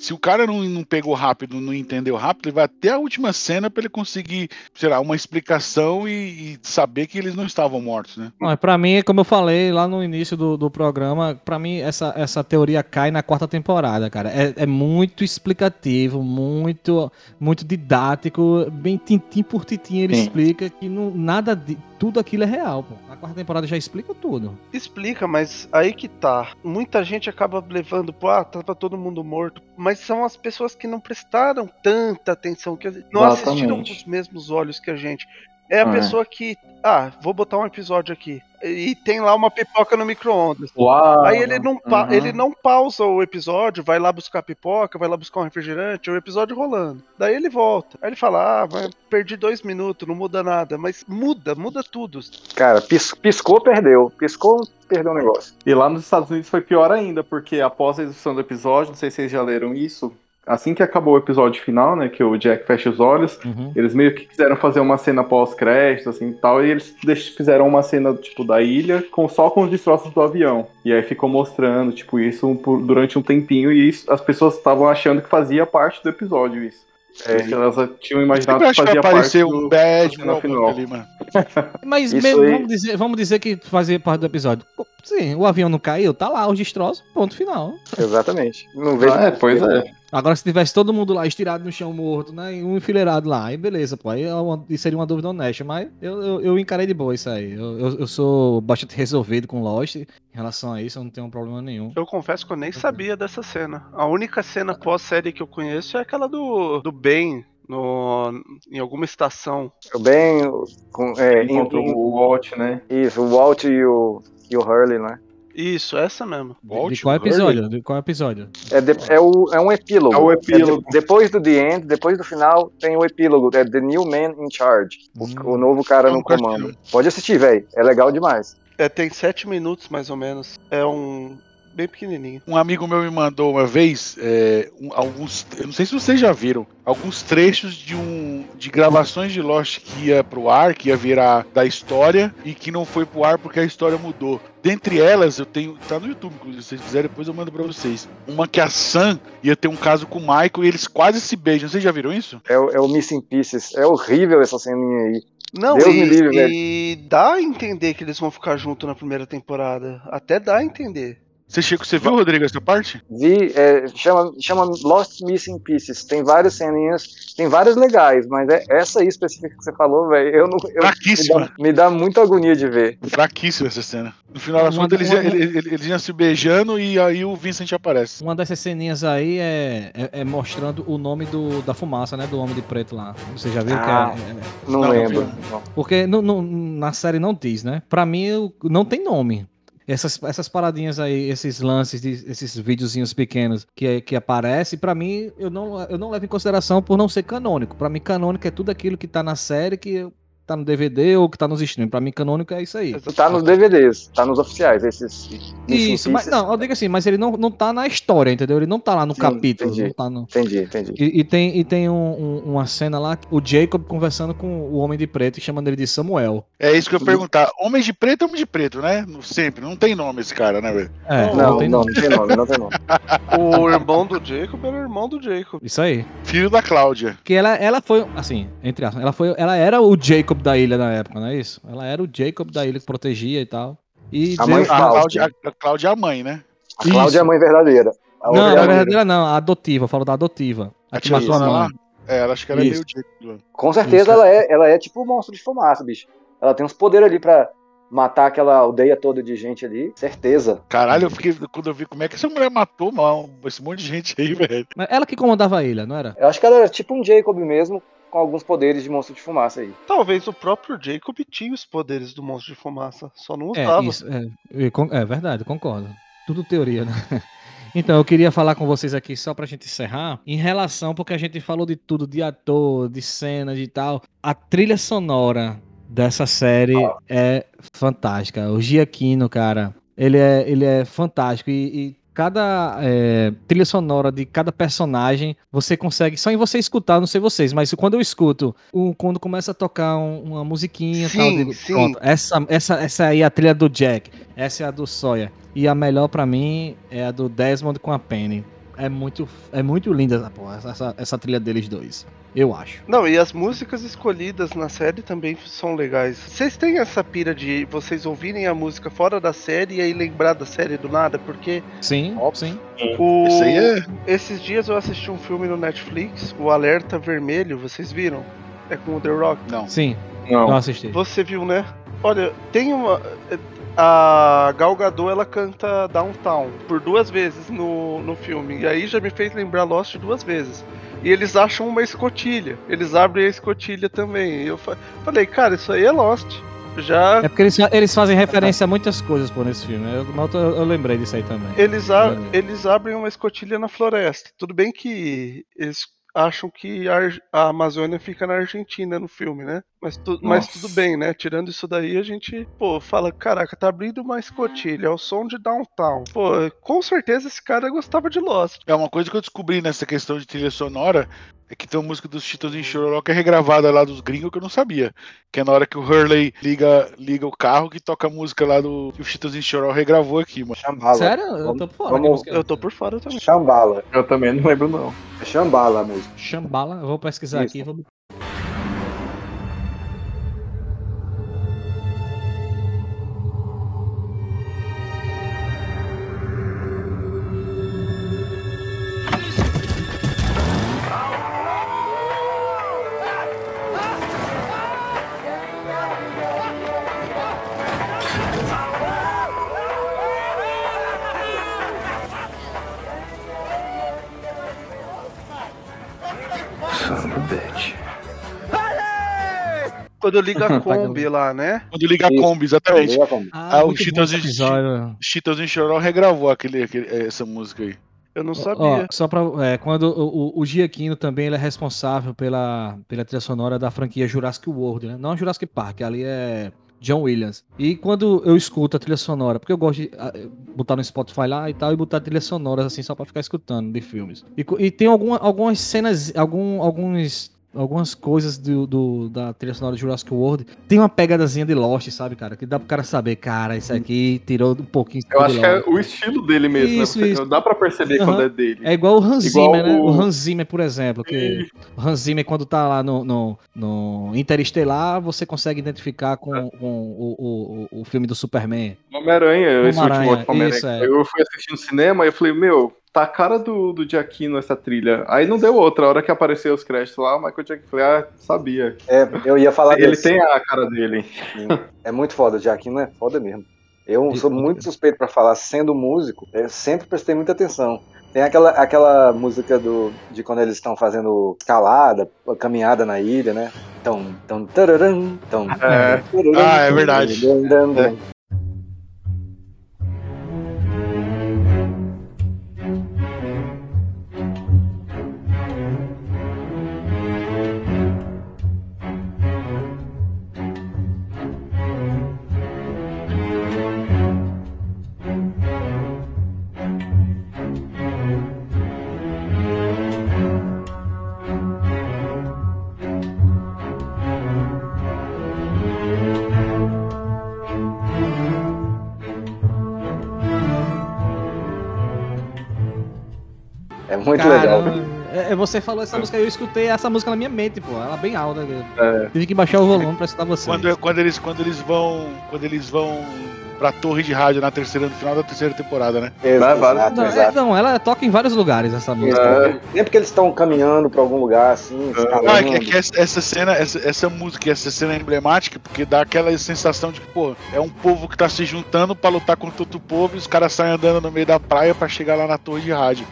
Se o cara não, não pegou rápido, não entendeu rápido, ele vai até a última cena pra ele conseguir, sei lá, uma explicação e, e saber que eles não estavam mortos, né? Não, pra mim, como eu falei lá no início do, do programa, pra mim essa, essa teoria cai na quarta temporada, cara. É, é muito explicativo, muito muito didático, bem tintim por tintim ele Sim. explica que não, nada de, tudo aquilo é real, pô. Na quarta temporada já explica tudo. Explica, mas aí que tá. Muita gente acaba levando, pô, ah, tava todo mundo morto. Mas são as pessoas que não prestaram tanta atenção, que não assistiram com Exatamente. os mesmos olhos que a gente. É a É. pessoa que, ah, vou botar um episódio aqui. E tem lá uma pipoca no micro-ondas. Uau! Aí ele não, pa- Uhum. ele não pausa o episódio, vai lá buscar pipoca, vai lá buscar um refrigerante, o episódio rolando. Daí ele volta. Aí ele fala, ah, mas perdi dois minutos, não muda nada. Mas muda, muda tudo. Cara, pis- piscou, perdeu. Piscou, perdeu o negócio. E lá nos Estados Unidos foi pior ainda, porque após a edição do episódio, não sei se vocês já leram isso, assim que acabou o episódio final, né, que o Jack fecha os olhos, eles meio que quiseram fazer uma cena pós-crédito, assim, e tal, e eles fizeram uma cena, tipo, da ilha, com, só com os destroços do avião. E aí ficou mostrando, tipo, isso por- durante um tempinho, e isso, as pessoas estavam achando que fazia parte do episódio, isso. É, que elas tinham imaginado que que fazia vai parte do, um cena moment final. ali, mano. <laughs> Mas mesmo, aí- vamos, dizer, vamos dizer que fazia parte do episódio. Sim, o avião não caiu, tá lá os destroços, ponto final. Exatamente. Não vejo. Ah, é, pois é. Agora, se tivesse todo mundo lá estirado no chão morto, né? E um enfileirado lá, aí beleza, pô. Aí é seria uma dúvida honesta, mas eu, eu, eu encarei de boa isso aí. Eu, eu, eu sou bastante resolvido com Lost em relação a isso, eu não tenho problema nenhum. Eu confesso que eu nem sabia dessa cena. A única cena pós-série que eu conheço é aquela do, do Ben no, em alguma estação. O Ben com, é, Encontrou em- o Walt, né? Isso, o Walt e o, e o Hurley, né? Isso, essa mesmo. De qual episódio? De qual episódio? É, de- é, o, é um epílogo. É o epílogo. de- depois do The End, depois do final, tem o epílogo. É The New Man in Charge. O, o novo cara no comando. Pode assistir, velho. É legal demais. É, tem sete minutos mais ou menos. É um. Bem pequenininho. Um amigo meu me mandou uma vez é, um- alguns, eu não sei se vocês já viram, alguns trechos de um de gravações de Lost que ia pro ar, que ia virar da história e que não foi pro ar porque a história mudou. Dentre elas, eu tenho, tá no YouTube, inclusive, se vocês quiserem, depois eu mando pra vocês. Uma que a Sam ia ter um caso com o Michael e eles quase se beijam. Vocês já viram isso? É, o- é o Missing Pieces. É horrível essa ceninha aí. Não, Deus e, me livre, velho. e dá a entender que eles vão ficar juntos na primeira temporada. Até dá a entender. Você, chegou, você viu, Rodrigo, essa parte? Vi, é, chama, chama Lost Missing Pieces. Tem várias ceninhas, tem várias legais, mas é essa aí específica que você falou, velho, eu não. Eu, me, Fraquíssima. dá, me dá muita agonia de ver. Fraquíssima essa cena. No final das contas, eles, eles, eles, eles iam se beijando e aí o Vincent aparece. Uma dessas ceninhas aí é, é, é mostrando o nome do, da fumaça, né? Do Homem de Preto lá. Você já viu Ah, que é, é- Não, Não, lembro. não. Porque no- no- na série não diz, né? Pra mim, não tem nome. Essas, essas paradinhas aí, esses lances, de, esses videozinhos pequenos que, que aparecem, pra mim, eu não, eu não levo em consideração por não ser canônico. Pra mim, canônico é tudo aquilo que tá na série, que tá no DVD ou que tá nos streams. Pra mim, canônico é isso aí. Tá nos DVDs, tá nos oficiais, esses. Isso, mas não, eu digo assim, mas ele não, não tá na história, entendeu? Ele não tá lá no Sim, capítulo. entendi. Não tá no... Entendi, entendi. E, e tem, e tem um- um- uma cena lá, o Jacob conversando com o Homem de Preto e chamando ele de Samuel. É isso que eu ia perguntar. Homem de preto é homem de preto, né? Sempre. Não tem nome esse cara, né, velho? É, Não, não não, tem não, tem nome, não tem nome. <laughs> O irmão do Jacob era o irmão do Jacob. Isso aí. Filho da Cláudia. Que ela, ela foi, assim, entre aspas, ela foi, ela era o Jacob da ilha na época, não é isso? Ela era o Jacob da ilha que protegia e tal. E A mãe A. Cláudia, a- Cláudia é a mãe, né? A Cláudia Isso. é a mãe verdadeira. A Não, a verdadeira. não, a adotiva, eu falo da adotiva. A que matou a mãe. lá? É, ela acho que ela é meio Jacob lá. Com certeza Isso. ela é, ela é tipo um monstro de fumaça, bicho. Ela tem uns poderes ali pra matar aquela aldeia toda de gente ali. Certeza. Caralho, eu fiquei. Quando eu vi como é que essa mulher matou mal, esse monte de gente aí, velho. Mas Ela que comandava a ilha, não era? Eu acho que ela era tipo um Jacob mesmo. Com alguns poderes de monstro de fumaça aí. Talvez o próprio Jacob tinha os poderes do monstro de fumaça, só não É, usava. isso, é, eu con- é verdade, concordo. Tudo teoria, né? <laughs> Então, eu queria falar com vocês aqui, só pra gente encerrar, em relação, porque a gente falou de tudo, de ator, de cenas e tal. A trilha sonora dessa série é fantástica. O Giaquino, cara, ele é, ele é fantástico. E, e cada é, trilha sonora de cada personagem, você consegue, só em você escutar, não sei vocês, mas quando eu escuto, o- quando começa a tocar um- uma musiquinha e tal, Sim, digo, sim. pronto, essa, essa, essa aí é a trilha do Jack, essa é a do Sawyer. E a melhor pra mim é a do Desmond com a Penny. É muito, é muito linda essa, essa, essa trilha deles dois. Eu acho. Não, e as músicas escolhidas na série também são legais. Vocês têm essa pira de vocês ouvirem a música fora da série e aí lembrar da série do nada? Porque Sim, sim. o... É- esses dias eu assisti um filme no Netflix, o Alerta Vermelho, vocês viram? É com o The Rock? Não. Sim. Não. Eu assisti. Você viu, né? Olha, tem uma. A Gal Gadot, ela canta Downtown por duas vezes no, no filme. E aí já me fez lembrar Lost duas vezes. E eles acham uma escotilha. Eles abrem a escotilha também. E eu fa- falei, cara, isso aí é Lost. Já. É porque eles, eles fazem referência a muitas coisas pô, nesse filme. Eu, eu, eu lembrei disso aí também. Eles, a- eles abrem uma escotilha na floresta. Tudo bem que eles acham que a, a Amazônia fica na Argentina no filme, né? Mas, tu- mas tudo bem, né? Tirando isso daí, a gente, pô, fala, caraca, tá abrindo uma escotilha, é o som de Downtown. Pô, com certeza esse cara gostava de Lost. É uma coisa que eu descobri nessa questão de trilha sonora é que tem uma música dos Cheetos em Chororó que é regravada lá dos gringos que eu não sabia. Que é na hora que o Hurley liga, liga o carro que toca a música lá do que o Cheetos em Chororó regravou aqui, mano. Shambhala. Sério? Eu tô por fora. Vamos- Eu tô por fora também. Shambhala. Eu também não lembro, não. É Shambhala a música. Shambhala, eu vou pesquisar Isso. aqui. Vou... Quando liga a <laughs> Kombi lá, né? Quando liga a. Kombi, exatamente. Ah, Ah, o. Cheetos em Chororó regravou aquele, aquele- essa música aí. Eu não Ó, sabia. só pra. É, quando o, o, o Giaquino também ele é responsável pela, pela trilha sonora da franquia Jurassic World, né? Não Jurassic Park, ali é John Williams. E quando eu escuto a trilha sonora, porque eu gosto de ah, botar no Spotify lá e tal, e botar trilhas sonoras assim, só pra ficar escutando de filmes. E, e tem alguma, algumas cenas, algum, alguns. Algumas coisas do, do- da trilha sonora de Jurassic World tem uma pegadazinha de Lost, sabe, cara? Que dá pro cara saber, cara, isso aqui tirou um pouquinho. Eu acho que é o estilo dele mesmo, Isso, né? Você- isso. Dá pra perceber Aham. quando é dele. É igual o Hans Igual Zimmer, né? o- O Hans Zimmer, por exemplo. Que o Hans Zimmer, quando tá lá no, no, no Interestelar, você consegue identificar com, É. com o, o, o, filme do Superman. Homem-Aranha, esse Homem-Aranha, último Homem-Aranha. é. Eu fui assistir no cinema e eu falei, meu, tá a cara do, do Giacchino essa trilha. Aí não deu outra. A hora que apareceu os créditos lá, o Michael Jackson, falei, ah, sabia. É, eu ia falar Ele desse. tem a cara dele. Sim. É muito foda, o Jaquino é foda mesmo. Eu sou muito suspeito pra falar, sendo músico, eu sempre prestei muita atenção. Tem aquela, aquela música do, de quando eles estão fazendo escalada, caminhada na ilha, né? Tão, tão, tararam, tão, É. tararam, Ah, é verdade. dum. É muito legal. Caramba, é, é, você falou essa música, eu escutei essa música na minha mente, pô. Ela é bem alta. É. Tive que baixar o volume pra escutar você. Quando, quando, eles, quando eles vão. Quando eles vão pra torre de rádio na terceira, no final da terceira temporada, né? Exato, Não, é- exato. não, ela toca em vários lugares essa música. É. Sempre que eles estão caminhando pra algum lugar, assim, escalando. Não, é que, é que essa, essa cena, essa, essa música, e essa cena é emblemática, porque dá aquela sensação de que, pô, é um povo que tá se juntando pra lutar contra outro povo e os caras saem andando no meio da praia pra chegar lá na torre de rádio.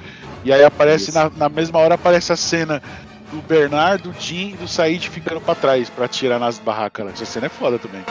E aí aparece, na, na mesma hora aparece a cena do Bernardo, do Jim e do Said ficando pra trás pra atirar nas barracas. Essa cena é foda também.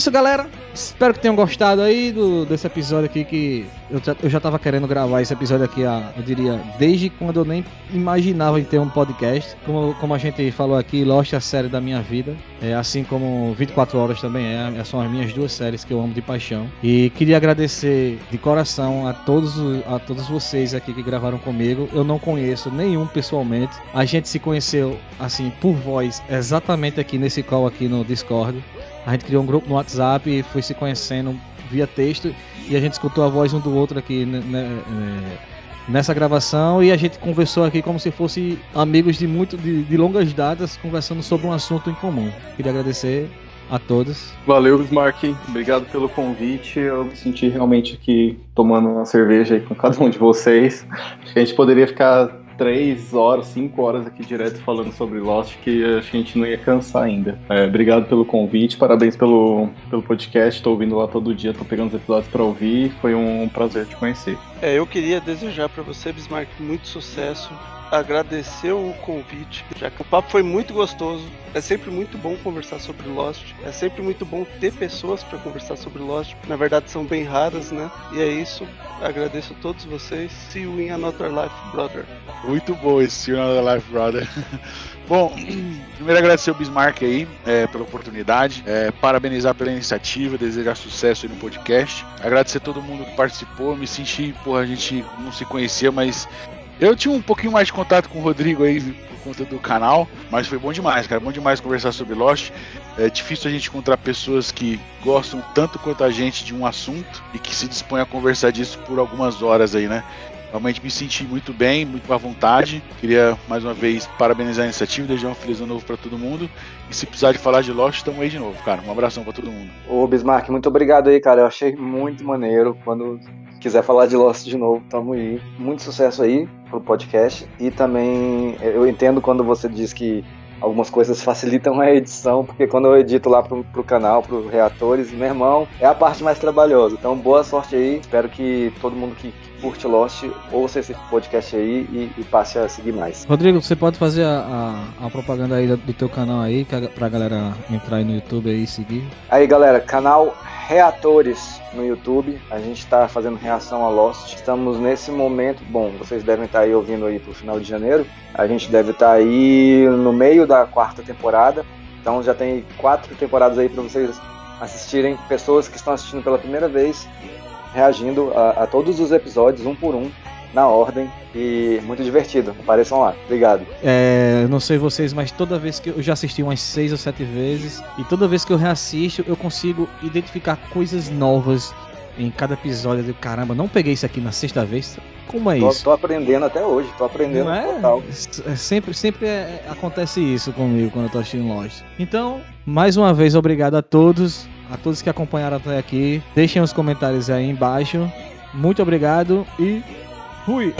Isso, galera. Espero que tenham gostado aí do, desse episódio aqui que eu já, eu já tava querendo gravar esse episódio aqui, há, eu diria, desde quando eu nem imaginava em ter um podcast. Como, como a gente falou aqui, Lost é a série da minha vida. É, assim como 24 Horas também é. São as minhas duas séries que eu amo de paixão. E queria agradecer de coração a todos, a todos vocês aqui que gravaram comigo. Eu não conheço nenhum pessoalmente. A gente se conheceu, assim, por voz, exatamente aqui nesse call aqui no Discord. A gente criou um grupo no WhatsApp e foi se conhecendo via texto e a gente escutou a voz um do outro aqui né, nessa gravação e a gente conversou aqui como se fosse amigos de muito de, de longas datas conversando sobre um assunto em comum. Queria agradecer a todos. Valeu, Bismarck. Obrigado pelo convite. Eu me senti realmente aqui tomando uma cerveja aí com cada um de vocês. A gente poderia ficar três horas, cinco horas aqui direto falando sobre Lost, que a gente não ia cansar ainda. É, obrigado pelo convite, parabéns pelo, pelo podcast. Tô ouvindo lá todo dia, tô pegando os episódios para ouvir. Foi um prazer te conhecer. É, eu queria desejar pra você, Bismarck, muito sucesso. Agradecer o convite, já que o papo foi muito gostoso. É sempre muito bom conversar sobre Lost. É sempre muito bom ter pessoas pra conversar sobre Lost. Na verdade, são bem raras, né? E é isso. Agradeço a todos vocês. See you in another life, brother. Muito bom esse Senhor da Life Brother. <laughs> Bom, primeiro agradecer o Bismarck aí é, pela oportunidade, é, parabenizar pela iniciativa, desejar sucesso aí no podcast, agradecer todo mundo que participou, me senti, porra, a gente não se conhecia, mas eu tinha um pouquinho mais de contato com o Rodrigo aí por conta do canal, mas foi bom demais, cara, bom demais conversar sobre Lost. É difícil a gente encontrar pessoas que gostam tanto quanto a gente de um assunto e que se dispõem a conversar disso por algumas horas aí, né? Realmente me senti muito bem, muito à vontade. Queria mais uma vez parabenizar a iniciativa, desejar um feliz ano novo pra todo mundo. E se precisar de falar de Lost, estamos aí de novo, cara. Um abração pra todo mundo. Ô, Bismarck, muito obrigado aí, cara. Eu achei muito maneiro. Quando quiser falar de Lost de novo, tamo aí. Muito sucesso aí pro podcast. E também eu entendo quando você diz que algumas coisas facilitam a edição, porque quando eu edito lá pro, pro canal, pro Reatores, meu irmão, é a parte mais trabalhosa. Então, boa sorte aí. Espero que todo mundo que curte Lost ouça esse podcast aí e, e passe a seguir mais. Rodrigo, você pode fazer a, a, a propaganda aí do, do teu canal aí, pra galera entrar aí no YouTube aí e seguir. Aí galera, canal Reatores no YouTube. A gente está fazendo reação a Lost. Estamos nesse momento. Bom, vocês devem estar aí ouvindo aí pro final de janeiro. A gente deve estar aí no meio da quarta temporada. Então já tem quatro temporadas aí para vocês assistirem. Pessoas que estão assistindo pela primeira vez, reagindo a, a todos os episódios, um por um, na ordem. E muito divertido. Apareçam lá. Obrigado. É, não sei vocês, mas toda vez que eu, já assisti umas seis ou sete vezes, e toda vez que eu reassisto, eu consigo identificar coisas novas em cada episódio. Eu caramba, não peguei isso aqui na sexta vez. Como é Tô, isso? tô aprendendo até hoje. Tô aprendendo Não é? total. É sempre sempre é- acontece isso comigo quando eu tô assistindo Lost. Então, mais uma vez, obrigado a todos, a todos que acompanharam até aqui. Deixem os comentários aí embaixo. Muito obrigado e fui!